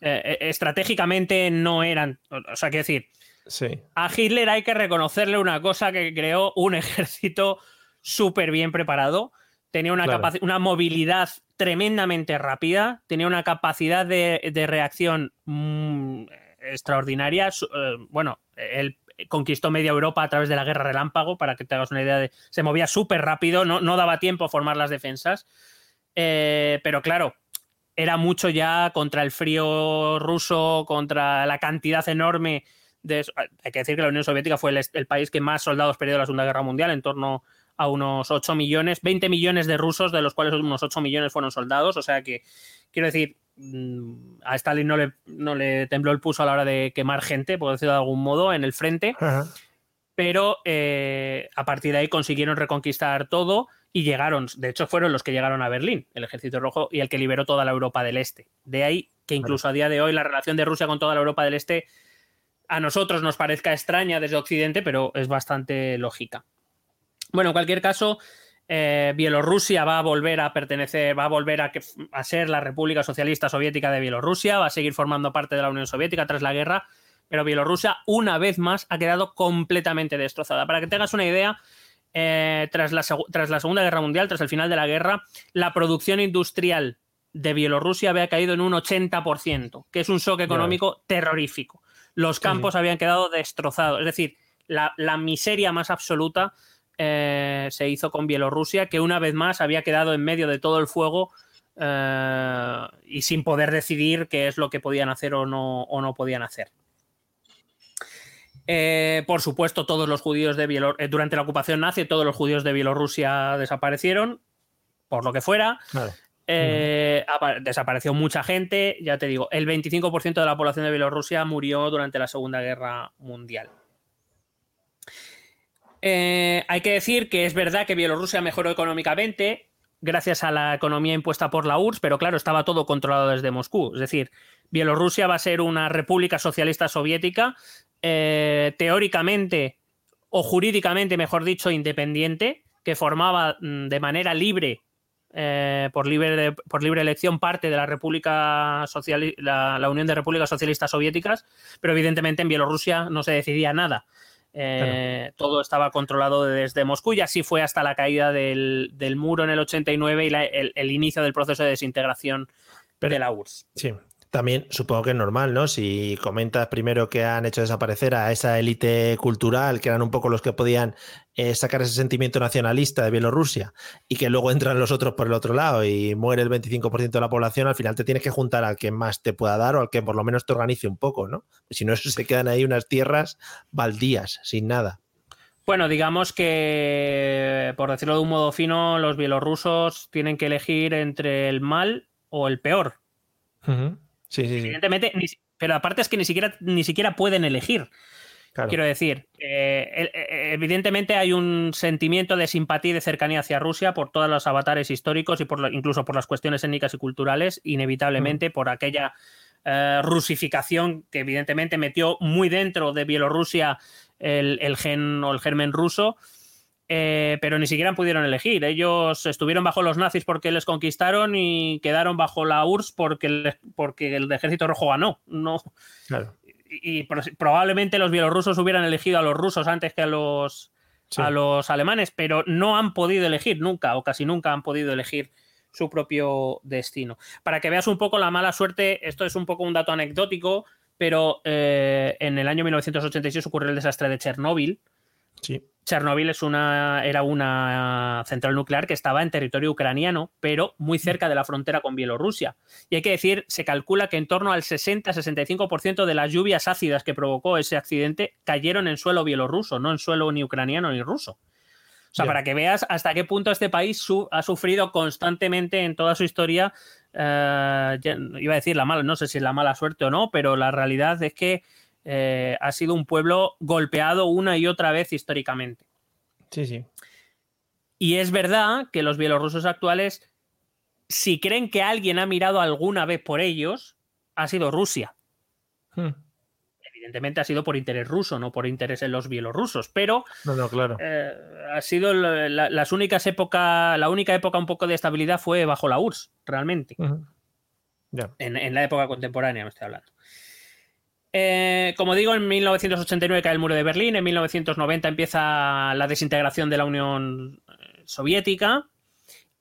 eh, estratégicamente no eran. O sea, quiero decir, Sí. a Hitler hay que reconocerle una cosa que creó un ejército súper bien preparado. Tenía una, Claro. una movilidad tremendamente rápida, tenía una capacidad de, de reacción mm, extraordinaria. Su- eh, bueno, él conquistó media Europa a través de la guerra relámpago, para que te hagas una idea de... Se movía súper rápido, no, no daba tiempo a formar las defensas. Eh, pero claro, era mucho ya contra el frío ruso, contra la cantidad enorme de... Hay que decir que la Unión Soviética fue el, el país que más soldados perdió en la Segunda Guerra Mundial, en torno a unos 8 millones, 20 millones de rusos, de los cuales unos 8 millones fueron soldados. O sea que, quiero decir, a Stalin no le, no le tembló el pulso a la hora de quemar gente, por decirlo de algún modo, en el frente pero eh, a partir de ahí consiguieron reconquistar todo y llegaron, de hecho fueron los que llegaron a Berlín, el ejército rojo, y el que liberó toda la Europa del Este. De ahí que incluso a día de hoy la relación de Rusia con toda la Europa del Este a nosotros nos parezca extraña desde Occidente, pero es bastante lógica. Bueno, en cualquier caso, eh, Bielorrusia va a volver a pertenecer, va a volver a, que- a ser la República Socialista Soviética de Bielorrusia, va a seguir formando parte de la Unión Soviética tras la guerra, pero Bielorrusia una vez más ha quedado completamente destrozada. Para que tengas una idea, eh, tras, la, segu- tras la Segunda Guerra Mundial, tras el final de la guerra, la producción industrial de Bielorrusia había caído en un 80%, que es un shock económico terrorífico. Los campos habían quedado destrozados. Es decir, la, la miseria más absoluta eh, se hizo con Bielorrusia, que una vez más había quedado en medio de todo el fuego eh, y sin poder decidir qué es lo que podían hacer o no, o no podían hacer. Eh, por supuesto, todos los judíos de Bielorrusia, durante la ocupación nazi, todos los judíos de Bielorrusia desaparecieron, por lo que fuera. Eh, desapareció mucha gente, ya te digo, el 25% de la población de Bielorrusia murió durante la Segunda Guerra Mundial. Eh, hay que decir que es verdad que Bielorrusia mejoró económicamente gracias a la economía impuesta por la URSS, pero claro, estaba todo controlado desde Moscú. Es decir, Bielorrusia va a ser una república socialista soviética, eh, teóricamente o jurídicamente, mejor dicho, independiente, que formaba mm, de manera libre, eh, por, libre elección, parte de la República la, la Unión de Repúblicas Socialistas Soviéticas, pero evidentemente en Bielorrusia no se decidía nada. Eh, Todo estaba controlado desde Moscú y así fue hasta la caída del, del muro en el 89 y la- el, el inicio del proceso de desintegración de la URSS. Sí. También supongo que es normal, ¿no? Si comentas primero que han hecho desaparecer a esa élite cultural, que eran un poco los que podían eh, sacar ese sentimiento nacionalista de Bielorrusia, y que luego entran los otros por el otro lado y muere el 25% de la población, al final te tienes que juntar al que más te pueda dar o al que por lo menos te organice un poco, ¿no? Si no, se quedan ahí unas tierras baldías, sin nada. Bueno, digamos que, por decirlo de un modo fino, los bielorrusos tienen que elegir entre el mal o el peor. Sí, sí. Evidentemente, ni pero aparte es que ni siquiera, ni siquiera pueden elegir. Claro. Quiero decir, eh, eh, evidentemente hay un sentimiento de simpatía y de cercanía hacia Rusia por todos los avatares históricos y por lo- incluso por las cuestiones étnicas y culturales, inevitablemente por aquella eh, rusificación que evidentemente metió muy dentro de Bielorrusia el, gen o el germen ruso. Eh, pero ni siquiera pudieron elegir. Ellos estuvieron bajo los nazis porque les conquistaron y quedaron bajo la URSS porque, porque el ejército rojo ganó. No. Y, probablemente los bielorrusos hubieran elegido a los rusos antes que a los, a los alemanes, pero no han podido elegir nunca o casi nunca han podido elegir su propio destino. Para que veas un poco la mala suerte, esto es un poco un dato anecdótico, pero eh, en el año 1986 ocurrió el desastre de Chernóbil. Sí. Chernóbil es una, era una central nuclear que estaba en territorio ucraniano, pero muy cerca de la frontera con Bielorrusia. Y hay que decir, se calcula que en torno al 60-65% de las lluvias ácidas que provocó ese accidente cayeron en suelo bielorruso, no en suelo ni ucraniano ni ruso. O sea, para que veas hasta qué punto este país ha sufrido constantemente en toda su historia, eh, iba a decir la mala, no sé si es la mala suerte o no, pero la realidad es que eh, ha sido un pueblo golpeado una y otra vez históricamente. Sí, sí. Y es verdad que los bielorrusos actuales, si creen que alguien ha mirado alguna vez por ellos, ha sido Rusia. Hmm evidentemente ha sido por interés ruso, no por interés en los bielorrusos, pero no, claro. Eh, ha sido la, las únicas épocas, la única época un poco de estabilidad fue bajo la URSS, realmente. en, la época contemporánea me estoy hablando. Eh, como digo, en 1989 cae el muro de Berlín, en 1990 empieza la desintegración de la Unión Soviética.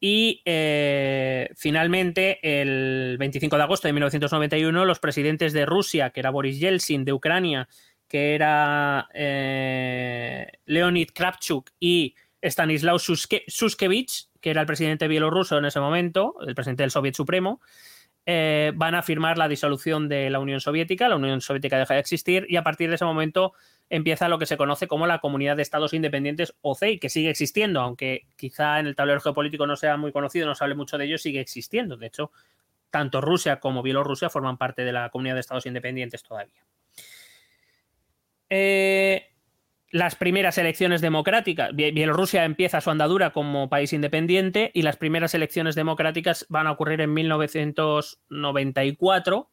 Y eh, finalmente, el 25 de agosto de 1991, los presidentes de Rusia, que era Boris Yeltsin, de Ucrania, que era eh, Leonid Kravchuk y Stanislav Suskevich, que era el presidente bielorruso en ese momento, el presidente del Soviet Supremo, eh, van a firmar la disolución de la Unión Soviética, la Unión Soviética deja de existir y a partir de ese momento empieza lo que se conoce como la Comunidad de Estados Independientes OCEI, que sigue existiendo, aunque quizá en el tablero geopolítico no sea muy conocido, no se hable mucho de ello, sigue existiendo. De hecho, tanto Rusia como Bielorrusia forman parte de la Comunidad de Estados Independientes todavía. Eh, las primeras elecciones democráticas, Bielorrusia empieza su andadura como país independiente y las primeras elecciones democráticas van a ocurrir en 1994,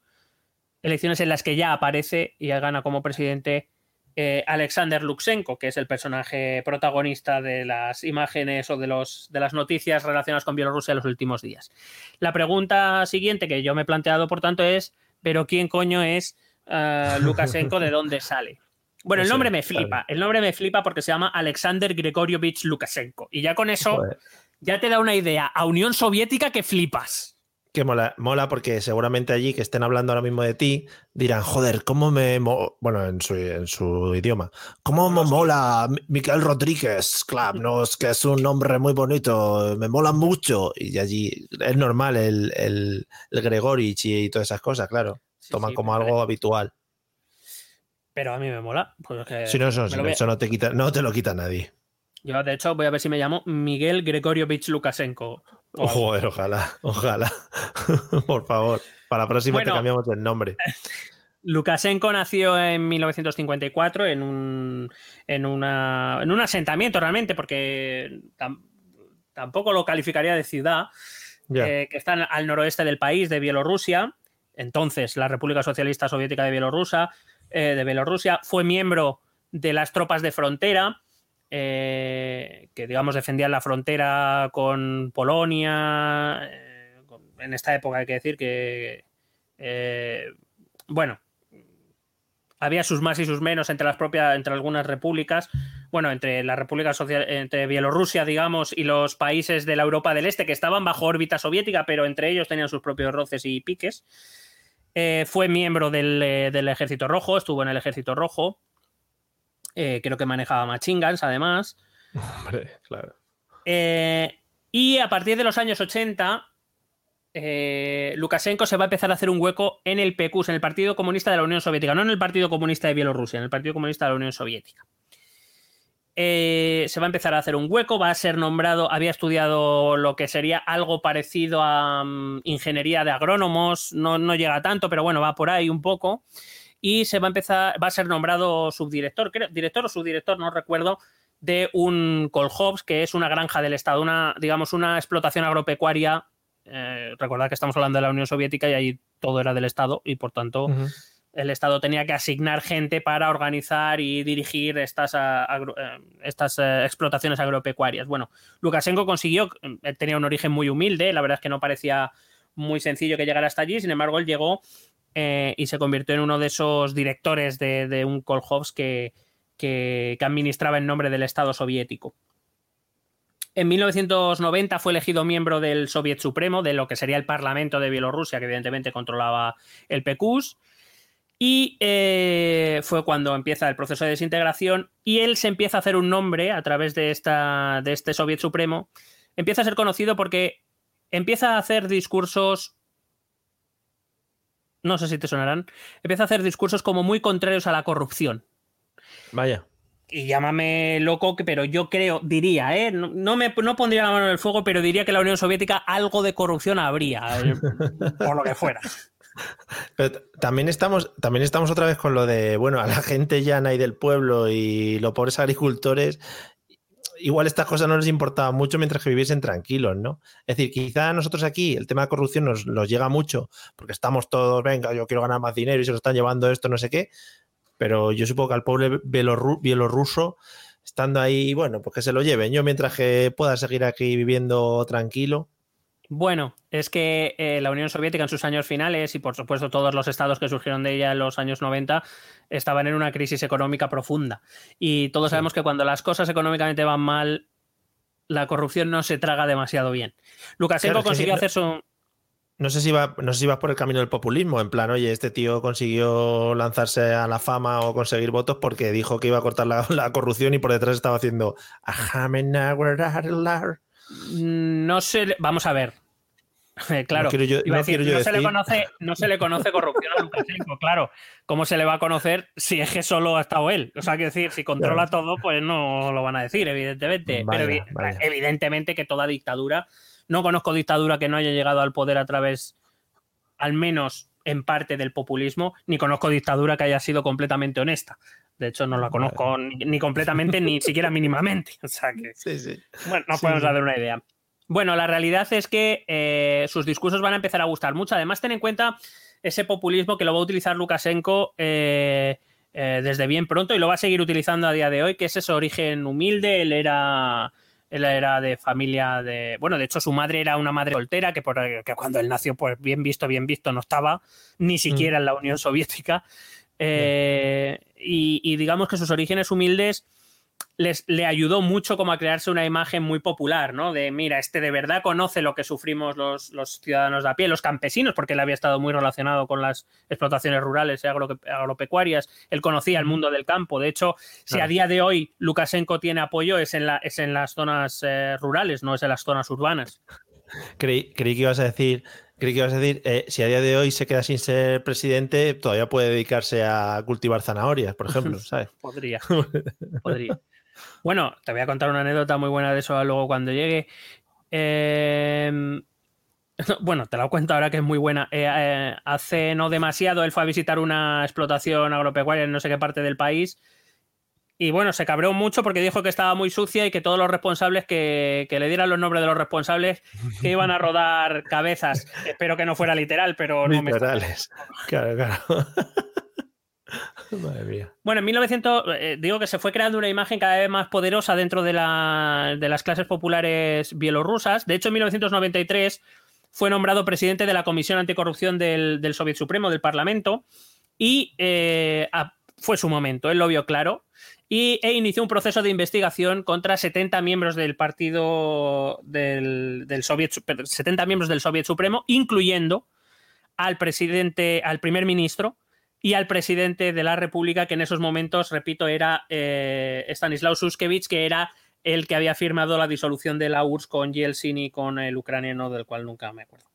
elecciones en las que ya aparece y gana como presidente eh, Alexander Lukashenko, que es el personaje protagonista de las imágenes o de, los, de las noticias relacionadas con Bielorrusia en los últimos días. La pregunta siguiente que yo me he planteado, por tanto, es, ¿pero quién coño es uh, Lukashenko? ¿De dónde sale? Bueno, el nombre me flipa. El nombre me flipa porque se llama Alexander Gregorievich Lukashenko. Y ya con eso, ya te da una idea a Unión Soviética que flipas. Que mola, mola porque seguramente allí que estén hablando ahora mismo de ti dirán, joder, ¿cómo me... Bueno, en su, en su idioma. ¿Cómo me mola Miguel Rodríguez Club? No, es que es un nombre muy bonito, me mola mucho. Y allí es normal el, el, Gregorich y, todas esas cosas, claro. Toman como algo habitual. Pero a mí me mola. Pues si no, eso, no, te quita, no te lo quita nadie. Yo, de hecho, voy a ver si me llamo Miguel Gregoriovich Lukashenko. Joder, ojalá, ojalá. Por favor, para la próxima te cambiamos el nombre. Lukashenko nació en 1954 en un, en, una, en un asentamiento realmente, porque tampoco lo calificaría de ciudad, eh, que está al noroeste del país, de Bielorrusia, entonces la República Socialista Soviética de Bielorrusia, eh, de Bielorrusia, fue miembro de las tropas de frontera, eh, que digamos defendían la frontera con Polonia. Eh, en esta época hay que decir que, bueno, había sus más y sus menos entre las propias, entre algunas repúblicas, bueno, entre la República Social, entre Bielorrusia, digamos, y los países de la Europa del Este que estaban bajo órbita soviética, pero entre ellos tenían sus propios roces y piques. Fue miembro del, del, Ejército Rojo, estuvo en el Ejército Rojo. Eh, creo que manejaba Machingans, además. Hombre, claro. Eh, y a partir de los años 80, eh, Lukashenko se va a empezar a hacer un hueco en el PQS, en el Partido Comunista de la Unión Soviética, no en el Partido Comunista de Bielorrusia, en el Partido Comunista de la Unión Soviética. Se va a empezar a hacer un hueco, va a ser nombrado, había estudiado lo que sería algo parecido a mm, ingeniería de agrónomos, no, no, llega tanto, pero bueno, va por ahí un poco y se va a empezar, va a ser nombrado subdirector, director o subdirector, no recuerdo, de un Kolhovs, que es una granja del Estado, una, digamos, una explotación agropecuaria. Eh, recordad que estamos hablando de la Unión Soviética y ahí todo era del Estado y por tanto el Estado tenía que asignar gente para organizar y dirigir estas, eh, estas eh, explotaciones agropecuarias. Bueno, Lukashenko consiguió, eh, tenía un origen muy humilde, la verdad es que no parecía muy sencillo que llegara hasta allí, sin embargo, él llegó y se convirtió en uno de esos directores de, un Kolhovs que, que, administraba en nombre del Estado soviético. En 1990 fue elegido miembro del Soviet Supremo, de lo que sería el Parlamento de Bielorrusia, que evidentemente controlaba el PQS. Y eh, fue cuando empieza el proceso de desintegración y él se empieza a hacer un nombre a través de, esta, de este Soviet Supremo. Empieza a ser conocido porque empieza a hacer discursos, no sé si te sonarán, empieza a hacer discursos como muy contrarios a la corrupción. Vaya. Y llámame loco, pero yo creo, diría, ¿eh? no, me, no pondría la mano en el fuego, pero diría que la Unión Soviética algo de corrupción habría, eh, por lo que fuera. Pero también estamos, también estamos otra vez con lo de, bueno, a la gente llana y del pueblo y los pobres agricultores, igual estas cosas no les importaba mucho mientras que viviesen tranquilos, ¿no? Es decir, quizá nosotros aquí el tema de corrupción nos, llega mucho porque estamos todos, venga, yo quiero ganar más dinero y se lo están llevando esto, no sé qué, pero yo supongo que al pobre bielorruso, estando ahí, bueno, pues que se lo lleven. Yo mientras que pueda seguir aquí viviendo tranquilo, bueno, es que eh, la Unión Soviética en sus años finales y por supuesto todos los estados que surgieron de ella en los años 90 estaban en una crisis económica profunda. Y todos sabemos que cuando las cosas económicamente van mal, la corrupción no se traga demasiado bien. Lukashenko consiguió hacer su... No sé, si va, no sé si vas por el camino del populismo, en plan, oye, este tío consiguió lanzarse a la fama o conseguir votos porque dijo que iba a cortar la, la corrupción y por detrás estaba haciendo... No sé, vamos a ver. claro, no, se le conoce, no se le conoce corrupción a Lukashenko, claro. ¿Cómo se le va a conocer si es que solo ha estado él? O sea, que decir, si controla todo, pues no lo van a decir, evidentemente. Pero evidentemente que toda dictadura, no conozco dictadura que no haya llegado al poder a través, al menos en parte del populismo, ni conozco dictadura que haya sido completamente honesta. De hecho, no la conozco ni, completamente, ni siquiera mínimamente. O sea que. Bueno, no podemos dar una idea. Bueno, la realidad es que eh, sus discursos van a empezar a gustar mucho. Además, ten en cuenta ese populismo que lo va a utilizar Lukashenko eh, eh, desde bien pronto y lo va a seguir utilizando a día de hoy, que es ese origen humilde. Él era, él era de familia de. Bueno, de hecho, su madre era una madre soltera, que, por, que cuando él nació, pues bien visto, bien visto, no estaba ni siquiera mm. en la Unión Soviética. y, digamos que sus orígenes humildes les, le ayudó mucho como a crearse una imagen muy popular, ¿no? De, mira, este de verdad conoce lo que sufrimos los, ciudadanos de a pie, los campesinos, porque él había estado muy relacionado con las explotaciones rurales y agropecuarias, él conocía el mundo del campo. De hecho, si a día de hoy Lukashenko tiene apoyo, es en, la, es en las zonas eh, rurales, no es en las zonas urbanas. Creí, que ibas a decir Creí que ibas a decir, eh, si a día de hoy se queda sin ser presidente, todavía puede dedicarse a cultivar zanahorias, por ejemplo, ¿sabes? podría, podría. Bueno, te voy a contar una anécdota muy buena de eso luego cuando llegue. Em, bueno, te la cuento ahora que es muy buena. Eh, eh, hace no demasiado él fue a visitar una explotación agropecuaria en no sé qué parte del país. Y bueno, se cabreó mucho porque dijo que estaba muy sucia y que todos los responsables, que, le dieran los nombres de los responsables, que iban a rodar cabezas. Espero que no fuera literal, pero no Literales. Claro, claro. Bueno, en 1900, eh, digo que se fue creando una imagen cada vez más poderosa dentro de, las clases populares bielorrusas. De hecho, en 1993 fue nombrado presidente de la Comisión Anticorrupción del, del Soviet Supremo, del Parlamento, y eh, fue su momento, él lo vio claro, y, e inició un proceso de investigación contra 70 miembros del partido del, del Soviet, 70 miembros del Soviet Supremo, incluyendo al presidente, al primer ministro, y al presidente de la República, que en esos momentos, repito, era eh, Stanislav Suskevich, que era el que había firmado la disolución de la URSS con Yeltsin y con el ucraniano, del cual nunca me acuerdo.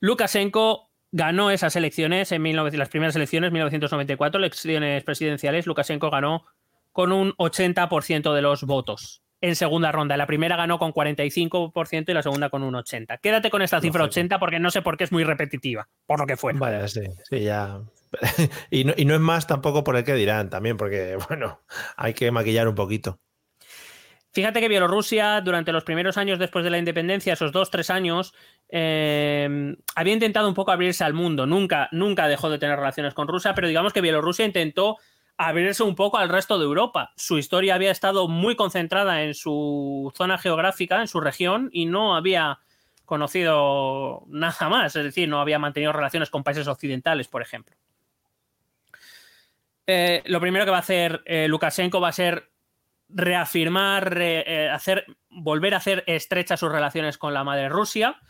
Lukashenko ganó esas elecciones en las primeras elecciones, 1994, elecciones presidenciales. Lukashenko ganó con un 80% de los votos en segunda ronda. La primera ganó con 45% y la segunda con un 80%. Quédate con esta cifra 80 porque no sé por qué es muy repetitiva, por lo que fue. Vaya, sí, sí, ya. y, no, y no es más tampoco por el que dirán también, porque, bueno, hay que maquillar un poquito. Fíjate que Bielorrusia, durante los primeros años después de la independencia, esos dos, tres años, eh, había intentado un poco abrirse al mundo. Nunca, nunca dejó de tener relaciones con Rusia, pero digamos que Bielorrusia intentó abrirse un poco al resto de Europa. Su historia había estado muy concentrada en su zona geográfica, en su región, y no había conocido nada más, es decir, no había mantenido relaciones con países occidentales, por ejemplo. Eh, lo primero que va a hacer eh, Lukashenko va a ser reafirmar, eh, hacer, volver a hacer estrechas sus relaciones con la madre Rusia.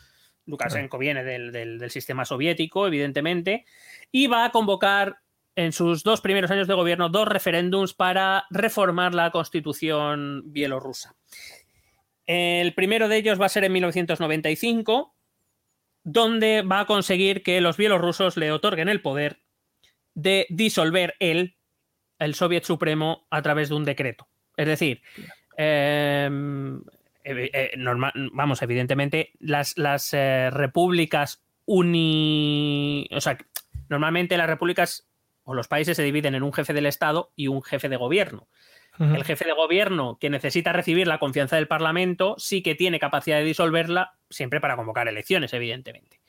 Lukashenko viene del, sistema soviético, evidentemente, y va a convocar en sus dos primeros años de gobierno dos referéndums para reformar la constitución bielorrusa. El primero de ellos va a ser en 1995, donde va a conseguir que los bielorrusos le otorguen el poder de disolver él, el Soviet Supremo, a través de un decreto. Es decir, em, eh, vamos, evidentemente, las, las eh, repúblicas uni. O sea, normalmente las repúblicas o los países se dividen en un jefe del Estado y un jefe de gobierno. El jefe de gobierno que necesita recibir la confianza del Parlamento sí que tiene capacidad de disolverla, siempre para convocar elecciones, evidentemente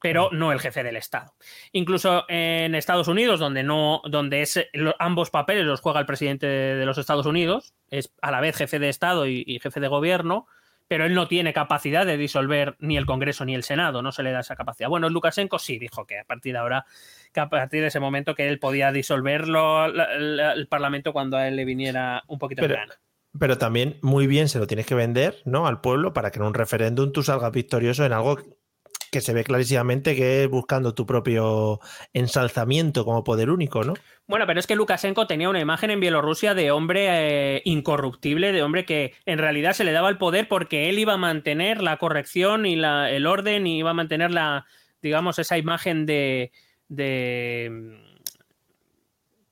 pero no el jefe del Estado. Incluso en Estados Unidos, donde no, donde es ambos papeles los juega el presidente de, los Estados Unidos, es a la vez jefe de Estado y, jefe de gobierno, pero él no tiene capacidad de disolver ni el Congreso ni el Senado, no se le da esa capacidad. Bueno, Lukashenko sí dijo que a partir de ahora, que a partir de ese momento que él podía disolverlo el, Parlamento cuando a él le viniera un poquito de gana. Pero también muy bien se lo tienes que vender, ¿no? Al pueblo para que en un referéndum tú salgas victorioso en algo que se ve clarísimamente que es buscando tu propio ensalzamiento como poder único, ¿no? Bueno, pero es que Lukashenko tenía una imagen en Bielorrusia de hombre eh, incorruptible, de hombre que en realidad se le daba el poder porque él iba a mantener la corrección y la, el orden y iba a mantener la, digamos, esa imagen de, de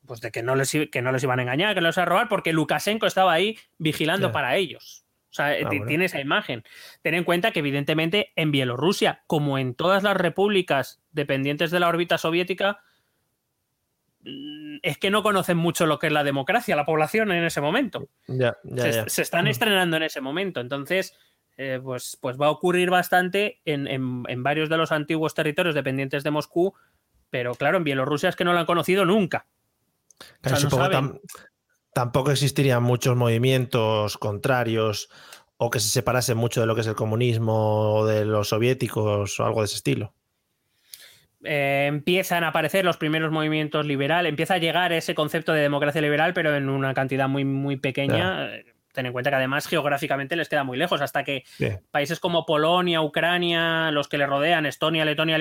pues de que no les, que no les iban a engañar, que no les iban a robar, porque Lukashenko estaba ahí vigilando para ellos. O sea, ah, tiene esa imagen. Ten en cuenta que, evidentemente, en Bielorrusia, como en todas las repúblicas dependientes de la órbita soviética, mm, es que no conocen mucho lo que es la democracia, la población en ese momento. se, están mm. estrenando en ese momento. Entonces, eh, pues, pues va a ocurrir bastante en, varios de los antiguos territorios dependientes de Moscú, pero claro, en Bielorrusia es que no lo han conocido nunca. Tampoco existirían muchos movimientos contrarios o que se separasen mucho de lo que es el comunismo o de los soviéticos o algo de ese estilo. Eh, empiezan a aparecer los primeros movimientos liberales, empieza a llegar ese concepto de democracia liberal, pero en una cantidad muy, muy pequeña. Ten en cuenta que además geográficamente les queda muy lejos, hasta que países como Polonia, Ucrania, los que le rodean, Estonia, Letonia.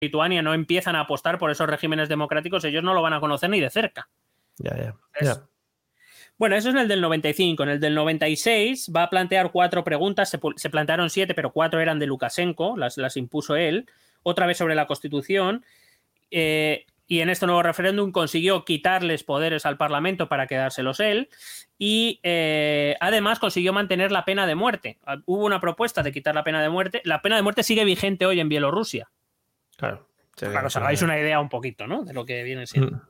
Lituania no empiezan a apostar por esos regímenes democráticos, ellos no lo van a conocer ni de cerca. Ya, ya. ya. Bueno, eso es en el del 95. En el del 96 va a plantear cuatro preguntas. Se, plantearon siete, pero cuatro eran de Lukashenko, las, las impuso él. Otra vez sobre la Constitución. Eh, y en este nuevo referéndum consiguió quitarles poderes al Parlamento para quedárselos él. Y eh, además consiguió mantener la pena de muerte. Ah, hubo una propuesta de quitar la pena de muerte. La pena de muerte sigue vigente hoy en Bielorrusia. Claro. Para que os hagáis una idea un poquito, ¿no? De lo que viene siendo. Mm.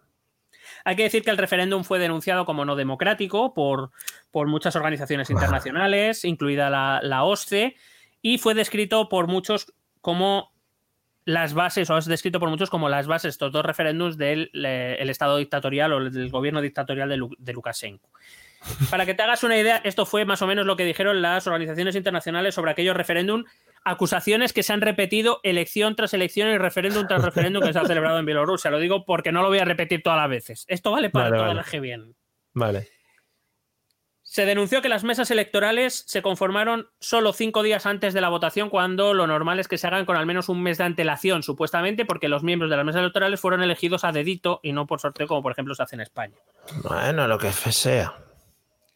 Hay que decir que el referéndum fue denunciado como no democrático por, por muchas organizaciones internacionales, incluida la, la OSCE, y fue descrito por muchos como las bases, o es descrito por muchos como las bases, estos dos referéndums del el Estado dictatorial o del gobierno dictatorial de, Lukashenko. Para que te hagas una idea, esto fue más o menos lo que dijeron las organizaciones internacionales sobre aquellos referéndum, acusaciones que se han repetido elección tras elección y referéndum tras referéndum que se ha celebrado en Bielorrusia. Lo digo porque no lo voy a repetir todas las veces. Esto vale para todas las que vienen. Vale. Se denunció que las mesas electorales se conformaron solo cinco días antes de la votación, cuando lo normal es que se hagan con al menos un mes de antelación, supuestamente porque los miembros de las mesas electorales fueron elegidos a dedito y no por sorteo, como por ejemplo se hace en España. Bueno, lo que sea.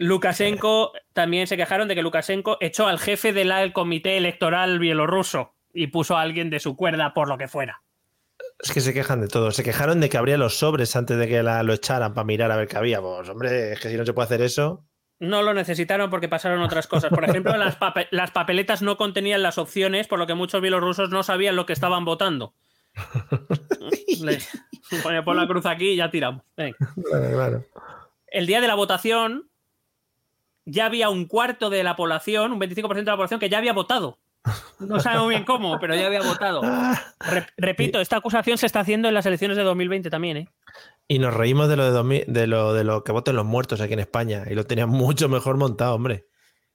Lukashenko también se quejaron de que Lukashenko echó al jefe del comité electoral bielorruso y puso a alguien de su cuerda por lo que fuera. Es que se quejan de todo. Se quejaron de que habría los sobres antes de que la, lo echaran para mirar a ver qué había. Pues hombre, es que si no se puede hacer eso. No lo necesitaron porque pasaron otras cosas. Por ejemplo, las, papeletas no contenían las opciones, por lo que muchos bielorrusos no sabían lo que estaban votando. Le pone por la cruz aquí y ya tiramos. El día de la votación ya había un cuarto de la población, un 25% de la población que ya había votado. No sabemos bien cómo, pero ya había votado. repito, esta acusación se está haciendo en las elecciones de 2020 también, ¿eh? Y nos reímos de lo de, lo, de lo que voten los muertos aquí en España. Y lo tenían mucho mejor montado, hombre.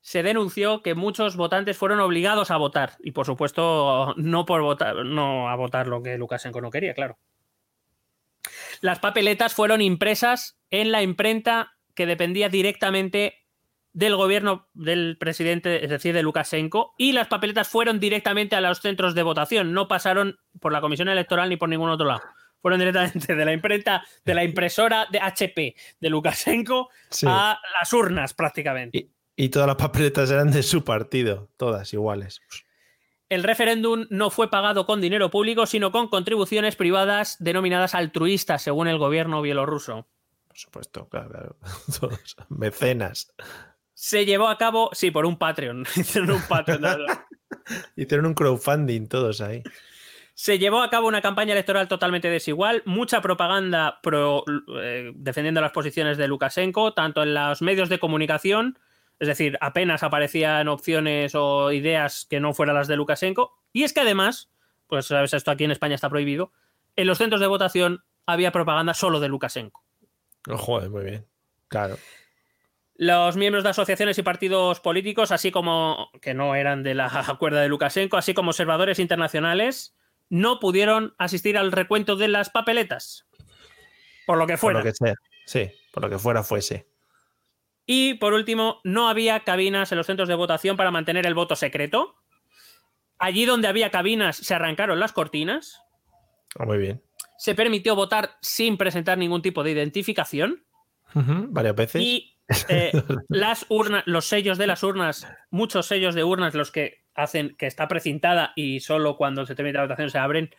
Se denunció que muchos votantes fueron obligados a votar. Y por supuesto, no por votar, no a votar lo que Lukashenko no quería, claro. Las papeletas fueron impresas en la imprenta que dependía directamente del gobierno del presidente, es decir, de Lukashenko, y las papeletas fueron directamente a los centros de votación, no pasaron por la comisión electoral ni por ningún otro lado fueron directamente de la imprenta, de la impresora de HP de Lukashenko a las urnas prácticamente. Y, todas las papeletas eran de su partido, todas iguales. El referéndum no fue pagado con dinero público, sino con contribuciones privadas denominadas altruistas, según el gobierno bielorruso. Por supuesto, claro, Todos mecenas. Se llevó a cabo, sí, por un Patreon. Hicieron un Patreon. Hicieron un crowdfunding todos ahí. Se llevó a cabo una campaña electoral totalmente desigual, mucha propaganda eh, defendiendo las posiciones de Lukashenko, tanto en los medios de comunicación, es decir, apenas aparecían opciones o ideas que no fueran las de Lukashenko, y es que además, pues sabes, esto aquí en España está prohibido, en los centros de votación había propaganda solo de Lukashenko. Oh, joder, muy bien, claro. Los miembros de asociaciones y partidos políticos, así como que no eran de la cuerda de Lukashenko, así como observadores internacionales, no pudieron asistir al recuento de las papeletas. Por lo que fuera. Por lo que sea. Sí, por lo que fuera fuese. Y por último, no había cabinas en los centros de votación para mantener el voto secreto. Allí donde había cabinas se arrancaron las cortinas. Ah, muy bien. Se permitió votar sin presentar ningún tipo de identificación. varias veces. Y eh, las urnas, los sellos de las urnas, muchos sellos de urnas, los que hacen que está precintada y solo cuando se termina la votación se abren.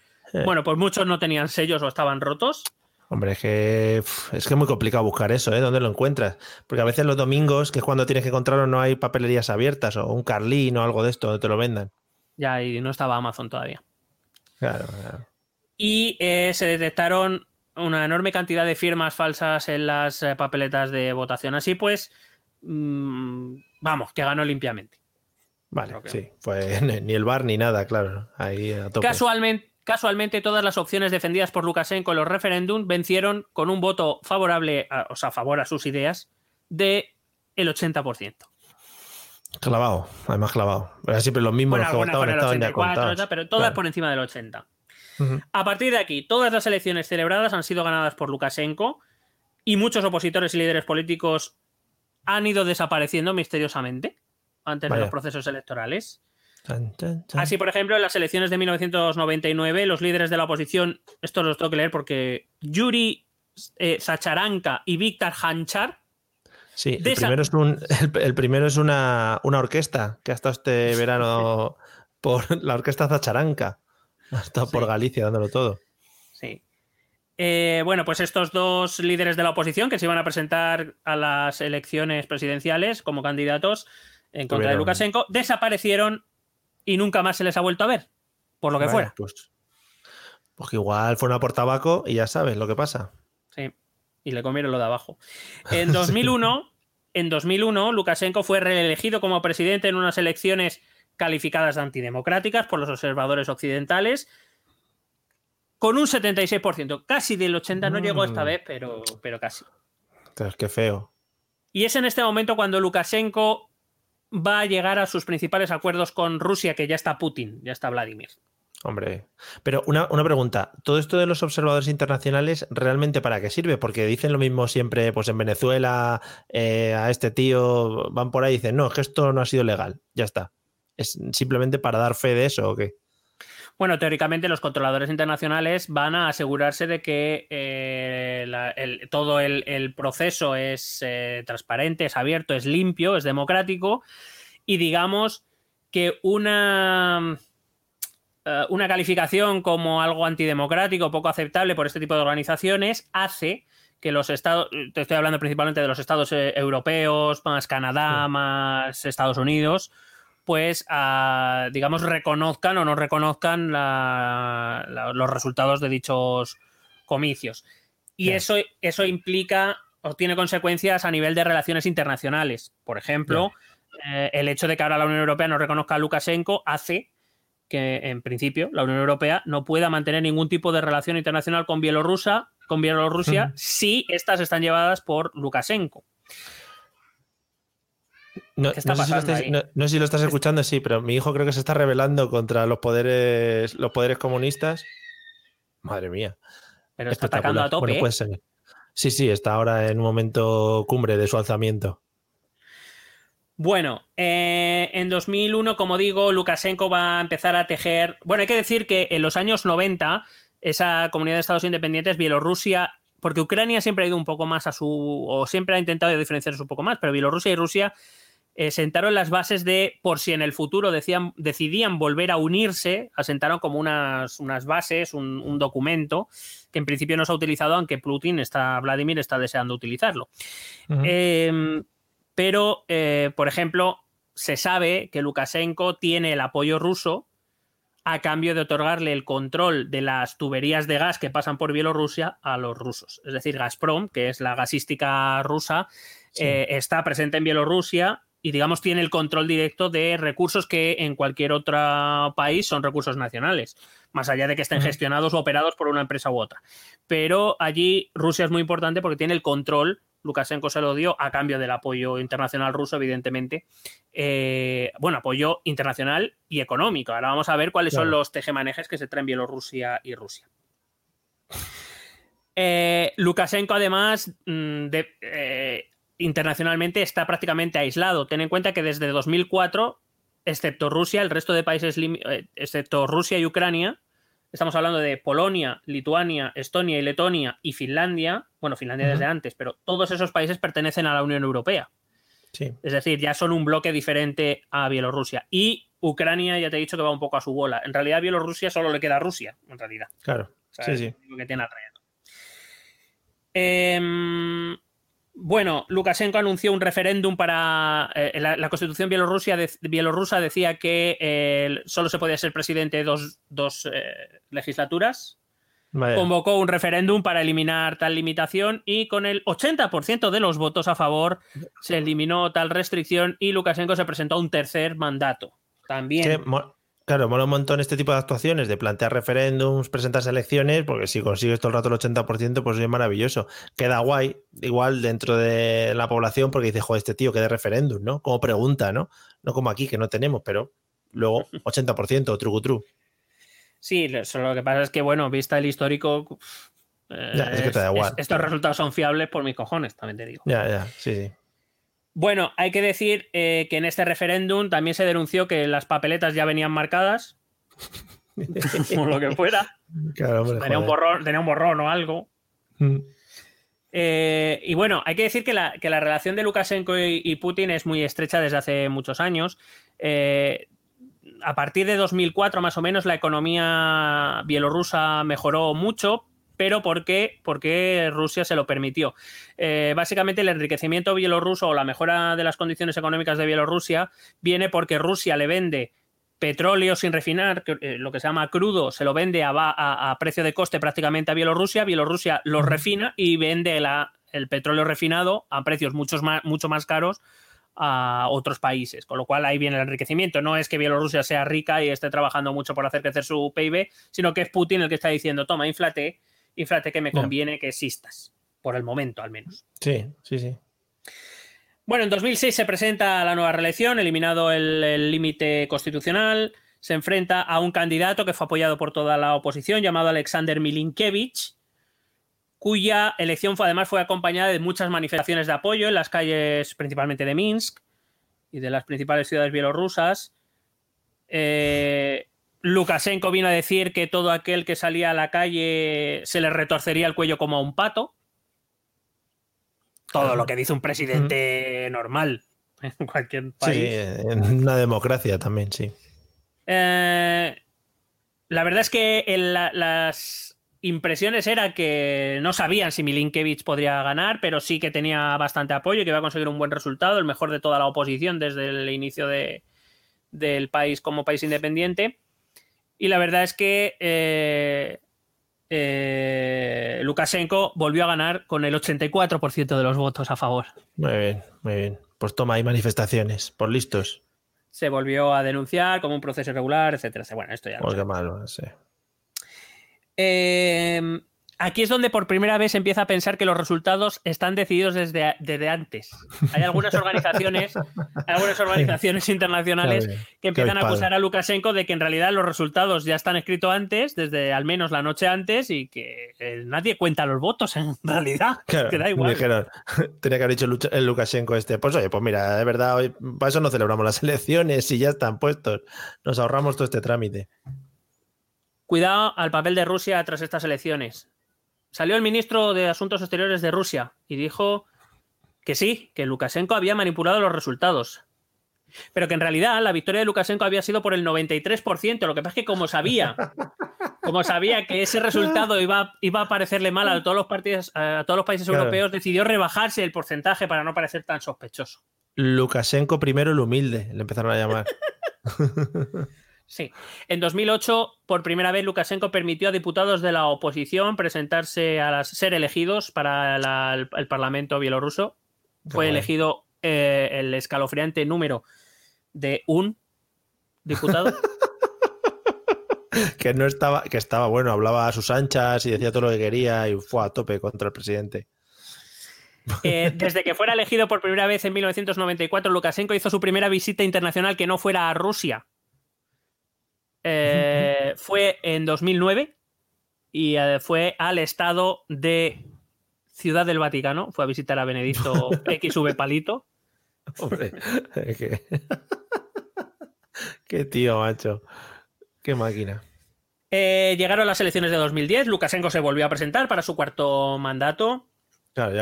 Bueno, pues muchos no tenían sellos o estaban rotos. Hombre, es que es que es muy complicado buscar eso, ¿eh? ¿Dónde lo encuentras? Porque a veces los domingos, que es cuando tienes que encontrarlo, no hay papelerías abiertas o un Carlín o algo de esto donde te lo vendan. Ya, y no estaba Amazon todavía. Claro, claro. Y eh, se detectaron una enorme cantidad de firmas falsas en las eh, papeletas de votación. Así pues, mm, vamos, que ganó limpiamente. Vale, sí, pues ni el bar ni nada, claro. Ahí Casualmente, casualmente, todas las opciones defendidas por Lukashenko en los referéndum vencieron con un voto favorable, o sea, a favor a sus ideas, de el 80%. Clavado, además clavado. Pero siempre los mismos los que votaban estaban ya Pero todas por encima del 80%. A partir de aquí, todas las elecciones celebradas han sido ganadas por Lukashenko y muchos opositores y líderes políticos han ido desapareciendo misteriosamente antes de los procesos electorales. Así, por ejemplo, en las elecciones de 1999, los líderes de la oposición, esto los tengo que leer porque Yuri eh, Sacharanka y Víctor Hanchar. Sí, el primero, es, el, primero es una, orquesta que ha estado este verano por la orquesta Zacharanka. Ha estado por Galicia dándolo todo. Sí. Eh, bueno, pues estos dos líderes de la oposición que se iban a presentar a las elecciones presidenciales como candidatos en contra de Lukashenko desaparecieron y nunca más se les ha vuelto a ver, por lo que fuera. Pues, pues igual fueron a por tabaco y ya sabes lo que pasa. Sí, y le comieron lo de abajo. En 2001, en 2001 Lukashenko fue reelegido como presidente en unas elecciones calificadas de antidemocráticas por los observadores occidentales, con un 76%. Casi del 80% no llegó esta mm. vez, pero, pero casi. Entonces, qué feo. Y es en este momento cuando Lukashenko va a llegar a sus principales acuerdos con Rusia, que ya está Putin, ya está Vladimir. Hombre, pero una, pregunta, ¿todo esto de los observadores internacionales realmente para qué sirve? Porque dicen lo mismo siempre, pues en Venezuela, eh, a este tío van por ahí y dicen, no, es que esto no ha sido legal, ya está. ¿Es simplemente para dar fe de eso o qué? Bueno, teóricamente los controladores internacionales van a asegurarse de que eh, todo el, proceso es eh, transparente, es abierto, es limpio, es democrático y digamos que una eh, una calificación como algo antidemocrático, poco aceptable por este tipo de organizaciones, hace que los estados, te estoy hablando principalmente de los estados europeos, más Canadá, más Estados Unidos, pues digamos reconozcan o no reconozcan los resultados de dichos comicios. Y eso, eso implica o tiene consecuencias a nivel de relaciones internacionales. Por ejemplo, eh, el hecho de que ahora la Unión Europea no reconozca a Lukashenko hace que en principio la Unión Europea no pueda mantener ningún tipo de relación internacional con Bielorrusia, con Bielorrusia si estas están llevadas por Lukashenko. No, sé si lo estás escuchando, sí, pero mi hijo creo que se está rebelando contra los poderes, los poderes comunistas. Madre mía. Pero está atacando a tope. puede ser. Sí, sí, está ahora en un momento cumbre de su alzamiento. Bueno, eh, en 2001, como digo, Lukashenko va a empezar a tejer. Bueno, hay que decir que en los años 90, esa comunidad de estados independientes, Bielorrusia, porque Ucrania siempre ha ido un poco más a su. o siempre ha intentado diferenciarse un poco más, pero Bielorrusia y Rusia eh, sentaron las bases de, por si en el futuro decían, decidían volver a unirse, asentaron como unas, unas bases, un, documento que en principio no se ha utilizado, aunque Putin está, Vladimir está deseando utilizarlo. Pero, eh, por ejemplo, se sabe que Lukashenko tiene el apoyo ruso a cambio de otorgarle el control de las tuberías de gas que pasan por Bielorrusia a los rusos. Es decir, Gazprom, que es la gasística rusa, eh, está presente en Bielorrusia y, digamos, tiene el control directo de recursos que en cualquier otro país son recursos nacionales, más allá de que estén gestionados o operados por una empresa u otra. Pero allí Rusia es muy importante porque tiene el control Lukashenko se lo dio a cambio del apoyo internacional ruso, evidentemente. Eh, bueno, apoyo internacional y económico. Ahora vamos a ver cuáles son los tejemanejes que se traen Bielorrusia y Rusia. Eh, Lukashenko, además, mm, eh, internacionalmente está prácticamente aislado. Ten en cuenta que desde 2004, excepto Rusia, el resto de países, excepto Rusia y Ucrania, Estamos hablando de Polonia, Lituania, Estonia y Letonia y Finlandia. Bueno, Finlandia desde antes, pero todos esos países pertenecen a la Unión Europea. Sí. Es decir, ya son un bloque diferente a Bielorrusia. Y Ucrania, ya te he dicho que va un poco a su bola. En realidad, a Bielorrusia solo le queda Rusia, en realidad. Claro. sí, sí. Lo que tiene alrededor. Eh, bueno, Lukashenko anunció un referéndum para. Eh, la, constitución bielorrusia bielorrusa decía que eh, solo se podía ser presidente dos, dos eh, legislaturas. Convocó un referéndum para eliminar tal limitación y con el 80% de los votos a favor se eliminó tal restricción y Lukashenko se presentó a un tercer mandato. También. Claro, mola un montón este tipo de actuaciones, de plantear referéndums, presentar elecciones, porque si consigues todo el rato el 80%, pues es maravilloso. Queda guay, igual dentro de la población, porque dice, joder, este tío que de referéndum, ¿no? Como pregunta, ¿no? No como aquí, que no tenemos, pero luego 80%, truco tru. Sí, lo que pasa es que, bueno, vista el histórico. es que te da igual. estos resultados son fiables por mis cojones, también te digo. Ya, ya, sí, sí. Bueno, hay que decir eh, que en este referéndum también se denunció que las papeletas ya venían marcadas, o lo que fuera. tenía, un borrón, tenía un borrón o algo. Mm. Eh, y bueno, hay que decir que la, relación de Lukashenko y, Putin es muy estrecha desde hace muchos años. Eh, a partir de 2004 más o menos la economía bielorrusa mejoró mucho, pero ¿por qué? Porque Rusia se lo permitió. Eh, básicamente el enriquecimiento bielorruso o la mejora de las condiciones económicas de Bielorrusia viene porque Rusia le vende petróleo sin refinar, eh, lo que se llama crudo, se lo vende a, precio de coste prácticamente a Bielorrusia, Bielorrusia lo refina y vende el petróleo refinado a precios mucho más, mucho más caros a otros países, con lo cual ahí viene el enriquecimiento. No es que Bielorrusia sea rica y esté trabajando mucho por hacer crecer su PIB, sino que es Putin el que está diciendo, toma, inflate y fíjate que me conviene que existas, por el momento al menos. Sí, sí, sí. Bueno, en 2006 se presenta la nueva reelección, eliminado el límite constitucional. Se enfrenta a un candidato que fue apoyado por toda la oposición, llamado Alexander Milinkevich, cuya elección fue, además fue acompañada de muchas manifestaciones de apoyo en las calles principalmente de Minsk y de las principales ciudades bielorrusas. Eh, Lukashenko vino a decir que todo aquel que salía a la calle se le retorcería el cuello como a un pato todo lo que dice un presidente normal en cualquier país. Sí, en una democracia también, sí. Eh, la verdad es que las impresiones eran que no sabían si Milinkevich podría ganar, pero sí que tenía bastante apoyo y que iba a conseguir un buen resultado, el mejor de toda la oposición desde el inicio del país como país independiente. Y la verdad es que eh, eh, Lukashenko volvió a ganar con el 84% de los votos a favor. Muy bien, muy bien. Pues toma, hay manifestaciones, por listos. Se volvió a denunciar como un proceso irregular, etcétera. Bueno, esto ya. Pues qué malo, sí. Eh, Aquí es donde por primera vez empieza a pensar que los resultados están decididos desde, desde antes. Hay algunas organizaciones, algunas organizaciones internacionales que empiezan a acusar a Lukashenko de que en realidad los resultados ya están escritos antes, desde al menos la noche antes, y que eh, nadie cuenta los votos en realidad. que da igual. tenía que haber dicho el Lukashenko este. Pues oye, pues mira, de verdad, hoy para eso no celebramos las elecciones y ya están puestos. Nos ahorramos todo este trámite. Cuidado al papel de Rusia tras estas elecciones salió el ministro de Asuntos Exteriores de Rusia y dijo que sí, que Lukashenko había manipulado los resultados. Pero que en realidad la victoria de Lukashenko había sido por el 93%. Lo que pasa es que como sabía, como sabía que ese resultado iba, iba a parecerle mal a todos los, partidos, a todos los países europeos, decidió rebajarse el porcentaje para no parecer tan sospechoso. Lukashenko primero el humilde, le empezaron a llamar. Sí. En 2008, por primera vez, Lukashenko permitió a diputados de la oposición presentarse a ser elegidos para el, Parlamento bielorruso. Fue elegido eh, el escalofriante número de un diputado. que no estaba, que estaba bueno, hablaba a sus anchas y decía todo lo que quería y fue a tope contra el presidente. Eh, desde que fuera elegido por primera vez en 1994, Lukashenko hizo su primera visita internacional que no fuera a Rusia. Eh, fue en 2009 y eh, fue al estado de Ciudad del Vaticano. Fue a visitar a Benedicto XV Palito. Hombre, qué... tío, macho. Qué máquina. Eh, llegaron las elecciones de 2010. Lukashenko se volvió a presentar para su cuarto mandato.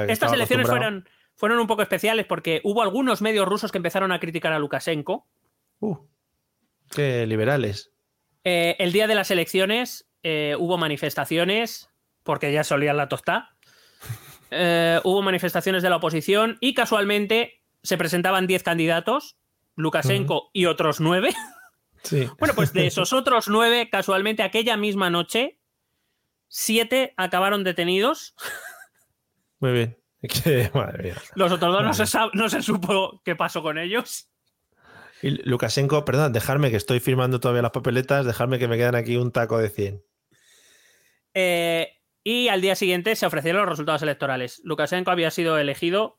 Estas elecciones fueron, fueron un poco especiales porque hubo algunos medios rusos que empezaron a criticar a Lukashenko. Uh, qué liberales. Eh, el día de las elecciones eh, hubo manifestaciones, porque ya solían la tostar. Eh, hubo manifestaciones de la oposición y casualmente se presentaban 10 candidatos, Lukashenko y otros 9. Bueno, pues de esos otros 9, casualmente aquella misma noche, 7 acabaron detenidos. Muy bien. Los otros dos no se, no se supo qué pasó con ellos. Y Lukashenko, perdón, dejarme que estoy firmando todavía las papeletas, dejarme que me quedan aquí un taco de 100. Eh, y al día siguiente se ofrecieron los resultados electorales. Lukashenko había sido elegido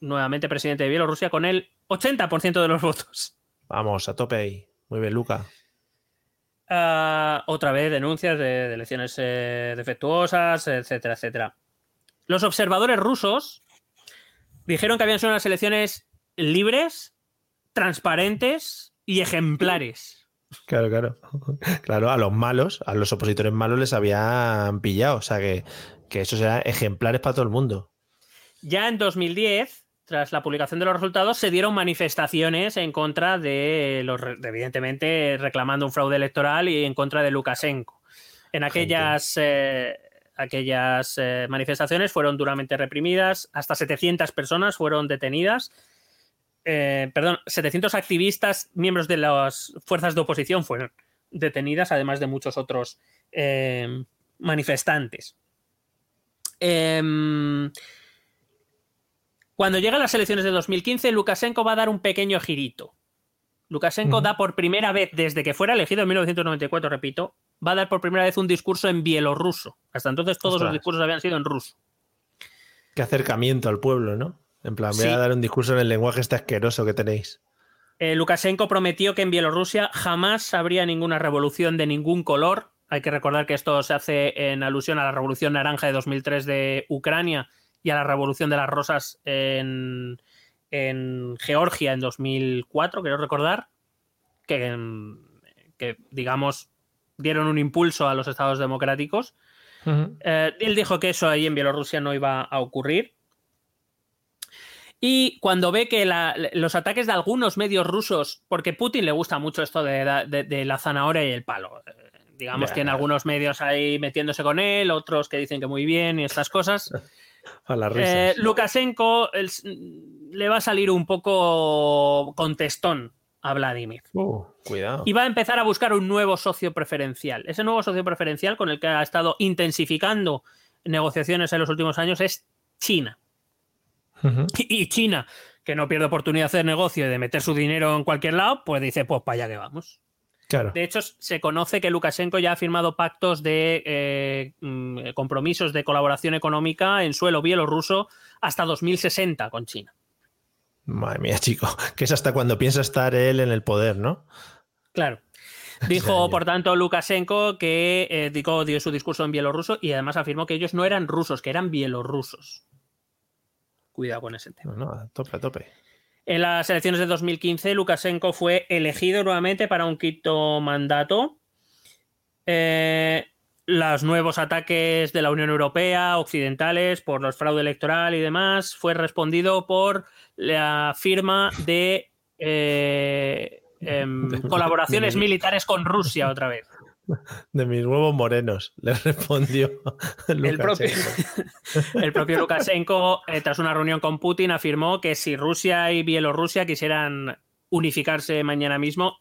nuevamente presidente de Bielorrusia con el 80% de los votos. Vamos, a tope ahí. Muy bien, Luca. Ah, otra vez denuncias de, elecciones eh, defectuosas, etcétera, etcétera. Los observadores rusos dijeron que habían sido unas elecciones libres, transparentes y ejemplares. Claro, claro. Claro, a los malos, a los opositores malos les habían pillado. O sea que, que esos eran ejemplares para todo el mundo. Ya en 2010, tras la publicación de los resultados, se dieron manifestaciones en contra de los, evidentemente, reclamando un fraude electoral y en contra de Lukashenko. En aquellas, eh, aquellas eh, manifestaciones fueron duramente reprimidas, hasta 700 personas fueron detenidas eh, perdón, 700 activistas, miembros de las fuerzas de oposición, fueron detenidas, además de muchos otros eh, manifestantes. Em, cuando llegan las elecciones de 2015, Lukashenko va a dar un pequeño girito. Lukashenko da por primera vez, desde que fuera elegido en 1994, repito, va a dar por primera vez un discurso en bielorruso. Hasta entonces todos los discursos habían sido en ruso. Qué acercamiento al pueblo, ¿no? En plan, voy a dar un discurso en el lenguaje este asqueroso que tenéis. Eh, Lukashenko prometió que en Bielorrusia jamás habría ninguna revolución de ningún color. Hay que recordar que esto se hace en alusión a la revolución naranja de 2003 de Ucrania y a la revolución de las rosas en, Georgia en 2004, quiero recordar, que, que, digamos dieron un impulso a los estados democráticos. Eh, él dijo que eso ahí en Bielorrusia no iba a ocurrir. Y cuando ve que los ataques de algunos medios rusos, porque Putin le gusta mucho esto de, la zanahoria y el palo, eh, digamos, tiene algunos medios ahí metiéndose con él, otros que dicen que muy bien y estas cosas. A la eh, Lukashenko le va a salir un poco contestón a Vladimir. Uh, cuidado. Y va a empezar a buscar un nuevo socio preferencial. Ese nuevo socio preferencial con el que ha estado intensificando negociaciones en los últimos años es China. Y China, que no pierde oportunidad de hacer negocio y de meter su dinero en cualquier lado, pues dice, pues para allá que vamos. Claro. De hecho, se conoce que Lukashenko ya ha firmado pactos de eh, mm, compromisos de colaboración económica en suelo bielorruso hasta 2060 con China. Madre mía, chico, que es hasta cuando piensa estar él en el poder, ¿no? Claro. Dijo, por tanto, Lukashenko que eh, dio su discurso en bielorruso y además afirmó que ellos no eran rusos, que eran bielorrusos. Cuidado con ese tema. No, a tope, a tope. En las elecciones de 2015, Lukashenko fue elegido nuevamente para un quinto mandato. Eh, los nuevos ataques de la Unión Europea, occidentales, por los fraude electoral y demás, fue respondido por la firma de eh, em, colaboraciones militares con Rusia otra vez de mis huevos morenos, le respondió el propio, el propio Lukashenko, eh, tras una reunión con Putin, afirmó que si Rusia y Bielorrusia quisieran unificarse mañana mismo,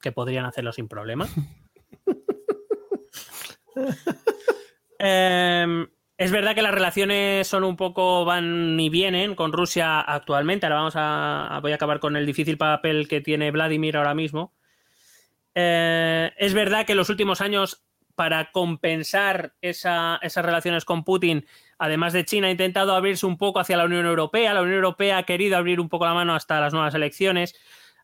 que podrían hacerlo sin problema. Em, es verdad que las relaciones son un poco van y vienen con Rusia actualmente. Ahora vamos a voy a acabar con el difícil papel que tiene Vladimir ahora mismo eh, es verdad que en los últimos años, para compensar esas relaciones con Putin, además de China, ha intentado abrirse un poco hacia la Unión Europea. La Unión Europea ha querido abrir un poco la mano hasta las nuevas elecciones.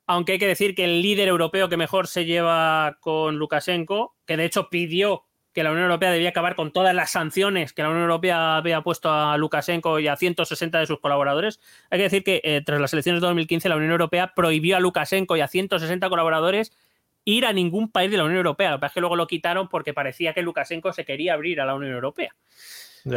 Aunque hay que decir que el líder europeo que mejor se lleva con Lukashenko, que de hecho pidió que la Unión Europea debía acabar con todas las sanciones que la Unión Europea había puesto a Lukashenko y a 160 de sus colaboradores. Hay que decir que eh, tras las elecciones de 2015 la Unión Europea prohibió a Lukashenko y a 160 colaboradores ir a ningún país de la Unión Europea. Lo que pasa es que luego lo quitaron porque parecía que Lukashenko se quería abrir a la Unión Europea.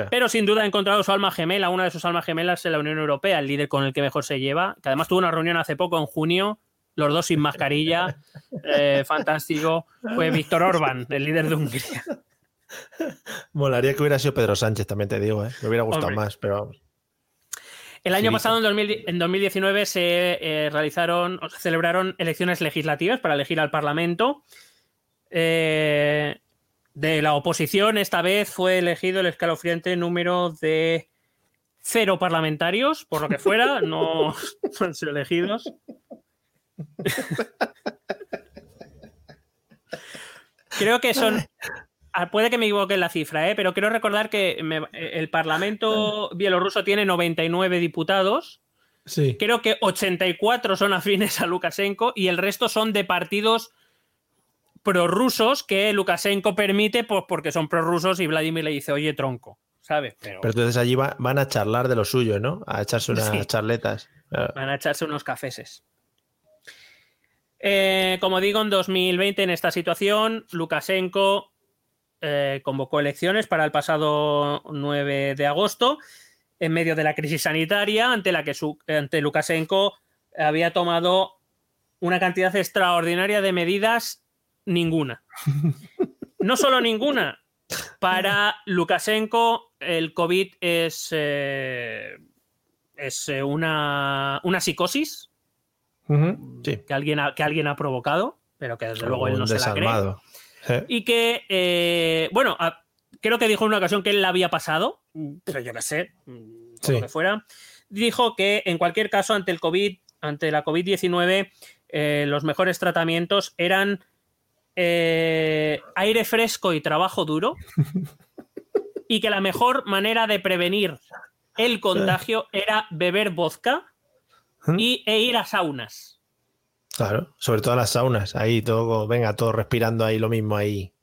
Pero sin duda ha encontrado su alma gemela, una de sus almas gemelas en la Unión Europea, el líder con el que mejor se lleva, que además tuvo una reunión hace poco, en junio, los dos sin mascarilla, eh, fantástico, fue Víctor Orban, el líder de Hungría. Molaría que hubiera sido Pedro Sánchez, también te digo, ¿eh? me hubiera gustado más, pero vamos. El año pasado, en, 2019, se eh, realizaron, se celebraron elecciones legislativas para elegir al Parlamento. Eh, de la oposición, esta vez fue elegido el escalofriante número de cero parlamentarios, por lo que fuera, no han sido elegidos. Creo que son puede que me equivoque en la cifra, ¿eh? pero quiero recordar que el Parlamento bielorruso tiene 99 diputados. Sí. Creo que 84 son afines a Lukashenko y el resto son de partidos prorrusos que Lukashenko permite pues, porque son prorrusos y Vladimir le dice, oye, tronco, ¿sabes? Pero, entonces allí van a charlar de lo suyo, ¿no? A echarse unas charletas. Van a echarse unos cafeses. Eh, como digo, en 2020, en esta situación, Lukashenko eh, convocó elecciones para el pasado 9 de agosto, en medio de la crisis sanitaria, ante la que su, ante Lukashenko había tomado una cantidad extraordinaria de medidas, ninguna. No solo ninguna. Para Lukashenko, el COVID es, eh, es eh, una, una psicosis que, alguien ha, que alguien ha provocado, pero que desde luego él no se la cree. Y que, eh, bueno, creo que dijo en una ocasión que él la había pasado, pero yo qué sé, mm, como que fuera. Dijo que en cualquier caso, ante el COVID, ante la COVID-19, eh, los mejores tratamientos eran eh, aire fresco y trabajo duro. y que la mejor manera de prevenir el contagio era beber vodka ¿Mm? y, e ir a saunas. Claro, sobre todo las saunas, ahí todo, venga, todo respirando ahí lo mismo ahí.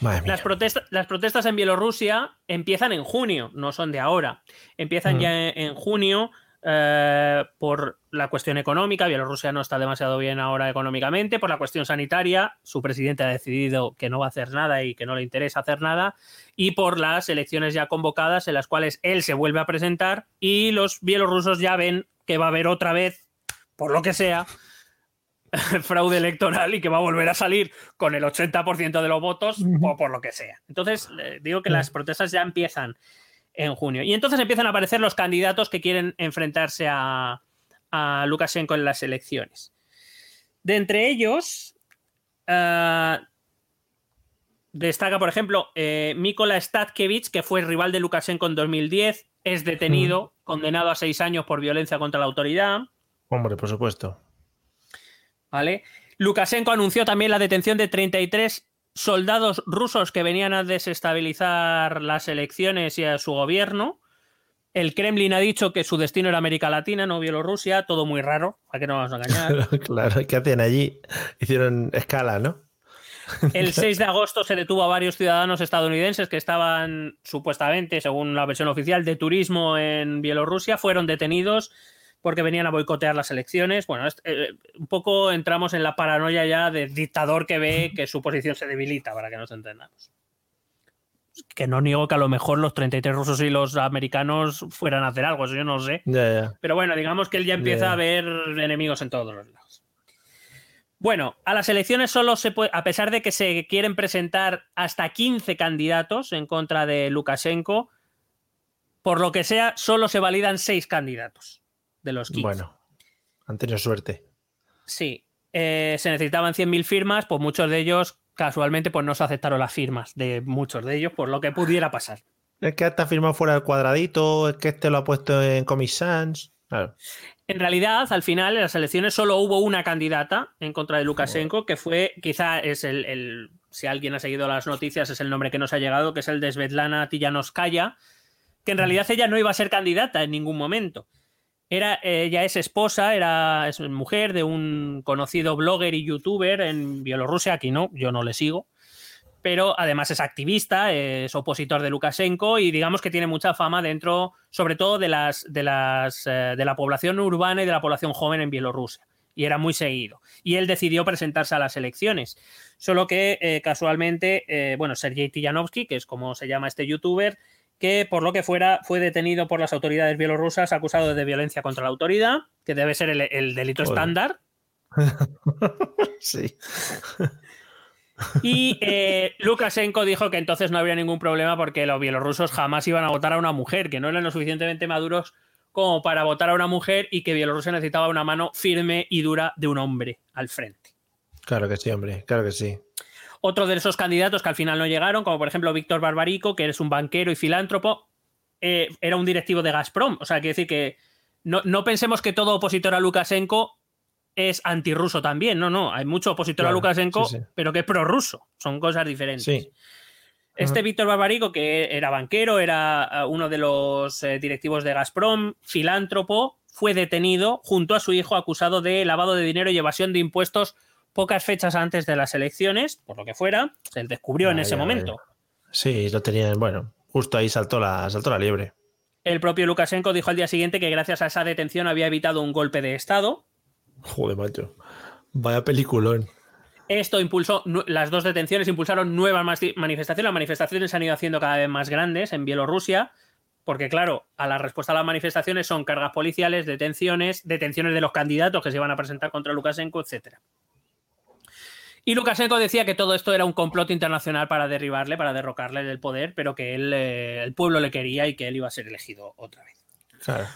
Madre mía. Las, protestas, las protestas en Bielorrusia empiezan en junio, no son de ahora. Empiezan Mm. ya en, en junio eh, por la cuestión económica. Bielorrusia no está demasiado bien ahora económicamente. Por la cuestión sanitaria, su presidente ha decidido que no va a hacer nada y que no le interesa hacer nada. Y por las elecciones ya convocadas en las cuales él se vuelve a presentar y los bielorrusos ya ven que va a haber otra vez, por lo que sea, fraude electoral y que va a volver a salir con el 80% de los votos o por lo que sea. Entonces, digo que las protestas ya empiezan en junio. Y entonces empiezan a aparecer los candidatos que quieren enfrentarse a, a Lukashenko en las elecciones. De entre ellos, eh, destaca, por ejemplo, eh, Mikola Statkevich, que fue rival de Lukashenko en 2010, es detenido, condenado a seis años por violencia contra la autoridad. Hombre, por supuesto. ¿Vale? Lukashenko anunció también la detención de 33 soldados rusos que venían a desestabilizar las elecciones y a su gobierno. El Kremlin ha dicho que su destino era América Latina, no Bielorrusia, todo muy raro, ¿a qué no vamos a engañar? claro, ¿qué hacían allí? Hicieron escala, ¿no? El 6 de agosto se detuvo a varios ciudadanos estadounidenses que estaban supuestamente, según la versión oficial, de turismo en Bielorrusia. Fueron detenidos porque venían a boicotear las elecciones. Bueno, eh, un poco entramos en la paranoia ya del dictador que ve que su posición se debilita, para que nos entendamos. Que no niego que a lo mejor los 33 rusos y los americanos fueran a hacer algo, eso yo no sé. Ya, ya. Pero bueno, digamos que él ya empieza a ver enemigos en todos los lados. Bueno, a las elecciones solo se puede, a pesar de que se quieren presentar hasta 15 candidatos en contra de Lukashenko, por lo que sea, solo se validan 6 candidatos de los 15. Bueno, han tenido suerte. Sí, eh, se necesitaban 100.000 firmas, pues muchos de ellos, casualmente, pues no se aceptaron las firmas de muchos de ellos, por lo que pudiera pasar. Es que está firmado fuera del cuadradito, es que este lo ha puesto en Comic Sans. Claro. En realidad, al final, en las elecciones solo hubo una candidata en contra de Lukashenko, que fue, quizá es el, el- si alguien ha seguido las noticias, es el nombre que nos ha llegado, que es el de Svetlana Tillanovskaya, que en realidad ella no iba a ser candidata en ningún momento. Era, ella es esposa, era es mujer de un conocido blogger y youtuber en Bielorrusia, aquí no, yo no le sigo, pero además es activista, es opositor de Lukashenko y digamos que tiene mucha fama dentro, sobre todo de las de las eh, de la población urbana y de la población joven en Bielorrusia. Y era muy seguido. Y él decidió presentarse a las elecciones. Solo que eh, casualmente, eh, bueno, Sergei Tillanovsky, que es como se llama este youtuber, que por lo que fuera fue detenido por las autoridades bielorrusas acusado de violencia contra la autoridad, que debe ser el, el delito Joder. estándar, Sí. Y eh, Lukashenko dijo que entonces no habría ningún problema porque los bielorrusos jamás iban a votar a una mujer, que no eran lo suficientemente maduros como para votar a una mujer y que Bielorrusia necesitaba una mano firme y dura de un hombre al frente. Claro que sí, hombre, claro que sí. Otro de esos candidatos que al final no llegaron, como por ejemplo Víctor Barbarico, que es un banquero y filántropo, eh, era un directivo de Gazprom. O sea, quiere decir que no, no pensemos que todo opositor a Lukashenko es antirruso también. No, no. Hay mucho opositor a Lukashenko, sí, sí. pero que es prorruso. Son cosas diferentes. Sí. Este Ajá. Víctor Barbarico, que era banquero, era eh, uno de los eh, directivos de Gazprom, filántropo, fue detenido junto a su hijo acusado de lavado de dinero y evasión de impuestos pocas fechas antes de las elecciones, por lo que fuera, se descubrió en ese momento. Sí, lo tenían, bueno, justo ahí saltó la, saltó la liebre. El propio Lukashenko dijo al día siguiente que gracias a esa detención había evitado un golpe de Estado. Joder, macho. Vaya peliculón. Esto impulsó, las dos detenciones impulsaron nuevas manifestaciones. Las manifestaciones se han ido haciendo cada vez más grandes en Bielorrusia, porque claro, a la respuesta a las manifestaciones son cargas policiales, detenciones, detenciones de los candidatos que se iban a presentar contra Lukashenko, etc. Y Lukashenko decía que todo esto era un complot internacional para derribarle, para derrocarle del poder, pero que él, eh, el pueblo le quería y que él iba a ser elegido otra vez. Claro.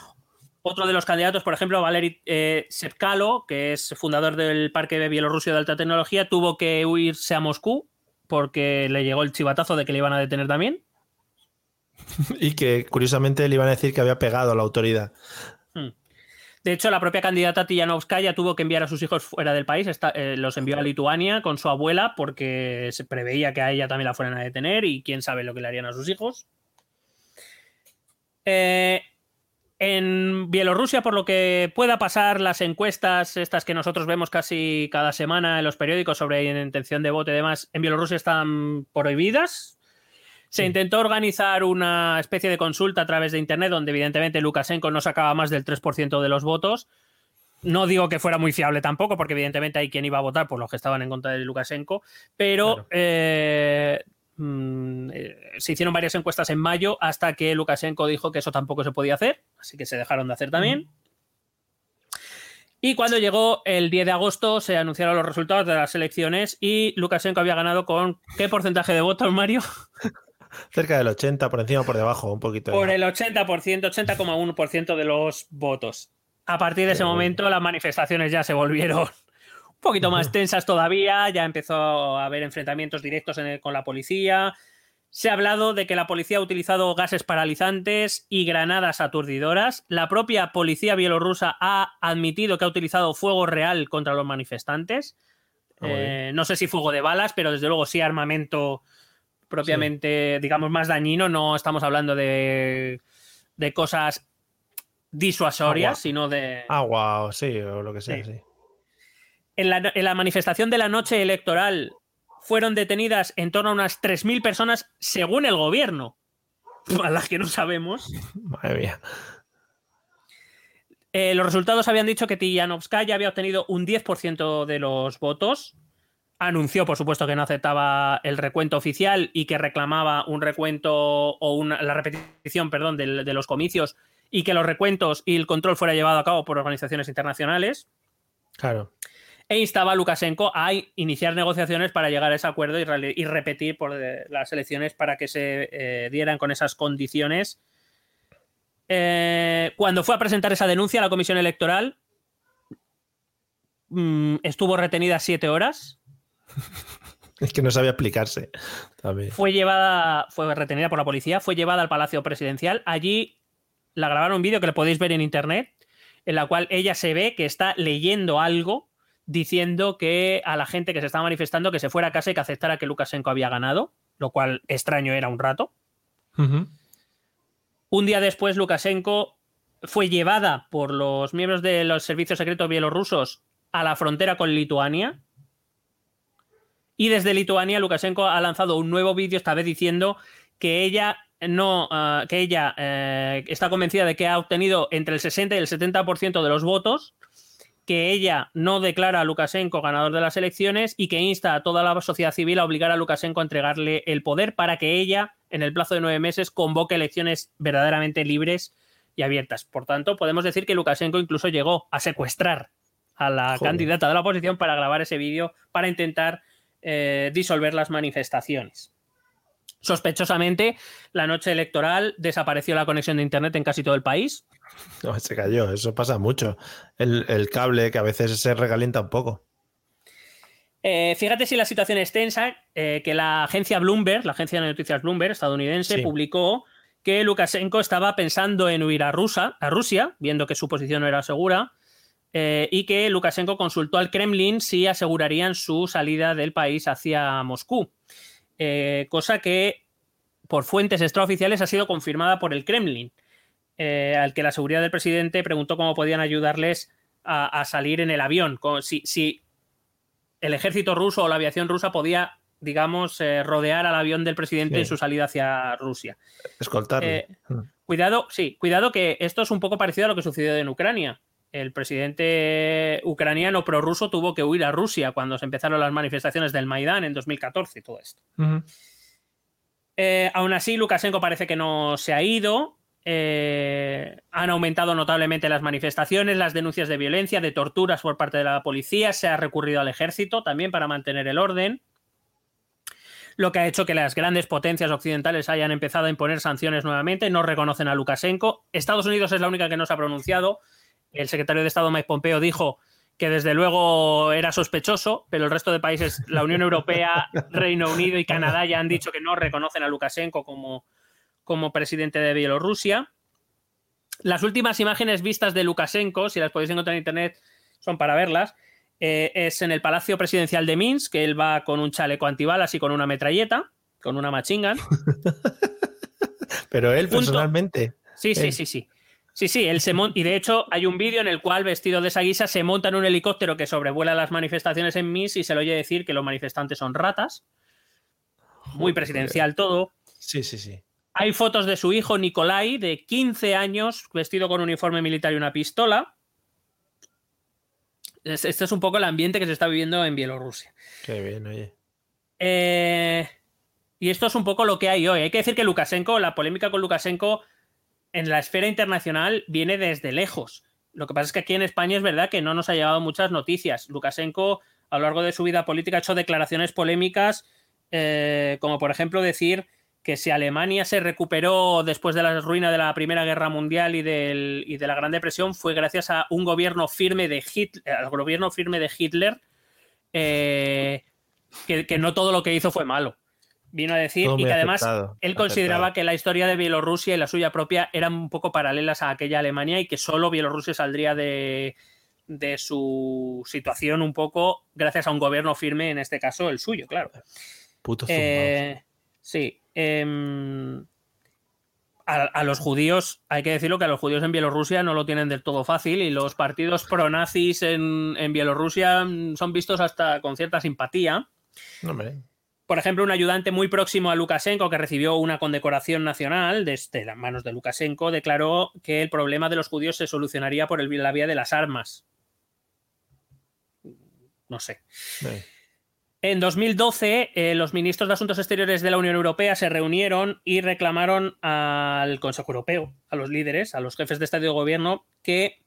Otro de los candidatos, por ejemplo, Valery eh, Sepkalo, que es fundador del Parque de Bielorrusia de Alta Tecnología, tuvo que huirse a Moscú porque le llegó el chivatazo de que le iban a detener también. Y que curiosamente le iban a decir que había pegado a la autoridad. De hecho, la propia candidata Tillanovskaya tuvo que enviar a sus hijos fuera del país, eh, los envió a Lituania con su abuela porque se preveía que a ella también la fueran a detener y quién sabe lo que le harían a sus hijos. Eh, en Bielorrusia, por lo que pueda pasar, las encuestas, estas que nosotros vemos casi cada semana en los periódicos sobre intención de voto y demás, en Bielorrusia están prohibidas. Se intentó organizar una especie de consulta a través de Internet, donde evidentemente Lukashenko no sacaba más del 3% de los votos. No digo que fuera muy fiable tampoco, porque evidentemente hay quien iba a votar por los que estaban en contra de Lukashenko, pero eh, mm, eh, se hicieron varias encuestas en mayo hasta que Lukashenko dijo que eso tampoco se podía hacer, así que se dejaron de hacer también. Y cuando llegó el 10 de agosto se anunciaron los resultados de las elecciones y Lukashenko había ganado con ¿qué porcentaje de votos, Mario? Cerca del 80, por encima o por debajo, un poquito. Por el 80%, 80,1% de los votos. A partir de ese momento las manifestaciones ya se volvieron un poquito más tensas todavía, ya empezó a haber enfrentamientos directos con la policía. Se ha hablado de que la policía ha utilizado gases paralizantes y granadas aturdidoras. La propia policía bielorrusa ha admitido que ha utilizado fuego real contra los manifestantes. Eh, no sé si fuego de balas, pero desde luego sí armamento propiamente, digamos, más dañino. No estamos hablando de, de cosas disuasorias, sino de... Agua, sí, o lo que sea, sí. En, la, manifestación de la noche electoral fueron detenidas en torno a unas 3.000 personas según el gobierno, a las que no sabemos. Madre mía. Eh, los resultados habían dicho que Tijanovskaya había obtenido un 10% de los votos, anunció, por supuesto, que no aceptaba el recuento oficial y que reclamaba un recuento o una, la repetición, perdón, de, los comicios y que los recuentos y el control fuera llevado a cabo por organizaciones internacionales. Claro. E instaba a Lukashenko a iniciar negociaciones para llegar a ese acuerdo y, repetir por eh, las elecciones para que se eh, dieran con esas condiciones. Eh, cuando fue a presentar esa denuncia a la comisión electoral, mm, estuvo retenida siete horas es que no sabía explicarse. Fue llevada, fue retenida por la policía, fue llevada al Palacio Presidencial. Allí la grabaron un vídeo que le podéis ver en internet, en la cual ella se ve que está leyendo algo diciendo que a la gente que se estaba manifestando que se fuera a casa y que aceptara que Lukashenko había ganado, lo cual extraño era un rato. Un día después, Lukashenko fue llevada por los miembros de los servicios secretos bielorrusos a la frontera con Lituania y desde Lituania, Lukashenko ha lanzado un nuevo vídeo, esta vez diciendo que ella no, ah, que ella eh, está convencida de que ha obtenido entre el 60 y el 70% de los votos, que ella no declara a Lukashenko ganador de las elecciones y que insta a toda la sociedad civil a obligar a Lukashenko a entregarle el poder para que ella, en el plazo de nueve meses, convoque elecciones verdaderamente libres y abiertas. Por tanto, podemos decir que Lukashenko incluso llegó a secuestrar a la candidata de la oposición para grabar ese vídeo para intentar eh, disolver las manifestaciones. Sospechosamente, la noche electoral desapareció la conexión de Internet en casi todo el país. No, se cayó, eso pasa mucho. El, cable que a veces se regalienta un poco. Eh, fíjate si la situación es tensa, eh, que la agencia Bloomberg, la agencia de noticias Bloomberg estadounidense, publicó que Lukashenko estaba pensando en huir a, Rusia, a Rusia, viendo que su posición no era segura, eh, y que Lukashenko consultó al Kremlin si asegurarían su salida del país hacia Moscú, eh, cosa que por fuentes extraoficiales ha sido confirmada por el Kremlin, eh, al que la seguridad del presidente preguntó cómo podían ayudarles a, salir en el avión, si, el ejército ruso o la aviación rusa podía digamos, rodear al avión del presidente en su salida hacia Rusia. Escoltarle. cuidado, sí, cuidado que esto es un poco parecido a lo que sucedió en Ucrania el presidente ucraniano prorruso tuvo que huir a Rusia cuando se empezaron las manifestaciones del Maidán en 2014 todo esto. Eh, aún así, Lukashenko parece que no se ha ido. Eh, han aumentado notablemente las manifestaciones, las denuncias de violencia, de torturas por parte de la policía. Se ha recurrido al ejército también para mantener el orden. Lo que ha hecho que las grandes potencias occidentales hayan empezado a imponer sanciones nuevamente. No reconocen a Lukashenko. Estados Unidos es la única que no se ha pronunciado el secretario de Estado Mike Pompeo dijo que desde luego era sospechoso, pero el resto de países, la Unión Europea, Reino Unido y Canadá ya han dicho que no reconocen a Lukashenko como, como presidente de Bielorrusia. Las últimas imágenes vistas de Lukashenko, si las podéis encontrar en internet, son para verlas. Eh, es en el Palacio Presidencial de Minsk, que él va con un chaleco antibalas y con una metralleta, con una machingan. Pero él personalmente. Sí, sí, sí, sí. Sí, sí, él se monta. Y de hecho, hay un vídeo en el cual, vestido de esa guisa, se monta en un helicóptero que sobrevuela las manifestaciones en Minsk y se le oye decir que los manifestantes son ratas. Muy presidencial todo. Sí, sí, sí. Hay fotos de su hijo Nikolai, de 15 años, vestido con un uniforme militar y una pistola. Este es un poco el ambiente que se está viviendo en Bielorrusia. Qué bien, oye. Eh, y esto es un poco lo que hay hoy. Hay que decir que Lukashenko, la polémica con Lukashenko en la esfera internacional viene desde lejos. Lo que pasa es que aquí en España es verdad que no nos ha llegado muchas noticias. Lukashenko, a lo largo de su vida política, ha hecho declaraciones polémicas, eh, como por ejemplo decir que si Alemania se recuperó después de la ruina de la Primera Guerra Mundial y, de la Gran Depresión fue gracias a un gobierno firme de Hitler, al gobierno firme de Hitler, eh, que no todo lo que hizo fue malo vino a decir y que además él consideraba que la historia de Bielorrusia y la suya propia eran un poco paralelas a aquella Alemania y que solo Bielorrusia saldría de, su situación un poco gracias a un gobierno firme, en este caso el suyo, claro. Puto eh, sí. Em, a, los judíos, hay que decirlo que a los judíos en Bielorrusia no lo tienen del todo fácil y los partidos pro-nazis en, en Bielorrusia son vistos hasta con cierta simpatía. Hombre. Por ejemplo, un ayudante muy próximo a Lukashenko, que recibió una condecoración nacional desde las manos de Lukashenko, declaró que el problema de los judíos se solucionaría por la vía de las armas. No sé. En 2012, eh, los ministros de Asuntos Exteriores de la Unión Europea se reunieron y reclamaron al Consejo Europeo, a los líderes, a los jefes de Estado y de Gobierno, que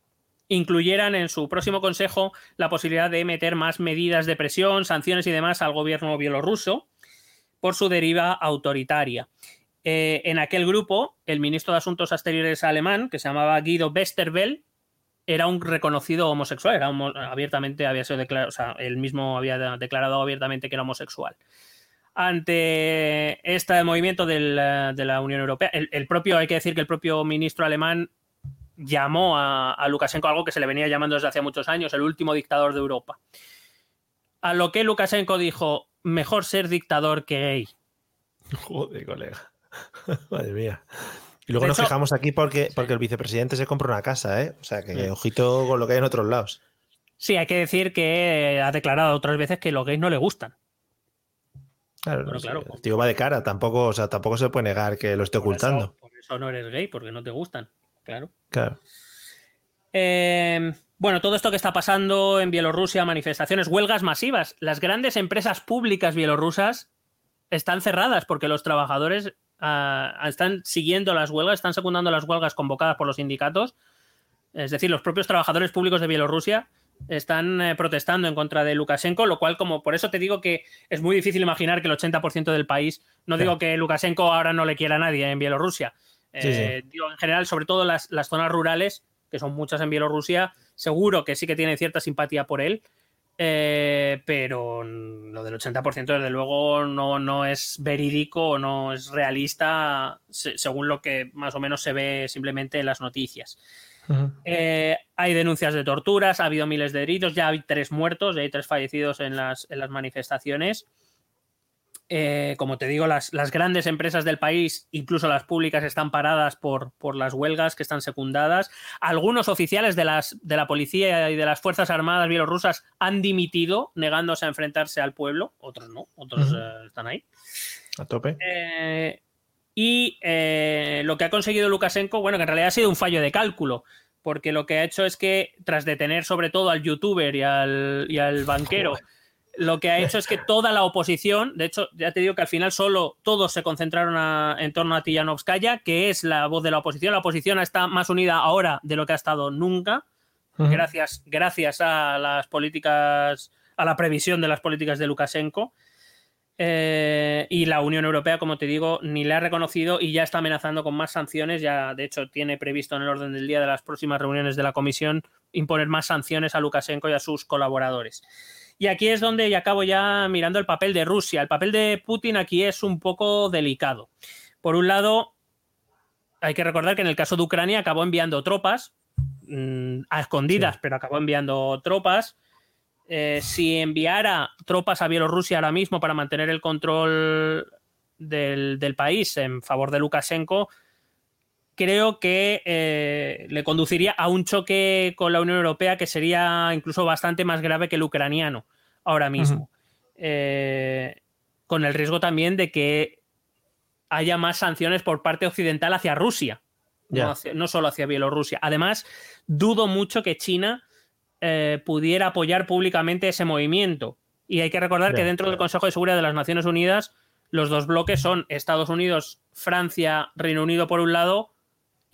incluyeran en su próximo consejo la posibilidad de meter más medidas de presión, sanciones y demás al gobierno bielorruso por su deriva autoritaria. Eh, en aquel grupo, el ministro de Asuntos Exteriores alemán, que se llamaba Guido Westerwelle, era un reconocido homosexual, era abiertamente, había sido declarado, o sea, él mismo había declarado abiertamente que era homosexual. Ante este movimiento de la Unión Europea, el, propio, hay que decir que el propio ministro alemán llamó a, Lukashenko algo que se le venía llamando desde hace muchos años, el último dictador de Europa. A lo que Lukashenko dijo, mejor ser dictador que gay. Joder, colega. Madre mía. Y luego nos fijamos aquí porque, porque el vicepresidente se compró una casa, ¿eh? O sea, que ojito con lo que hay en otros lados. Sí, hay que decir que ha declarado otras veces que los gays no le gustan. Claro, claro. El tío va de cara, tampoco, o sea, tampoco se puede negar que lo esté ocultando. por eso no eres gay, porque no te gustan claro. Claro. Eh, bueno, todo esto que está pasando en Bielorrusia, manifestaciones, huelgas masivas. Las grandes empresas públicas bielorrusas están cerradas porque los trabajadores ah, están siguiendo las huelgas, están secundando las huelgas convocadas por los sindicatos. Es decir, los propios trabajadores públicos de Bielorrusia están eh, protestando en contra de Lukashenko, lo cual, como por eso te digo que es muy difícil imaginar que el 80% del país, no digo que Lukashenko ahora no le quiera a nadie en Bielorrusia, eh, en general, sobre todo las, zonas rurales, que son muchas en Bielorrusia, seguro que sí que tienen cierta simpatía por él. Eh, pero lo del 80% desde luego no, no es verídico no es realista según lo que más o menos se ve simplemente en las noticias. Eh, hay denuncias de torturas, ha habido miles de heridos, ya hay tres muertos, hay tres fallecidos en las, en las manifestaciones. Eh, como te digo, las, grandes empresas del país, incluso las públicas, están paradas por, por, las huelgas que están secundadas. Algunos oficiales de, las, de la policía y de las Fuerzas Armadas bielorrusas han dimitido, negándose a enfrentarse al pueblo. Otros no, otros eh, están ahí. A tope. Eh, y lo que ha conseguido Lukashenko, bueno, que en realidad ha sido un fallo de cálculo, porque lo que ha hecho es que, tras detener sobre todo al youtuber y al, y al banquero, lo que ha hecho es que toda la oposición, de hecho, ya te digo que al final solo todos se concentraron en torno a Tijanovskaya, que es la voz de la oposición. La oposición está más unida ahora de lo que ha estado nunca, gracias, gracias a las políticas, a la previsión de las políticas de Lukashenko. Eh, y la Unión Europea, como te digo, ni le ha reconocido y ya está amenazando con más sanciones. Ya, de hecho, tiene previsto en el orden del día de las próximas reuniones de la Comisión imponer más sanciones a Lukashenko y a sus colaboradores. Y aquí es donde ya acabo ya mirando el papel de Rusia. El papel de Putin aquí es un poco delicado. Por un lado, hay que recordar que en el caso de Ucrania acabó enviando tropas, mm, a escondidas, pero acabó enviando tropas. Eh, si enviara tropas a Bielorrusia ahora mismo para mantener el control del, del, país en favor de Lukashenko, creo que eh, le conduciría a un choque con la Unión Europea que sería incluso bastante más grave que el ucraniano ahora mismo. Eh, con el riesgo también de que haya más sanciones por parte occidental hacia Rusia, no, solo hacia Bielorrusia. Además, dudo mucho que China eh, pudiera apoyar públicamente ese movimiento. Y hay que recordar que dentro del Consejo de Seguridad de las Naciones Unidas, los dos bloques son Estados Unidos, Francia, Reino Unido por un lado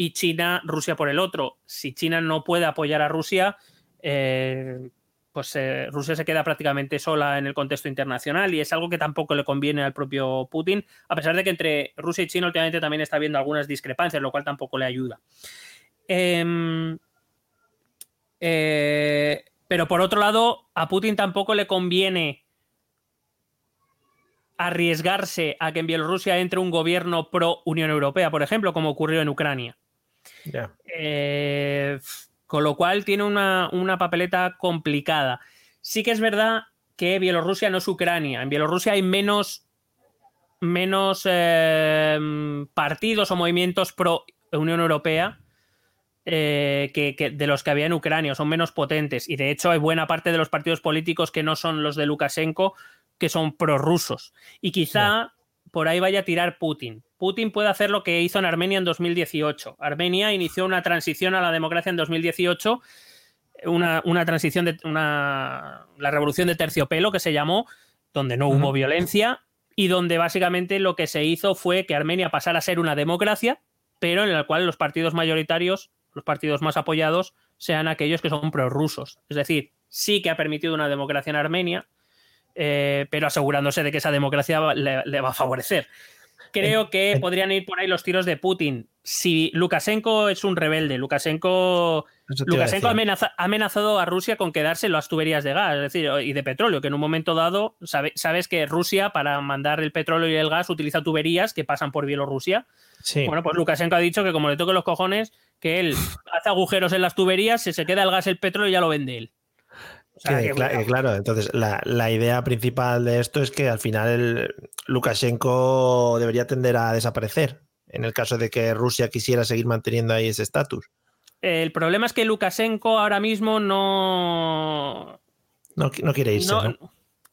y China, Rusia por el otro. Si China no puede apoyar a Rusia, eh, pues eh, Rusia se queda prácticamente sola en el contexto internacional y es algo que tampoco le conviene al propio Putin, a pesar de que entre Rusia y China últimamente también está habiendo algunas discrepancias, lo cual tampoco le ayuda. Em, eh, pero por otro lado, a Putin tampoco le conviene arriesgarse a que en Bielorrusia entre un gobierno pro Unión Europea, por ejemplo, como ocurrió en Ucrania. Eh, con lo cual tiene una, papeleta complicada. Sí que es verdad que Bielorrusia no es Ucrania. En Bielorrusia hay menos, menos em, partidos o movimientos pro Unión Europea eh, que, de los que había en Ucrania, son menos potentes. Y de hecho hay buena parte de los partidos políticos que no son los de Lukashenko, que son prorrusos. Y quizá por ahí vaya a tirar Putin. Putin puede hacer lo que hizo en Armenia en 2018. Armenia inició una transición a la democracia en 2018, una, transición de una, la revolución de terciopelo que se llamó, donde no hubo violencia y donde básicamente lo que se hizo fue que Armenia pasara a ser una democracia, pero en la cual los partidos mayoritarios, los partidos más apoyados, sean aquellos que son prorrusos. Es decir, sí que ha permitido una democracia en Armenia, eh, pero asegurándose de que esa democracia le va a favorecer. Creo que podrían ir por ahí los tiros de Putin. Si Lukashenko es un rebelde, Lukashenko, Lukashenko ha amenazado a Rusia con quedarse las tuberías de gas es decir, y de petróleo, que en un momento dado sabes que Rusia para mandar el petróleo y el gas utiliza tuberías que pasan por Bielorrusia. Bueno, pues Lukashenko ha dicho que como le toque los cojones, que él hace agujeros en las tuberías, si se queda el gas, el petróleo ya lo vende él claro, entonces la, idea principal de esto es que al final el Lukashenko debería tender a desaparecer en el caso de que Rusia quisiera seguir manteniendo ahí ese estatus. El problema es que Lukashenko ahora mismo no... No, quiere irse.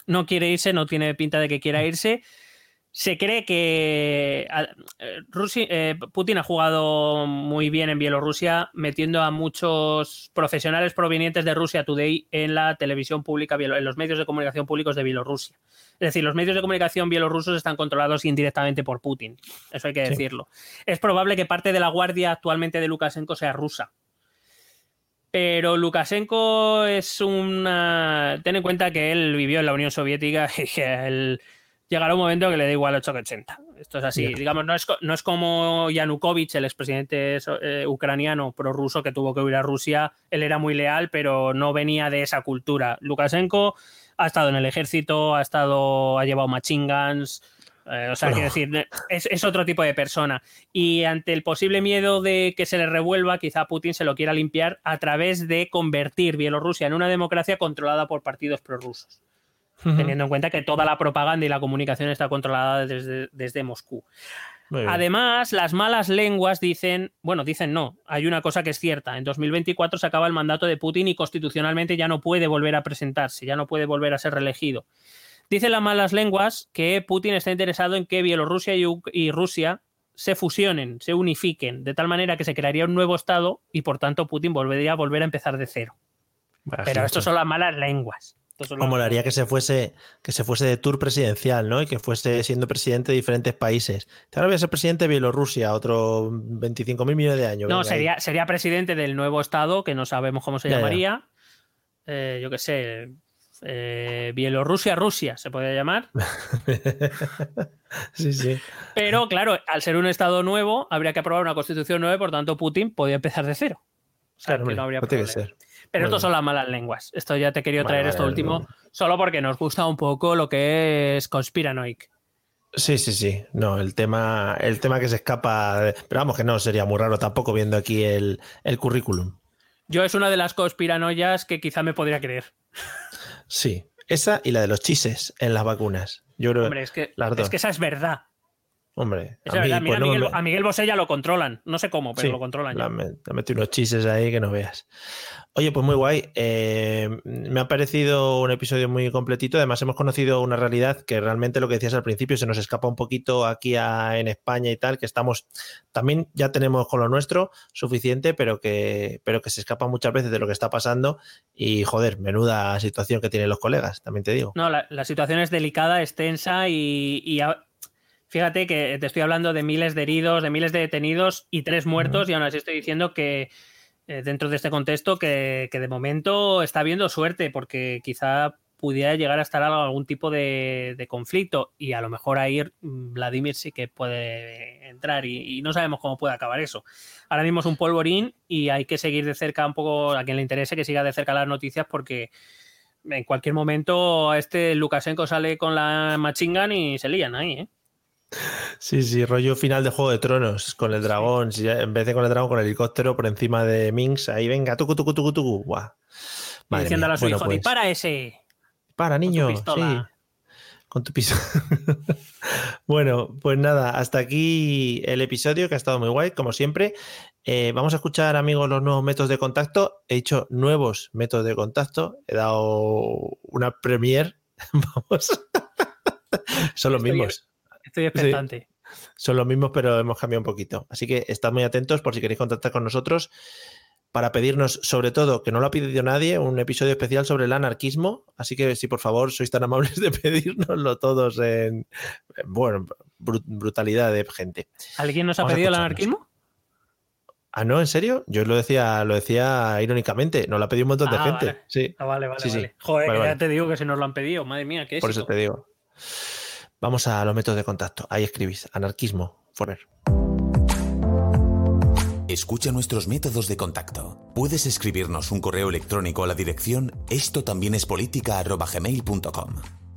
no, quiere irse, no tiene pinta de que quiera irse. Se cree que eh, eh, Putin ha jugado muy bien en Bielorrusia, metiendo a muchos profesionales provenientes de Rusia Today en la televisión pública, en los medios de comunicación públicos de Bielorrusia. Es decir, los medios de comunicación bielorrusos están controlados indirectamente por Putin. Eso hay que decirlo. Es probable que parte de la guardia actualmente de Lukashenko sea rusa. Pero Lukashenko es una. Ten en cuenta que él vivió en la Unión Soviética y que él llegará un momento que le da igual 8 que 80. Esto es así. Digamos, no es, no es como Yanukovych, el expresidente eh, ucraniano prorruso que tuvo que huir a Rusia. Él era muy leal, pero no venía de esa cultura. Lukashenko ha estado en el ejército, ha estado, ha llevado machine guns. Eh, o sea, quiero decir, es, es, otro tipo de persona. Y ante el posible miedo de que se le revuelva, quizá Putin se lo quiera limpiar a través de convertir Bielorrusia en una democracia controlada por partidos prorrusos teniendo en cuenta que toda la propaganda y la comunicación está controlada desde, Moscú. Además, las malas lenguas dicen, bueno, dicen no, hay una cosa que es cierta, en 2024 se acaba el mandato de Putin y constitucionalmente ya no puede volver a presentarse, ya no puede volver a ser reelegido. Dicen las malas lenguas que Putin está interesado en que Bielorrusia y, Rusia se fusionen, se unifiquen, de tal manera que se crearía un nuevo Estado y por tanto Putin volvería a volver a empezar de cero. Pero esto son las malas lenguas. O molaría que se fuese que se fuese de tour presidencial, ¿no? Y que fuese siendo presidente de diferentes países. Ahora voy a ser presidente de Bielorrusia, otro 25 mil millones de años. No, sería, sería presidente del nuevo estado, que no sabemos cómo se llamaría. Eh, yo qué sé. Eh, Bielorrusia, Rusia, se podría llamar. sí, sí. Pero claro, al ser un estado nuevo, habría que aprobar una constitución nueva y por tanto Putin podía empezar de cero. claro, no habría que ser. Pero esto son las malas lenguas. Esto ya te he querido traer esto último, solo porque nos gusta un poco lo que es conspiranoic. Sí, sí, sí. No, el tema, el tema que se escapa. Pero vamos, que no sería muy raro tampoco viendo aquí el, currículum. Yo es una de las conspiranoias que quizá me podría creer. Sí, esa y la de los chises en las vacunas. Yo creo Hombre, es que, es que esa es verdad. Hombre, a, pues Miguel, Bosé ya lo controlan. No sé cómo, pero lo controlan ya. Te metido unos chises ahí que no veas. Oye, pues muy guay. Eh, me ha parecido un episodio muy completito. Además, hemos conocido una realidad que realmente lo que decías al principio se nos escapa un poquito aquí en España y tal, que estamos, también ya tenemos con lo nuestro suficiente, pero que, pero que se escapa muchas veces de lo que está pasando. Y joder, menuda situación que tienen los colegas, también te digo. No, la, situación es delicada, es tensa y, y Fíjate que te estoy hablando de miles de heridos, de miles de detenidos y tres muertos, y aún así estoy diciendo que eh, dentro de este contexto que, de momento está habiendo suerte, porque quizá pudiera llegar a estar algún tipo de, conflicto y a lo mejor ahí mm, Vladimir sí que puede entrar y, no sabemos cómo puede acabar eso. Ahora mismo es un polvorín y hay que seguir de cerca un poco, a quien le interese que siga de cerca las noticias porque en cualquier momento este Lukashenko sale con la machingan y se lían ahí, ¿eh? Sí, sí, rollo final de Juego de Tronos con el dragón. en vez de con el dragón, con el helicóptero por encima de Minx. Ahí venga, tucu, tucu, tucu, tucu. Guau. diciéndole a su hijo, pues, dispara ese. Para, niño. sí. Con tu piso. bueno, pues nada, hasta aquí el episodio que ha estado muy guay, como siempre. Eh, vamos a escuchar, amigos, los nuevos métodos de contacto. He hecho nuevos métodos de contacto. He dado una premier. Vamos. Son los mismos. Estoy expectante. Son los mismos, pero hemos cambiado un poquito. Así que estad muy atentos por si queréis contactar con nosotros para pedirnos, sobre todo, que no lo ha pedido nadie, un episodio especial sobre el anarquismo. Así que si por favor sois tan amables de pedírnoslo todos en, bueno, brutalidad de gente. ¿Alguien nos ha pedido el anarquismo? Ah, no, ¿en serio? Yo lo decía, lo decía irónicamente, nos lo ha pedido un montón de ah, gente. Sí. Ah, vale, vale, vale. Joder, ya te digo que se nos lo han pedido, madre mía, ¿qué es? Por eso te digo. Vamos a los métodos de contacto. Ahí escribís, anarquismo, forer. Escucha nuestros métodos de contacto. Puedes escribirnos un correo electrónico a la dirección esto también es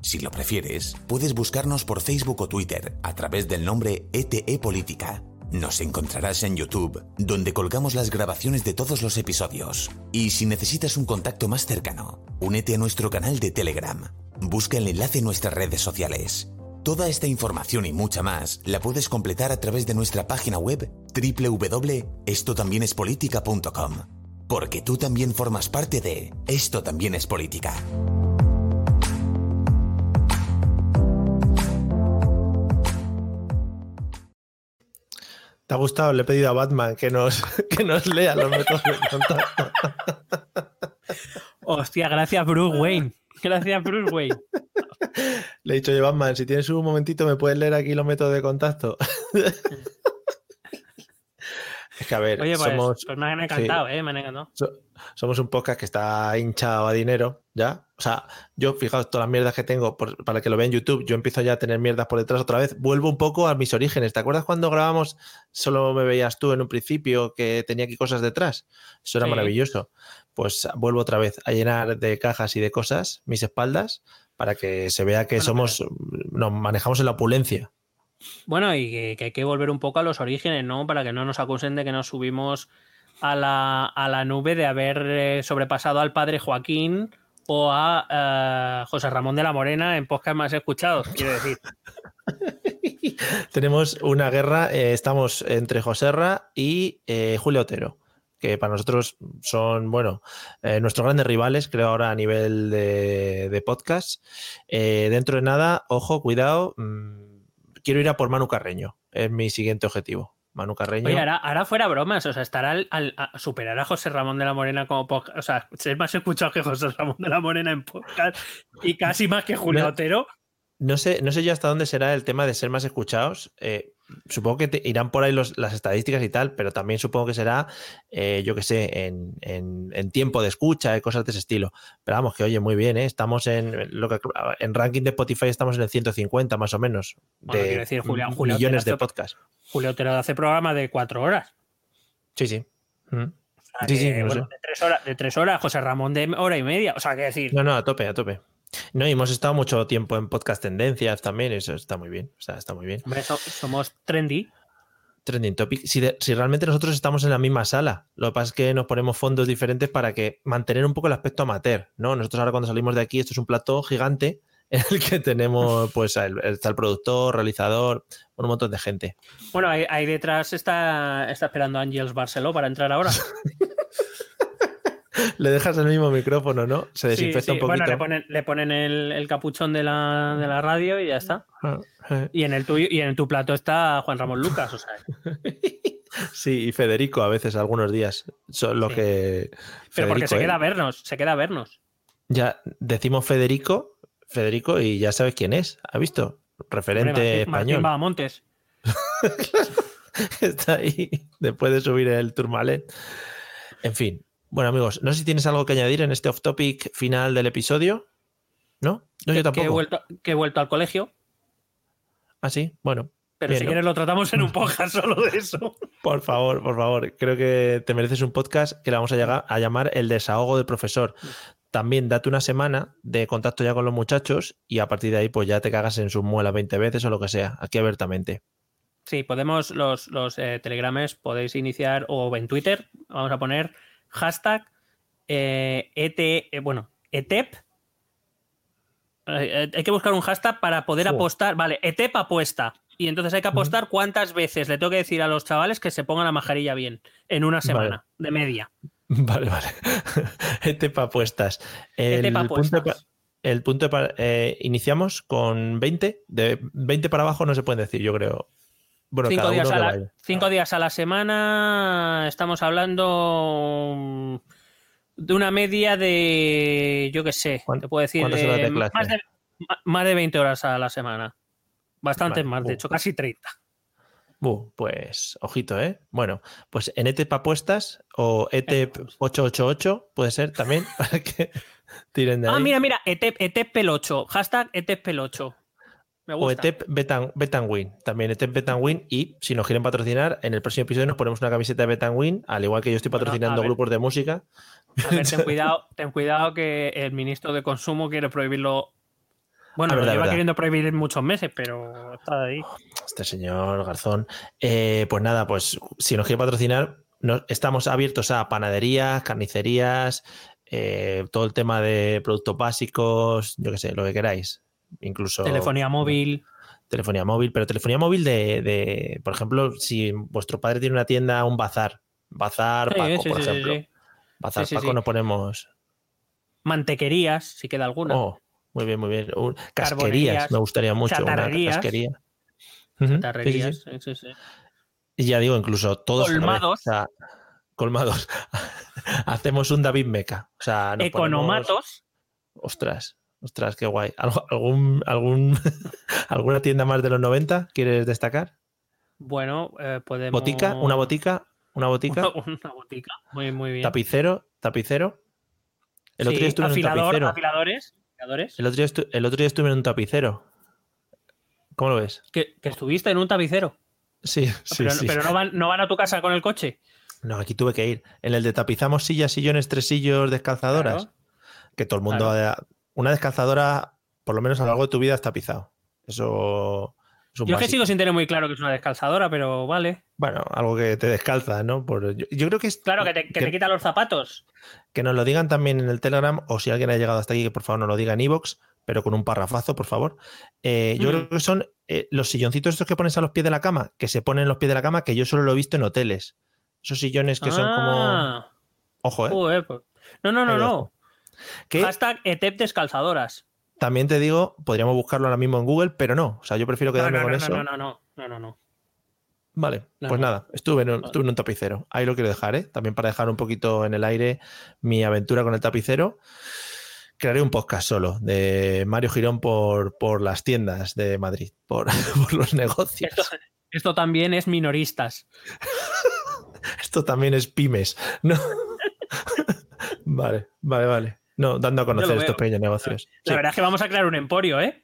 Si lo prefieres, puedes buscarnos por Facebook o Twitter a través del nombre ETE Política. Nos encontrarás en YouTube, donde colgamos las grabaciones de todos los episodios. Y si necesitas un contacto más cercano, únete a nuestro canal de Telegram. Busca el enlace en nuestras redes sociales. Toda esta información y mucha más la puedes completar a través de nuestra página web www.estotambiénespolitica.com. Porque tú también formas parte de Esto también es política. ¿Te ha gustado? Le he pedido a Batman que nos, que nos lea los métodos de contacto. Hostia, gracias Bruce Wayne. Gracias Bruce Wayne. Le he dicho, Batman, si tienes un momentito, ¿me puedes leer aquí los métodos de contacto? es que a ver, Oye, pues, somos. Pues me han encantado, ¿eh? Me han encantado. somos un podcast que está hinchado a dinero, ¿ya? O sea, yo, fijaos, todas las mierdas que tengo, para que lo vean en YouTube, yo empiezo ya a tener mierdas por detrás otra vez. Vuelvo un poco a mis orígenes. ¿Te acuerdas cuando grabamos, solo me veías tú en un principio, que tenía aquí cosas detrás? Eso era maravilloso. Pues vuelvo otra vez a llenar de cajas y de cosas mis espaldas para que se vea que somos, nos manejamos en la opulencia. Bueno, y que, hay que volver un poco a los orígenes, ¿no? Para que no nos acusen de que nos subimos a la, nube de haber eh, sobrepasado al padre Joaquín o a eh, José Ramón de la Morena en podcast más escuchados, quiero decir. Tenemos una guerra, eh, estamos entre Joserra y Julio Otero que para nosotros son, bueno, eh, nuestros grandes rivales, creo ahora a nivel de, podcast. Eh, dentro de nada, ojo, cuidado, mm, quiero ir a por Manu Carreño, es mi siguiente objetivo. Manu Carreño. Oye, ahora, fuera bromas, o sea, estará al, superar a José Ramón de la Morena como podcast, o sea, ser más escuchado que José Ramón de la Morena en podcast y casi más que Julio Otero. No sé, no sé yo hasta dónde será el tema de ser más escuchados. Eh, supongo que irán por ahí las estadísticas y tal, pero también supongo que será, eh, yo que sé, en, tiempo de escucha y cosas de ese estilo. Pero vamos, que oye, muy bien, ¿eh? estamos en lo que en ranking de Spotify estamos en el 150 más o menos de decir, Julio, millones de podcasts. Julio te hace programa de cuatro horas. Sí, sí. sí, sí de, tres horas, de tres horas, José Ramón de hora y media. O sea, que decir. No, no, a tope, a tope. No, y hemos estado mucho tiempo en podcast tendencias también, eso está muy bien. O sea, está muy bien. somos trendy. Trending topic. Si, si, realmente nosotros estamos en la misma sala, lo que pasa es que nos ponemos fondos diferentes para que mantener un poco el aspecto amateur, ¿no? Nosotros ahora cuando salimos de aquí, esto es un plató gigante en el que tenemos, pues, está el productor, realizador, un montón de gente. Bueno, ahí, detrás está, está esperando Ángels Barceló para entrar ahora. le dejas el mismo micrófono, ¿no? Se desinfecta un poquito. Bueno, le ponen, el, capuchón de la, radio y ya está. Ah, eh. Y en el tuyo, y en tu plato está Juan Ramón Lucas, o sea. Sí, y Federico a veces, algunos días. Son lo que. Pero porque se queda a vernos, se queda a vernos. Ya decimos Federico, Federico, y ya sabes quién es. ¿Ha visto? Referente español. Martín Montes. Está ahí después de subir el Turmalet. En fin, bueno, amigos, no sé si tienes algo que añadir en este off-topic final del episodio. ¿No? No, yo tampoco. Que he, vuelto, que he vuelto al colegio. Ah, sí, bueno. Pero si quieres lo tratamos en un podcast solo de eso. Por favor, por favor. Creo que te mereces un podcast que le vamos a, llegar, a llamar El desahogo del profesor. También date una semana de contacto ya con los muchachos y a partir de ahí pues ya te cagas en sus muelas 20 veces o lo que sea, aquí abiertamente. Sí, podemos, los, los eh, telegrames podéis iniciar o en Twitter, vamos a poner hashtag eh, ET, eh, bueno, ETEP. hay que buscar un hashtag para poder apostar. Vale, ETEP apuesta. Y entonces hay que apostar cuántas veces le tengo que decir a los chavales que se pongan la majarilla bien en una semana de media. Vale, vale. ETEP apuestas. El ETEP apuestas. el punto eh, iniciamos con 20. De 20 para abajo no se puede decir, yo creo bueno, cinco, días a la, semana estamos hablando mm, de una media de, yo qué sé, te puedo decir, de, más, de, más, de, 20 horas a la semana. Bastantes vale. más, de uh. hecho, casi 30. Uh, pues ojito, ¿eh? Bueno, pues en ETEP apuestas o ETEP 888 puede ser también para que tiren de ah, ahí. Ah, mira, mira, ETEP, ETEPPEL8, hashtag ETEPPEL8. O ETEP Betan, Betanwin. También ETEP Betanwin. Y si nos quieren patrocinar, en el próximo episodio nos ponemos una camiseta de Betanwin, al igual que yo estoy patrocinando grupos de música. A ver, ten cuidado, ten cuidado que el ministro de Consumo quiere prohibirlo. Bueno, ah, verdad, lo lleva queriendo prohibir en muchos meses, pero está ahí. Este señor Garzón. Eh, pues nada, pues si nos quiere patrocinar, nos, estamos abiertos a panaderías, carnicerías, eh, todo el tema de productos básicos, yo qué sé, lo que queráis incluso... Telefonía móvil. Telefonía móvil, pero telefonía móvil de, por ejemplo, si vuestro padre tiene una tienda, un bazar. Bazar, Paco, por ejemplo. bazar, Paco, nos ponemos... Mantequerías, si queda alguna. Oh, muy bien, muy bien. casquerías, me gustaría mucho. Una casquería. Chatarrerías, sí, sí, Y ya digo, incluso todos. Colmados. colmados. Hacemos un David Meca. O sea, Economatos. Ostras. Ostras, qué guay. ¿Algún, algún, ¿Alguna tienda más de los 90 quieres destacar? Bueno, eh, podemos. ¿Botica? ¿Una botica? ¿Una botica? Una, botica. Muy, muy bien. ¿Tapicero? ¿Tapicero? El otro día estuve en un tapicero. Afiladores, El, otro día el otro día estuve en un tapicero. ¿Cómo lo ves? ¿Que, estuviste en un tapicero? Sí, sí, pero, sí. Pero no van, no van a tu casa con el coche. No, aquí tuve que ir. En el de tapizamos sillas, sillones, tresillos, descalzadoras. Que todo el mundo una descalzadora, por lo menos a lo largo de tu vida, está pisado. Eso. Es yo que sigo sin tener muy claro que es una descalzadora, pero vale. Bueno, algo que te descalza, ¿no? Por, yo, creo que es. Claro, que te, que, quita los zapatos. Que nos lo digan también en el Telegram, o si alguien ha llegado hasta aquí, que por favor nos lo diga en Evox, pero con un parrafazo, por favor. Eh, yo creo que son eh, los silloncitos estos que pones a los pies de la cama, que se ponen en los pies de la cama, que yo solo lo he visto en hoteles. Esos sillones que son como. Ah. Ojo, ¿eh? Pues. No, no, no, no. Hashtag ETEP descalzadoras. También te digo, podríamos buscarlo ahora mismo en Google, pero no. O sea, yo prefiero quedarme con eso. No, no, no, no, no, no. Vale, pues nada, estuve en, un, estuve en un tapicero. Ahí lo quiero dejar, ¿eh? También para dejar un poquito en el aire mi aventura con el tapicero. Crearé un podcast solo de Mario Girón por, por las tiendas de Madrid, por, los negocios. Esto, también es minoristas. esto también es pymes. No. vale, vale, vale. No, dando a conocer estos pequeños negocios. La verdad es que vamos a crear un emporio, ¿eh?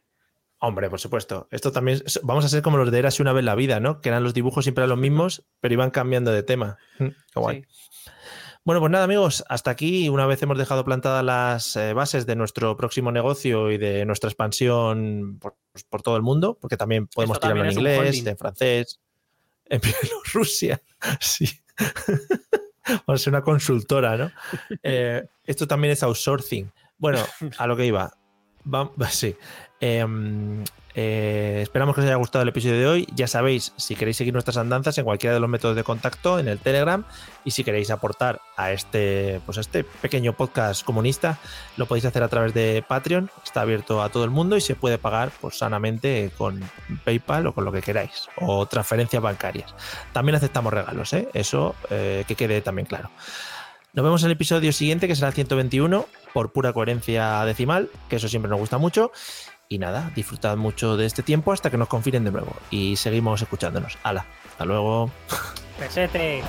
Hombre, por supuesto. Esto también. Vamos a ser como los de Eras una vez la vida, ¿no? Que eran los dibujos siempre los mismos, pero iban cambiando de tema. Mm, qué guay. Bueno, pues nada, amigos, hasta aquí, una vez hemos dejado plantadas las eh, bases de nuestro próximo negocio y de nuestra expansión por, todo el mundo, porque también podemos tirarlo en inglés, en francés, en Bielorrusia. Sí. o ser una consultora, ¿no? Eh, esto también es outsourcing. Bueno, a lo que iba. sí. Em, eh, esperamos que os haya gustado el episodio de hoy. Ya sabéis, si queréis seguir nuestras andanzas en cualquiera de los métodos de contacto, en el Telegram, y si queréis aportar a este, pues a este pequeño podcast comunista, lo podéis hacer a través de Patreon. Está abierto a todo el mundo y se puede pagar pues, sanamente con PayPal o con lo que queráis, o transferencias bancarias. También aceptamos regalos, ¿eh? eso eh, que quede también claro. Nos vemos en el episodio siguiente, que será el 121, por pura coherencia decimal, que eso siempre nos gusta mucho. Y nada, disfrutad mucho de este tiempo hasta que nos confinen de nuevo. Y seguimos escuchándonos. Hala, hasta luego. Pesete.